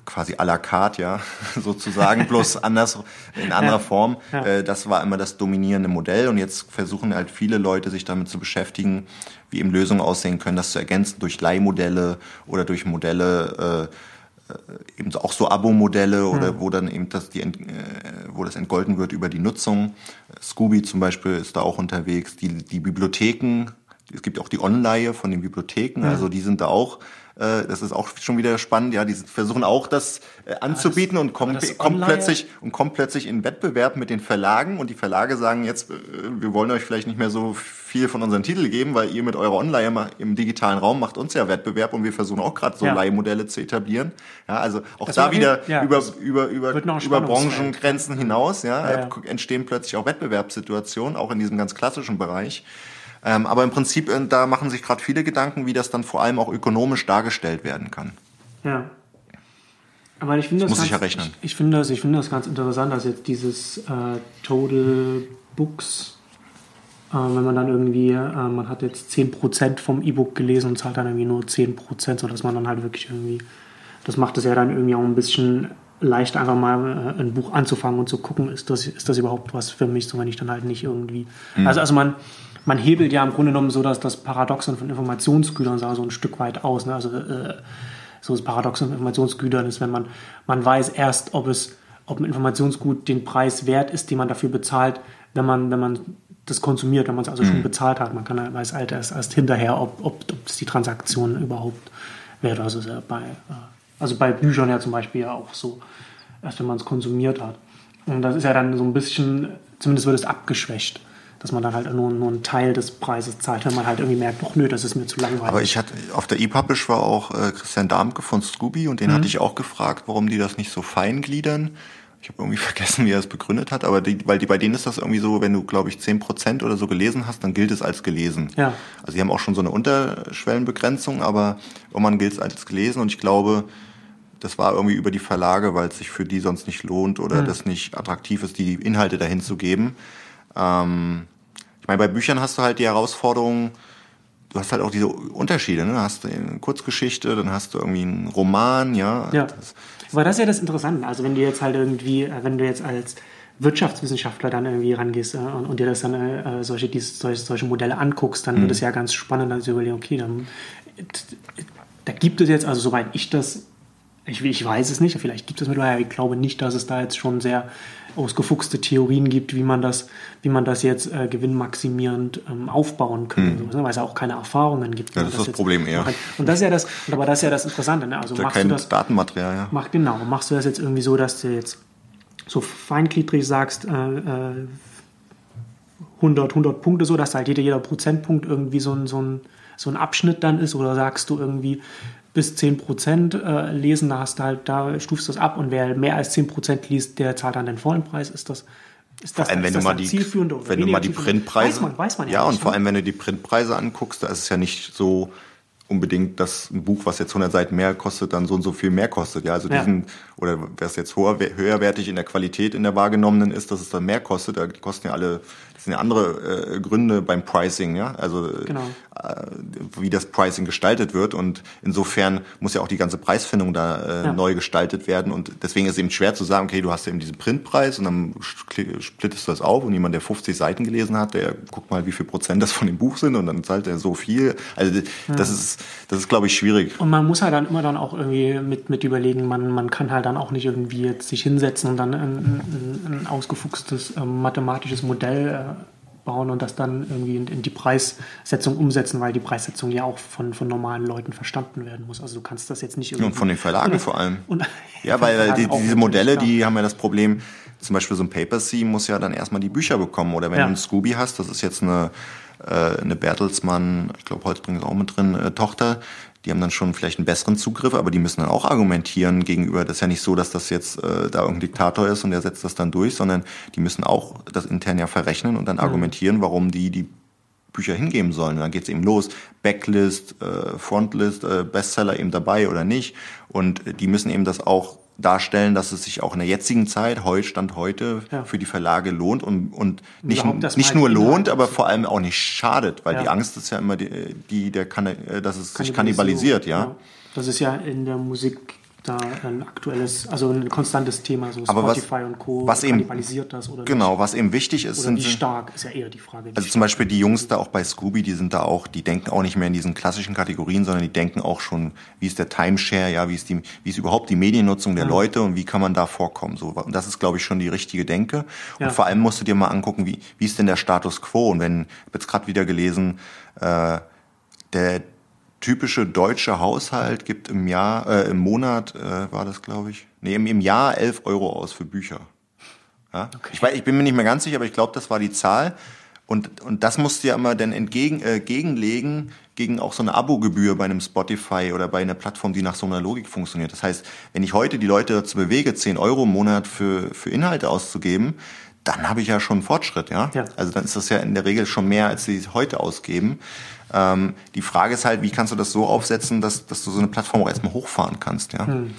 S1: quasi à la carte, ja, sozusagen, bloß anders, in anderer Form. Ja. Äh, das war immer das dominierende Modell und jetzt versuchen halt viele Leute sich damit zu beschäftigen, wie eben Lösungen aussehen können, das zu ergänzen durch Leihmodelle oder durch Modelle, äh, äh eben auch so Abo-Modelle oder mhm. wo dann eben das, die, äh, wo das entgolten wird über die Nutzung. Scooby zum Beispiel ist da auch unterwegs. Die, die Bibliotheken, es gibt auch die Online von den Bibliotheken, mhm. also die sind da auch äh, das ist auch schon wieder spannend. Ja, die versuchen auch das äh, anzubieten das, und kommen, kommen plötzlich und kommen plötzlich in Wettbewerb mit den Verlagen und die Verlage sagen jetzt, äh, wir wollen euch vielleicht nicht mehr so viel von unseren Titel geben, weil ihr mit eurer Online im digitalen Raum macht uns ja Wettbewerb und wir versuchen auch gerade so
S2: Ja.
S1: Leihmodelle zu etablieren. Ja, also auch
S2: Das
S1: da wieder
S2: ja,
S1: über, über, über, über. Branchengrenzen hinaus, ja,
S2: Ja,
S1: entstehen plötzlich auch Wettbewerbssituationen, auch in diesem ganz klassischen Bereich. Ähm, aber im Prinzip, äh, da machen sich gerade viele Gedanken, wie das dann vor allem auch ökonomisch dargestellt werden kann.
S2: Ja. Aber ich finde das,
S1: muss
S2: ganz,
S1: sich ja rechnen.
S2: Ich, ich finde das, ich finde das ganz interessant, dass jetzt dieses äh, Total Books, äh, wenn man dann irgendwie, äh, man hat jetzt 10% vom E-Book gelesen und zahlt dann irgendwie nur 10%, sodass man dann halt wirklich irgendwie, das macht es ja dann irgendwie auch ein bisschen leicht, einfach mal äh, ein Buch anzufangen und zu gucken, ist das, ist das überhaupt was für mich, so wenn ich dann halt nicht irgendwie.
S1: Mhm.
S2: Also, also man, man hebelt ja im Grunde genommen so, dass das Paradoxon von Informationsgütern so ein Stück weit aus. Ne? Also äh, so das Paradoxon von Informationsgütern ist, wenn man, man weiß erst, ob es, ob ein Informationsgut den Preis wert ist, den man dafür bezahlt, wenn man, wenn man das konsumiert, wenn man es also schon bezahlt hat. Man kann weiß halt erst, erst hinterher, ob, ob, ob es die Transaktion überhaupt wert ist. Also bei, äh, also bei Büchern ja zum Beispiel ja auch so, erst wenn man es konsumiert hat. Und das ist ja dann so ein bisschen, zumindest wird es abgeschwächt, dass man dann halt nur, nur einen Teil des Preises zahlt, wenn man halt irgendwie merkt, ach nö, das ist mir zu langweilig.
S1: Aber ich hatte, auf der ePublish war auch äh, Christian Darmke von Scooby und den
S2: Mhm.
S1: hatte ich auch gefragt, warum die das nicht so fein gliedern. Ich habe irgendwie vergessen, wie er es begründet hat, aber die, weil die, bei denen ist das irgendwie so, wenn du, glaube ich, 10% oder so gelesen hast, dann gilt es als gelesen.
S2: Ja.
S1: Also die haben auch schon so eine Unterschwellenbegrenzung, aber irgendwann gilt es als gelesen und ich glaube, das war irgendwie über die Verlage, weil es sich für die sonst nicht lohnt oder das nicht attraktiv ist, die Inhalte dahin zu geben. Ähm, ich meine, bei Büchern hast du halt die Herausforderung, du hast halt auch diese Unterschiede. Ne? Du hast eine Kurzgeschichte, dann hast du irgendwie einen Roman, ja.
S2: Ja.
S1: Das,
S2: Aber das ist ja das Interessante. Also wenn du jetzt halt irgendwie, äh, wenn du jetzt als Wirtschaftswissenschaftler dann irgendwie rangehst äh, und, und dir das dann äh, solche, dies, solche, solche Modelle anguckst, dann wird es ja ganz spannend, dann zu überlegen, okay, dann da gibt es jetzt, also soweit ich das, ich, ich weiß es nicht, vielleicht gibt es mittlerweile, aber ich glaube nicht, dass es da jetzt schon sehr ausgefuchste Theorien gibt, wie man das, wie man das jetzt äh, gewinnmaximierend ähm, aufbauen kann, und sowas, ne? weil es ja auch keine Erfahrungen gibt.
S1: Ja, das ist das
S2: jetzt
S1: Problem eher.
S2: kann. Und das ist ja das, aber das ist ja das Interessante, ne? Also
S1: da
S2: machst du
S1: kein
S2: das,
S1: Datenmaterial, ja.
S2: Mach genau. Machst du das jetzt irgendwie so, dass du jetzt so feingliedrig sagst, äh, äh, 100, 100 Punkte so, dass halt jeder, jeder Prozentpunkt irgendwie so ein, so, ein, so ein Abschnitt dann ist? Oder sagst du irgendwie bis 10 Prozent äh, lesen, da hast du halt, da stufst du es ab und wer mehr als 10 Prozent liest, der zahlt dann den vollen Preis. Ist das, ist das,
S1: Vor allem, wenn
S2: ist
S1: du
S2: das
S1: mal die,
S2: zielführend oder
S1: wenn du mal die? Printpreise,
S2: Weiß man, weiß man ja,
S1: ja, und vor
S2: ne?
S1: allem, wenn du die Printpreise anguckst, da ist es ja nicht so unbedingt, dass ein Buch, was jetzt 100 Seiten mehr kostet, dann so und so viel mehr kostet. Ja, also
S2: Ja.
S1: diesen, oder wer es jetzt hoher, höherwertig in der Qualität in der wahrgenommenen ist, dass es dann mehr kostet, da kosten ja alle, das sind ja andere äh, Gründe beim Pricing, ja, also
S2: Genau.
S1: äh, wie das Pricing gestaltet wird und insofern muss ja auch die ganze Preisfindung da äh,
S2: Ja.
S1: neu gestaltet werden und deswegen ist es eben schwer zu sagen, okay, du hast eben diesen Printpreis und dann splittest du das auf und jemand, der 50 Seiten gelesen hat, der guckt mal, wie viel Prozent das von dem Buch sind und dann zahlt er so viel. Also das ist, das ist glaube ich schwierig.
S2: Und man muss halt dann immer dann auch irgendwie mit, mit überlegen, man, man kann halt dann auch nicht irgendwie jetzt sich hinsetzen und dann ein, ein, ein ausgefuchstes ähm, mathematisches Modell äh, bauen und das dann irgendwie in, in die Preissetzung umsetzen, weil die Preissetzung ja auch von, von normalen Leuten verstanden werden muss. Also du kannst das jetzt nicht irgendwie...
S1: Und von den Verlagen vor allem.
S2: Und,
S1: Ja, weil die, diese Modelle, die haben ja das Problem, zum Beispiel so ein Paper C muss ja dann erstmal die Bücher bekommen. Oder wenn
S2: Ja.
S1: du einen Scooby hast, das ist jetzt eine, äh, eine Bertelsmann, ich glaube, Holzbring ist auch mit drin, äh, Tochter, die haben dann schon vielleicht einen besseren Zugriff, aber die müssen dann auch argumentieren gegenüber. Das ist ja nicht so, dass das jetzt äh, da irgendein Diktator ist und der setzt das dann durch, sondern die müssen auch das intern ja verrechnen und dann argumentieren, warum die die Bücher hingeben sollen. Und dann geht's eben los. Backlist, äh, Frontlist, äh, Bestseller eben dabei oder nicht. Und die müssen eben das auch darstellen, dass es sich auch in der jetzigen Zeit, heute Stand heute,
S2: Ja.
S1: für die Verlage lohnt und, und nicht, nicht nur lohnt, aber vor allem auch nicht schadet, weil
S2: Ja.
S1: die Angst ist ja immer die, die der kann, äh, dass es sich kannibalisiert, ja.
S2: Das ist ja in der Musik da ein aktuelles, also ein konstantes Thema, so
S1: Aber was-
S2: Spotify und Co.
S1: was eben-
S2: das oder
S1: Genau, was eben wichtig ist,
S2: nicht? Oder
S1: sind
S2: wie stark ist ja eher die Frage.
S1: Also zum Beispiel die Jungs da auch bei Scooby, die sind da auch, die denken auch nicht mehr in diesen klassischen Kategorien, sondern die denken auch schon, wie ist der Timeshare, ja, wie ist die, wie ist überhaupt die Mediennutzung der Leute und wie kann man da vorkommen, so. Und das ist, glaube ich, schon die richtige Denke. Und
S2: Ja.
S1: vor allem musst du dir mal angucken, wie, wie ist denn der Status quo? Und wenn, ich habe jetzt gerade wieder gelesen, äh, der typische deutsche Haushalt gibt im Jahr, äh, im Monat, äh, war das, glaube ich, nee, im, im Jahr 11 Euro aus für Bücher. Ja? Ich, weiß, ich bin mir nicht mehr ganz sicher, aber ich glaube, das war die Zahl. Und, und das musst du ja immer dann entgegen, äh, gegenlegen gegen auch so eine Abogebühr bei einem Spotify oder bei einer Plattform, die nach so einer Logik funktioniert. Das heißt, wenn ich heute die Leute dazu bewege, 10 Euro im Monat für, für Inhalte auszugeben, dann habe ich ja schon Fortschritt, ja? ja? Also dann ist das ja in der Regel schon mehr, als sie heute ausgeben. Ähm, die Frage ist halt, wie kannst du das so aufsetzen, dass, dass du so eine Plattform auch erstmal hochfahren kannst, ja? Hm.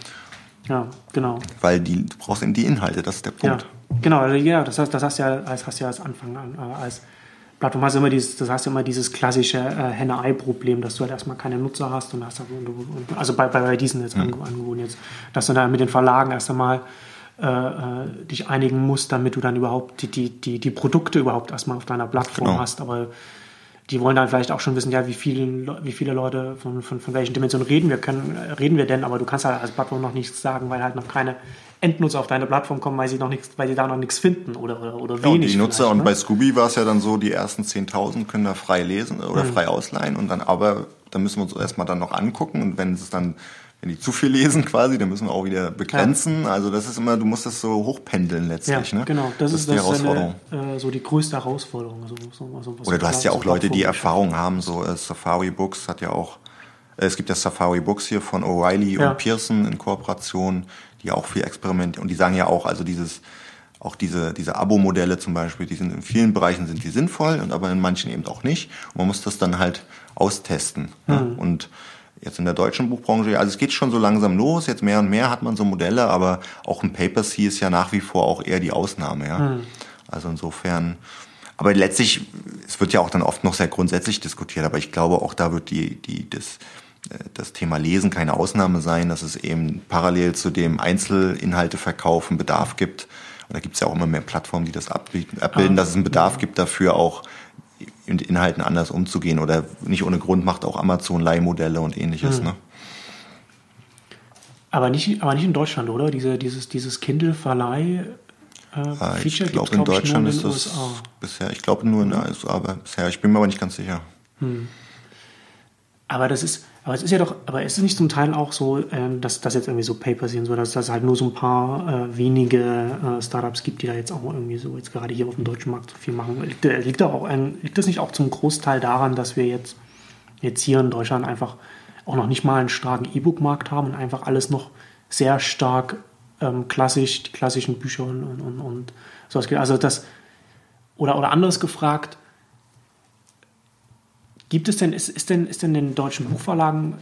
S2: Ja, genau.
S1: Weil die, du brauchst eben die Inhalte, das ist der Punkt.
S2: Ja, genau, also, ja, das, heißt, das hast du ja als, hast ja als Anfang an, äh, als Plattform hast du immer dieses, das hast du immer dieses klassische äh, Henne-Ei-Problem, dass du halt erstmal keine Nutzer hast und hast also bei, bei diesen jetzt mhm. Angeboten jetzt, dass du dann mit den Verlagen erst einmal äh, äh, dich einigen musst, damit du dann überhaupt die, die, die, die Produkte überhaupt erstmal auf deiner Plattform genau. hast. Aber die wollen dann vielleicht auch schon wissen, ja, wie viele, wie viele Leute, von, von, von welchen Dimensionen reden wir können, reden wir denn, aber du kannst halt als Plattform noch nichts sagen, weil halt noch keine Endnutzer auf deine Plattform kommen, weil sie noch nichts, weil sie da noch nichts finden oder, oder, oder
S1: ja, wenig. Die Nutzer und ne? bei Scooby war es ja dann so, die ersten 10.000 können da frei lesen oder mhm. frei ausleihen und dann aber, da müssen wir uns erstmal dann noch angucken und wenn es dann wenn die zu viel lesen quasi, dann müssen wir auch wieder begrenzen. Ja. Also das ist immer, du musst das so hochpendeln letztlich.
S2: Ja, ne? genau. Das, das ist, die das Herausforderung. Eine, äh, so die größte Herausforderung. Also, so,
S1: Oder du hast ja auch Leute, die Erfahrung haben. So äh, Safari Books hat ja auch, äh, es gibt ja Safari Books hier von O'Reilly ja. und Pearson in Kooperation, die auch viel experimentieren. Und die sagen ja auch, also dieses auch diese, diese Abo-Modelle zum Beispiel, die sind in vielen Bereichen sind die sinnvoll und aber in manchen eben auch nicht. Und man muss das dann halt austesten. Mhm. Ne? Und jetzt in der deutschen Buchbranche, also es geht schon so langsam los, jetzt mehr und mehr hat man so Modelle, aber auch ein Paper-C ist ja nach wie vor auch eher die Ausnahme, ja. Mhm. Also insofern, aber letztlich, es wird ja auch dann oft noch sehr grundsätzlich diskutiert, aber ich glaube auch da wird die, die, das, äh, das Thema Lesen keine Ausnahme sein, dass es eben parallel zu dem Einzelinhalte verkaufen Bedarf gibt. Und da gibt es ja auch immer mehr Plattformen, die das abbilden, ah. dass es einen Bedarf gibt dafür auch mit Inhalten anders umzugehen oder nicht ohne Grund macht auch Amazon Leihmodelle und ähnliches. Hm. Ne?
S2: Aber nicht, aber nicht in Deutschland, oder? Diese, dieses, dieses Kindle-Verleih.
S1: Äh, ah, ich glaube, in Deutschland ist das bisher, ich glaube nur in der USA, aber bisher, ich bin mir aber nicht ganz sicher. Hm.
S2: Aber das ist, aber es ist ja doch, aber ist es nicht zum Teil auch so, ähm, dass das jetzt irgendwie so Papers sind, so dass es halt nur so ein paar äh, wenige äh, Startups gibt, die da jetzt auch irgendwie so jetzt gerade hier auf dem deutschen Markt so viel machen. Liegt, äh, liegt, auch ein, liegt das nicht auch zum Großteil daran, dass wir jetzt, jetzt hier in Deutschland einfach auch noch nicht mal einen starken E-Book-Markt haben und einfach alles noch sehr stark ähm, klassisch, die klassischen Bücher und, und, und sowas geht. Also das, oder, oder anderes gefragt, Gibt es denn, ist, ist denn, ist denn den deutschen Buchverlagen,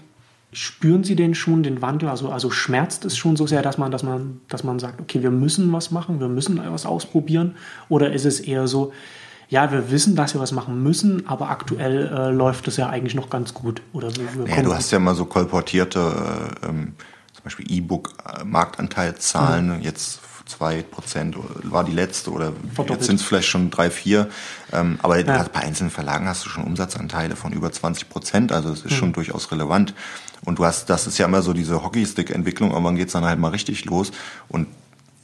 S2: spüren Sie denn schon den Wandel? Also, also schmerzt es schon so sehr, dass man, dass, man, dass man sagt, okay, wir müssen was machen, wir müssen was ausprobieren? Oder ist es eher so, ja, wir wissen, dass wir was machen müssen, aber aktuell äh, läuft es ja eigentlich noch ganz gut? Oder wir,
S1: wir ja, du hast ja mal so kolportierte, äh, ähm, zum Beispiel E-Book-Marktanteilzahlen, mhm. jetzt 2 Prozent war die letzte oder Verdoppelt. jetzt sind es vielleicht schon 3, 4. Ähm, aber ja. bei einzelnen Verlagen hast du schon Umsatzanteile von über 20 Prozent, also es ist mhm. schon durchaus relevant. Und du hast, das ist ja immer so diese Hockeystick-Entwicklung, irgendwann geht es dann halt mal richtig los. Und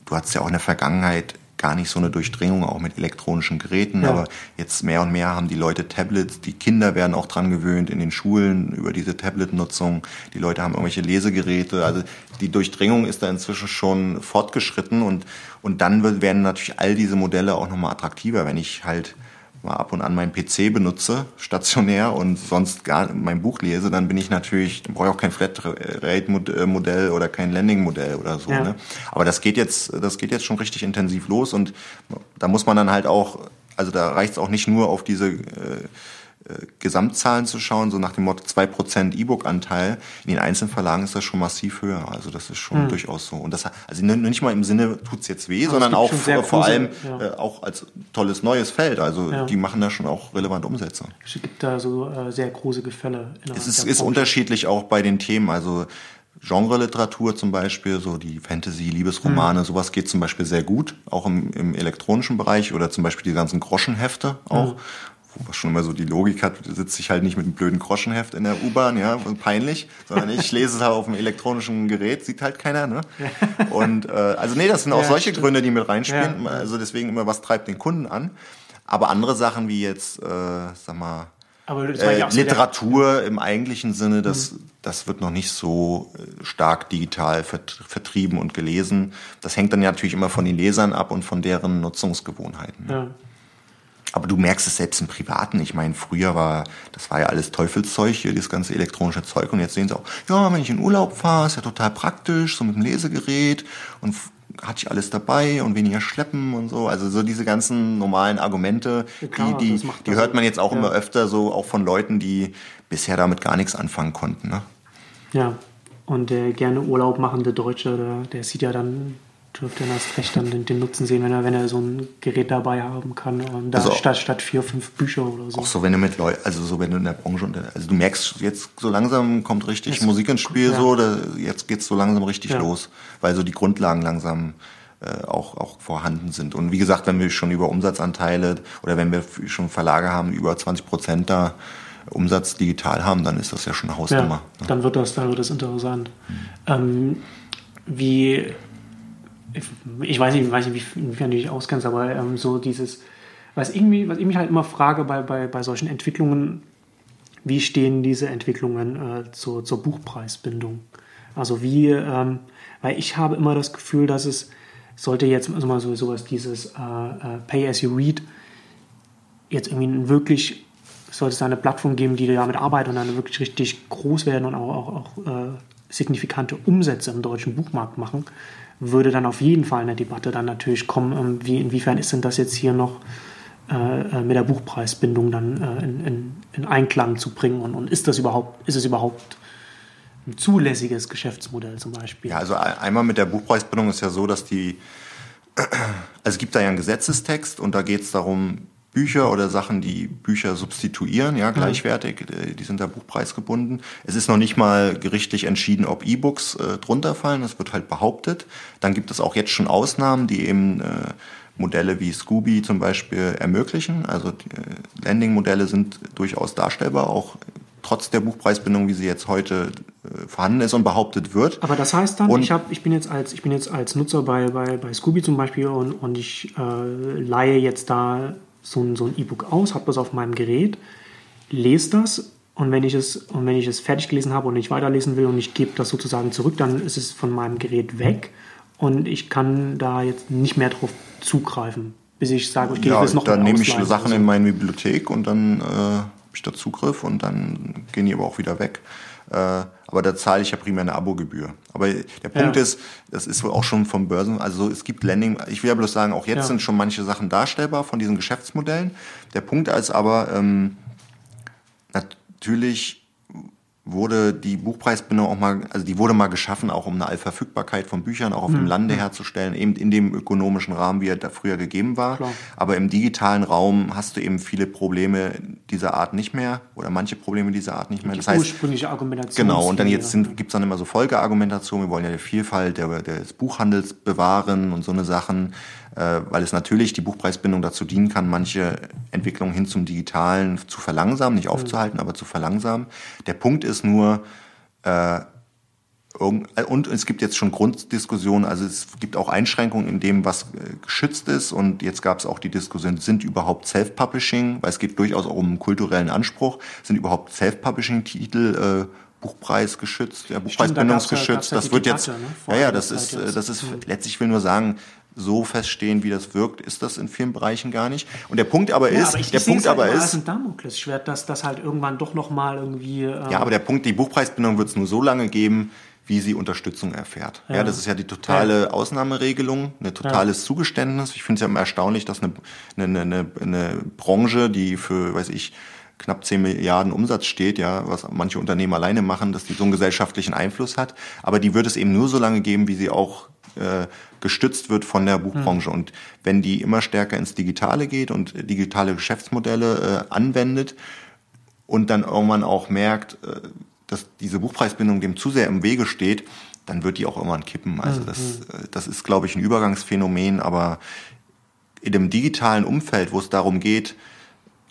S1: du hast ja auch in der Vergangenheit gar nicht so eine Durchdringung, auch mit elektronischen Geräten. Ja. Aber jetzt mehr und mehr haben die Leute Tablets. Die Kinder werden auch dran gewöhnt in den Schulen über diese Tablet-Nutzung. Die Leute haben irgendwelche Lesegeräte. Also die Durchdringung ist da inzwischen schon fortgeschritten und, und dann werden natürlich all diese Modelle auch nochmal attraktiver, wenn ich halt mal ab und an meinen PC benutze, stationär und sonst gar mein Buch lese, dann bin ich natürlich, dann brauche ich auch kein Flatrate-Modell oder kein Landing-Modell oder so. Ja. Ne? Aber das geht jetzt, das geht jetzt schon richtig intensiv los und da muss man dann halt auch, also da reicht es auch nicht nur auf diese äh, äh, Gesamtzahlen zu schauen, so nach dem Motto 2% E-Book-Anteil. In den einzelnen Verlagen ist das schon massiv höher. Also das ist schon hm. durchaus so. Und das, also nicht mal im Sinne tut's jetzt weh, Aber sondern auch vor, vor allem ja. äh, auch als tolles neues Feld. Also ja. die machen da schon auch relevante Umsätze.
S2: Es gibt da so äh, sehr große Gefälle.
S1: Es ist, ist unterschiedlich auch bei den Themen. Also Genre-Literatur zum Beispiel, so die Fantasy, Liebesromane, hm. sowas geht zum Beispiel sehr gut, auch im, im elektronischen Bereich oder zum Beispiel die ganzen Groschenhefte auch. Hm was schon immer so die Logik hat, sitze ich halt nicht mit einem blöden Groschenheft in der U-Bahn, ja, peinlich, sondern ich lese es halt auf dem elektronischen Gerät, sieht halt keiner, ne? Und äh, also nee, das sind auch ja, solche stimmt. Gründe, die mit reinspielen. Ja. Also deswegen immer, was treibt den Kunden an? Aber andere Sachen wie jetzt, äh, sag mal, äh, Literatur im eigentlichen Sinne, das, mhm. das wird noch nicht so äh, stark digital vertrieben und gelesen. Das hängt dann ja natürlich immer von den Lesern ab und von deren Nutzungsgewohnheiten.
S2: Ja.
S1: Aber du merkst es selbst im Privaten. Ich meine, früher war, das war ja alles Teufelszeug hier, dieses ganze elektronische Zeug. Und jetzt sehen sie auch, ja, wenn ich in Urlaub fahre, ist ja total praktisch, so mit dem Lesegerät und hatte ich alles dabei und weniger schleppen und so. Also so diese ganzen normalen Argumente, ja, klar, die, die, die hört man jetzt auch ja. immer öfter so, auch von Leuten, die bisher damit gar nichts anfangen konnten. Ne?
S2: Ja, und der gerne Urlaub machende Deutsche, der, der sieht ja dann dürfte dann erst recht dann den, den, Nutzen sehen, wenn er, wenn er so ein Gerät dabei haben kann. Und da also statt, statt vier, fünf Bücher oder so.
S1: Auch so, wenn du mit Leuten, also so, wenn du in der Branche, also du merkst, jetzt so langsam kommt richtig jetzt, Musik ins Spiel, ja. so, da, jetzt geht's so langsam richtig ja. los, weil so die Grundlagen langsam äh, auch, auch vorhanden sind. Und wie gesagt, wenn wir schon über Umsatzanteile oder wenn wir schon Verlage haben, über 20 Prozent da Umsatz digital haben, dann ist das ja schon eine Hausnummer. Ja,
S2: ne? Dann wird das, dann wird das interessant. Mhm. Ähm, wie ich weiß nicht, weiß nicht inwiefern du dich auskennst, aber ähm, so dieses, was, irgendwie, was ich mich halt immer frage bei, bei, bei solchen Entwicklungen, wie stehen diese Entwicklungen äh, zur, zur Buchpreisbindung? Also wie, ähm, weil ich habe immer das Gefühl, dass es sollte jetzt also mal so sowas dieses äh, äh, Pay as you read jetzt irgendwie wirklich sollte es eine Plattform geben, die damit arbeitet und dann wirklich richtig groß werden und auch, auch, auch äh, signifikante Umsätze im deutschen Buchmarkt machen, würde dann auf jeden Fall eine Debatte dann natürlich kommen, ähm, wie, inwiefern ist denn das jetzt hier noch äh, äh, mit der Buchpreisbindung dann äh, in, in, in, Einklang zu bringen und, und ist das überhaupt, ist es überhaupt ein zulässiges Geschäftsmodell zum Beispiel?
S1: Ja, also einmal mit der Buchpreisbindung ist ja so, dass die, also es gibt da ja einen Gesetzestext und da geht es darum, Bücher oder Sachen, die Bücher substituieren, ja, gleichwertig, äh, die sind da buchpreisgebunden. Es ist noch nicht mal gerichtlich entschieden, ob E-Books äh, drunter fallen, das wird halt behauptet. Dann gibt es auch jetzt schon Ausnahmen, die eben äh, Modelle wie Scooby zum Beispiel ermöglichen. Also äh, Landing-Modelle sind durchaus darstellbar, auch trotz der Buchpreisbindung, wie sie jetzt heute äh, vorhanden ist und behauptet wird.
S2: Aber das heißt dann, und ich, hab, ich, bin jetzt als, ich bin jetzt als Nutzer bei, bei, bei Scooby zum Beispiel und, und ich äh, leihe jetzt da so ein, so ein E-Book aus, habe das auf meinem Gerät, lese das und wenn ich es, und wenn ich es fertig gelesen habe und nicht weiterlesen will und ich gebe das sozusagen zurück, dann ist es von meinem Gerät weg und ich kann da jetzt nicht mehr drauf zugreifen, bis ich sage, okay,
S1: ja, ich will es noch Dann nehme ich Sachen in meine Bibliothek und dann äh, habe ich da Zugriff und dann gehen die aber auch wieder weg. Äh, aber da zahle ich ja primär eine Abogebühr. Aber der Punkt ja. ist, das ist wohl auch schon vom Börsen, also es gibt Landing, ich will ja bloß sagen, auch jetzt ja. sind schon manche Sachen darstellbar von diesen Geschäftsmodellen. Der Punkt ist aber, ähm, natürlich wurde die Buchpreisbindung auch mal, also die wurde mal geschaffen, auch um eine Allverfügbarkeit von Büchern auch auf mhm. dem Lande herzustellen, eben in dem ökonomischen Rahmen, wie er da früher gegeben war. Klar. Aber im digitalen Raum hast du eben viele Probleme dieser Art nicht mehr oder manche Probleme dieser Art nicht mehr.
S2: Die das heißt, ursprüngliche Argumentation.
S1: Genau, und dann jetzt gibt es dann immer so Folgeargumentationen, wir wollen ja die Vielfalt der, des Buchhandels bewahren und so eine Sachen weil es natürlich die Buchpreisbindung dazu dienen kann, manche Entwicklungen hin zum Digitalen zu verlangsamen, nicht aufzuhalten, mhm. aber zu verlangsamen. Der Punkt ist nur, äh, und es gibt jetzt schon Grunddiskussionen, also es gibt auch Einschränkungen in dem, was äh, geschützt ist. Und jetzt gab es auch die Diskussion, sind überhaupt Self-Publishing, weil es geht durchaus auch um einen kulturellen Anspruch, sind überhaupt Self-Publishing-Titel äh, Buchpreis geschützt, ja, Buchpreisbindungsgeschützt. Ja, das wird jetzt, ne? ja, ja, das ist, äh, das ist, mhm. letztlich will nur sagen, so feststehen, wie das wirkt, ist das in vielen Bereichen gar nicht. Und der Punkt aber ja, ist, aber der Punkt halt aber ist,
S2: ein Damoklesschwert, dass das halt irgendwann doch noch mal irgendwie.
S1: Äh ja, aber der Punkt, die Buchpreisbindung wird es nur so lange geben, wie sie Unterstützung erfährt. Ja, ja das ist ja die totale ja. Ausnahmeregelung, ein totales. Zugeständnis. Ich finde es ja immer erstaunlich, dass eine, eine, eine, eine Branche, die für, weiß ich, knapp 10 Milliarden Umsatz steht, ja, was manche Unternehmen alleine machen, dass die so einen gesellschaftlichen Einfluss hat. Aber die wird es eben nur so lange geben, wie sie auch äh, gestützt wird von der Buchbranche. Mhm. Und wenn die immer stärker ins Digitale geht und digitale Geschäftsmodelle äh, anwendet und dann irgendwann auch merkt, äh, dass diese Buchpreisbindung dem zu sehr im Wege steht, dann wird die auch irgendwann kippen. Also das, mhm. Äh, das ist, glaube ich, ein Übergangsphänomen, aber in dem digitalen Umfeld, wo es darum geht,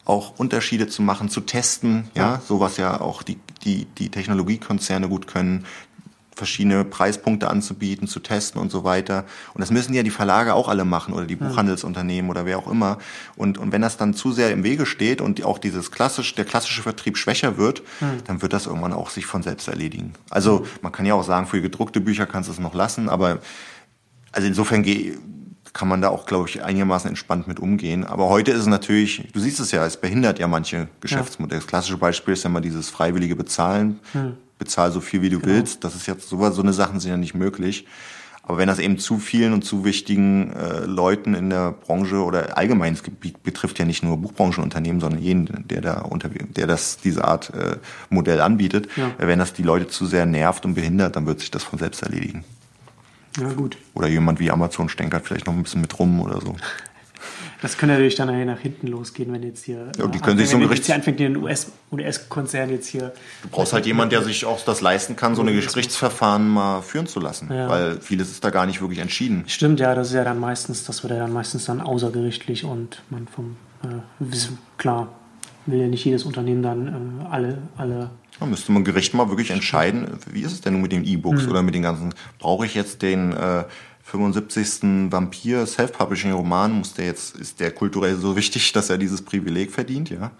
S1: auch Unterschiede zu machen, zu testen, ja, ja so was ja auch die, die, die Technologiekonzerne gut können, verschiedene Preispunkte anzubieten, zu testen und so weiter. Und das müssen ja die Verlage auch alle machen oder die Buchhandelsunternehmen oder wer auch immer. Und, und wenn das dann zu sehr im Wege steht und auch dieses klassisch, der klassische Vertrieb schwächer wird, mhm. dann wird das irgendwann auch sich von selbst erledigen. Also man kann ja auch sagen, für gedruckte Bücher kannst du es noch lassen, aber also insofern kann man da auch, glaube ich, einigermaßen entspannt mit umgehen. Aber heute ist es natürlich, du siehst es ja, es behindert ja manche Geschäftsmodelle. Das klassische Beispiel ist ja mal dieses freiwillige Bezahlen. Hm. Bezahl so viel, wie du genau. willst. Das ist jetzt so, so eine Sachen sind ja nicht möglich. Aber wenn das eben zu vielen und zu wichtigen äh, Leuten in der Branche oder allgemein, es betrifft ja nicht nur Buchbranchenunternehmen, sondern jeden, der da unter, der das diese Art äh, Modell anbietet, ja. wenn das die Leute zu sehr nervt und behindert, dann wird sich das von selbst erledigen.
S2: Ja, gut.
S1: Oder jemand wie Amazon stänkert vielleicht noch ein bisschen mit rum oder so.
S2: Das könnte natürlich dann nach hinten losgehen, wenn jetzt hier.
S1: Ja, die können sich so ein Gerichts
S2: anfängt, den US-Konzern jetzt hier.
S1: Du brauchst halt jemanden, der sich auch das leisten kann, so eine Gerichtsverfahren mal führen zu lassen. Ja. Weil vieles ist da gar nicht wirklich entschieden.
S2: Stimmt, ja, das ist ja dann meistens, das wird ja dann meistens dann außergerichtlich und man vom, äh, klar, will ja nicht jedes Unternehmen dann äh, alle, alle
S1: da müsste man Gericht mal wirklich entscheiden, wie ist es denn nun mit den E-Books mhm. oder mit den ganzen, brauche ich jetzt den äh, 75. Vampir Self-Publishing Roman, muss der jetzt, ist der kulturell so wichtig, dass er dieses Privileg verdient, ja?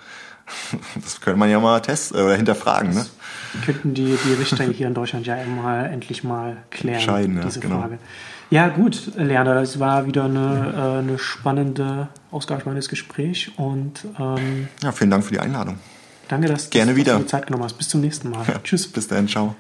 S1: Das könnte man ja mal testen oder hinterfragen, ne?
S2: Könnten die, die Richter hier in Deutschland ja mal endlich mal klären,
S1: Scheiden, diese ja, genau. Frage.
S2: Ja, gut, Lerner, das war wieder eine, äh, eine spannende, ausgangsspannendes Gespräch und ähm,
S1: ja, vielen Dank für die Einladung.
S2: Danke, dass,
S1: Gerne
S2: dass,
S1: wieder.
S2: du dir Zeit genommen hast. Bis zum nächsten Mal. Ja,
S1: Tschüss. Bis dann, ciao.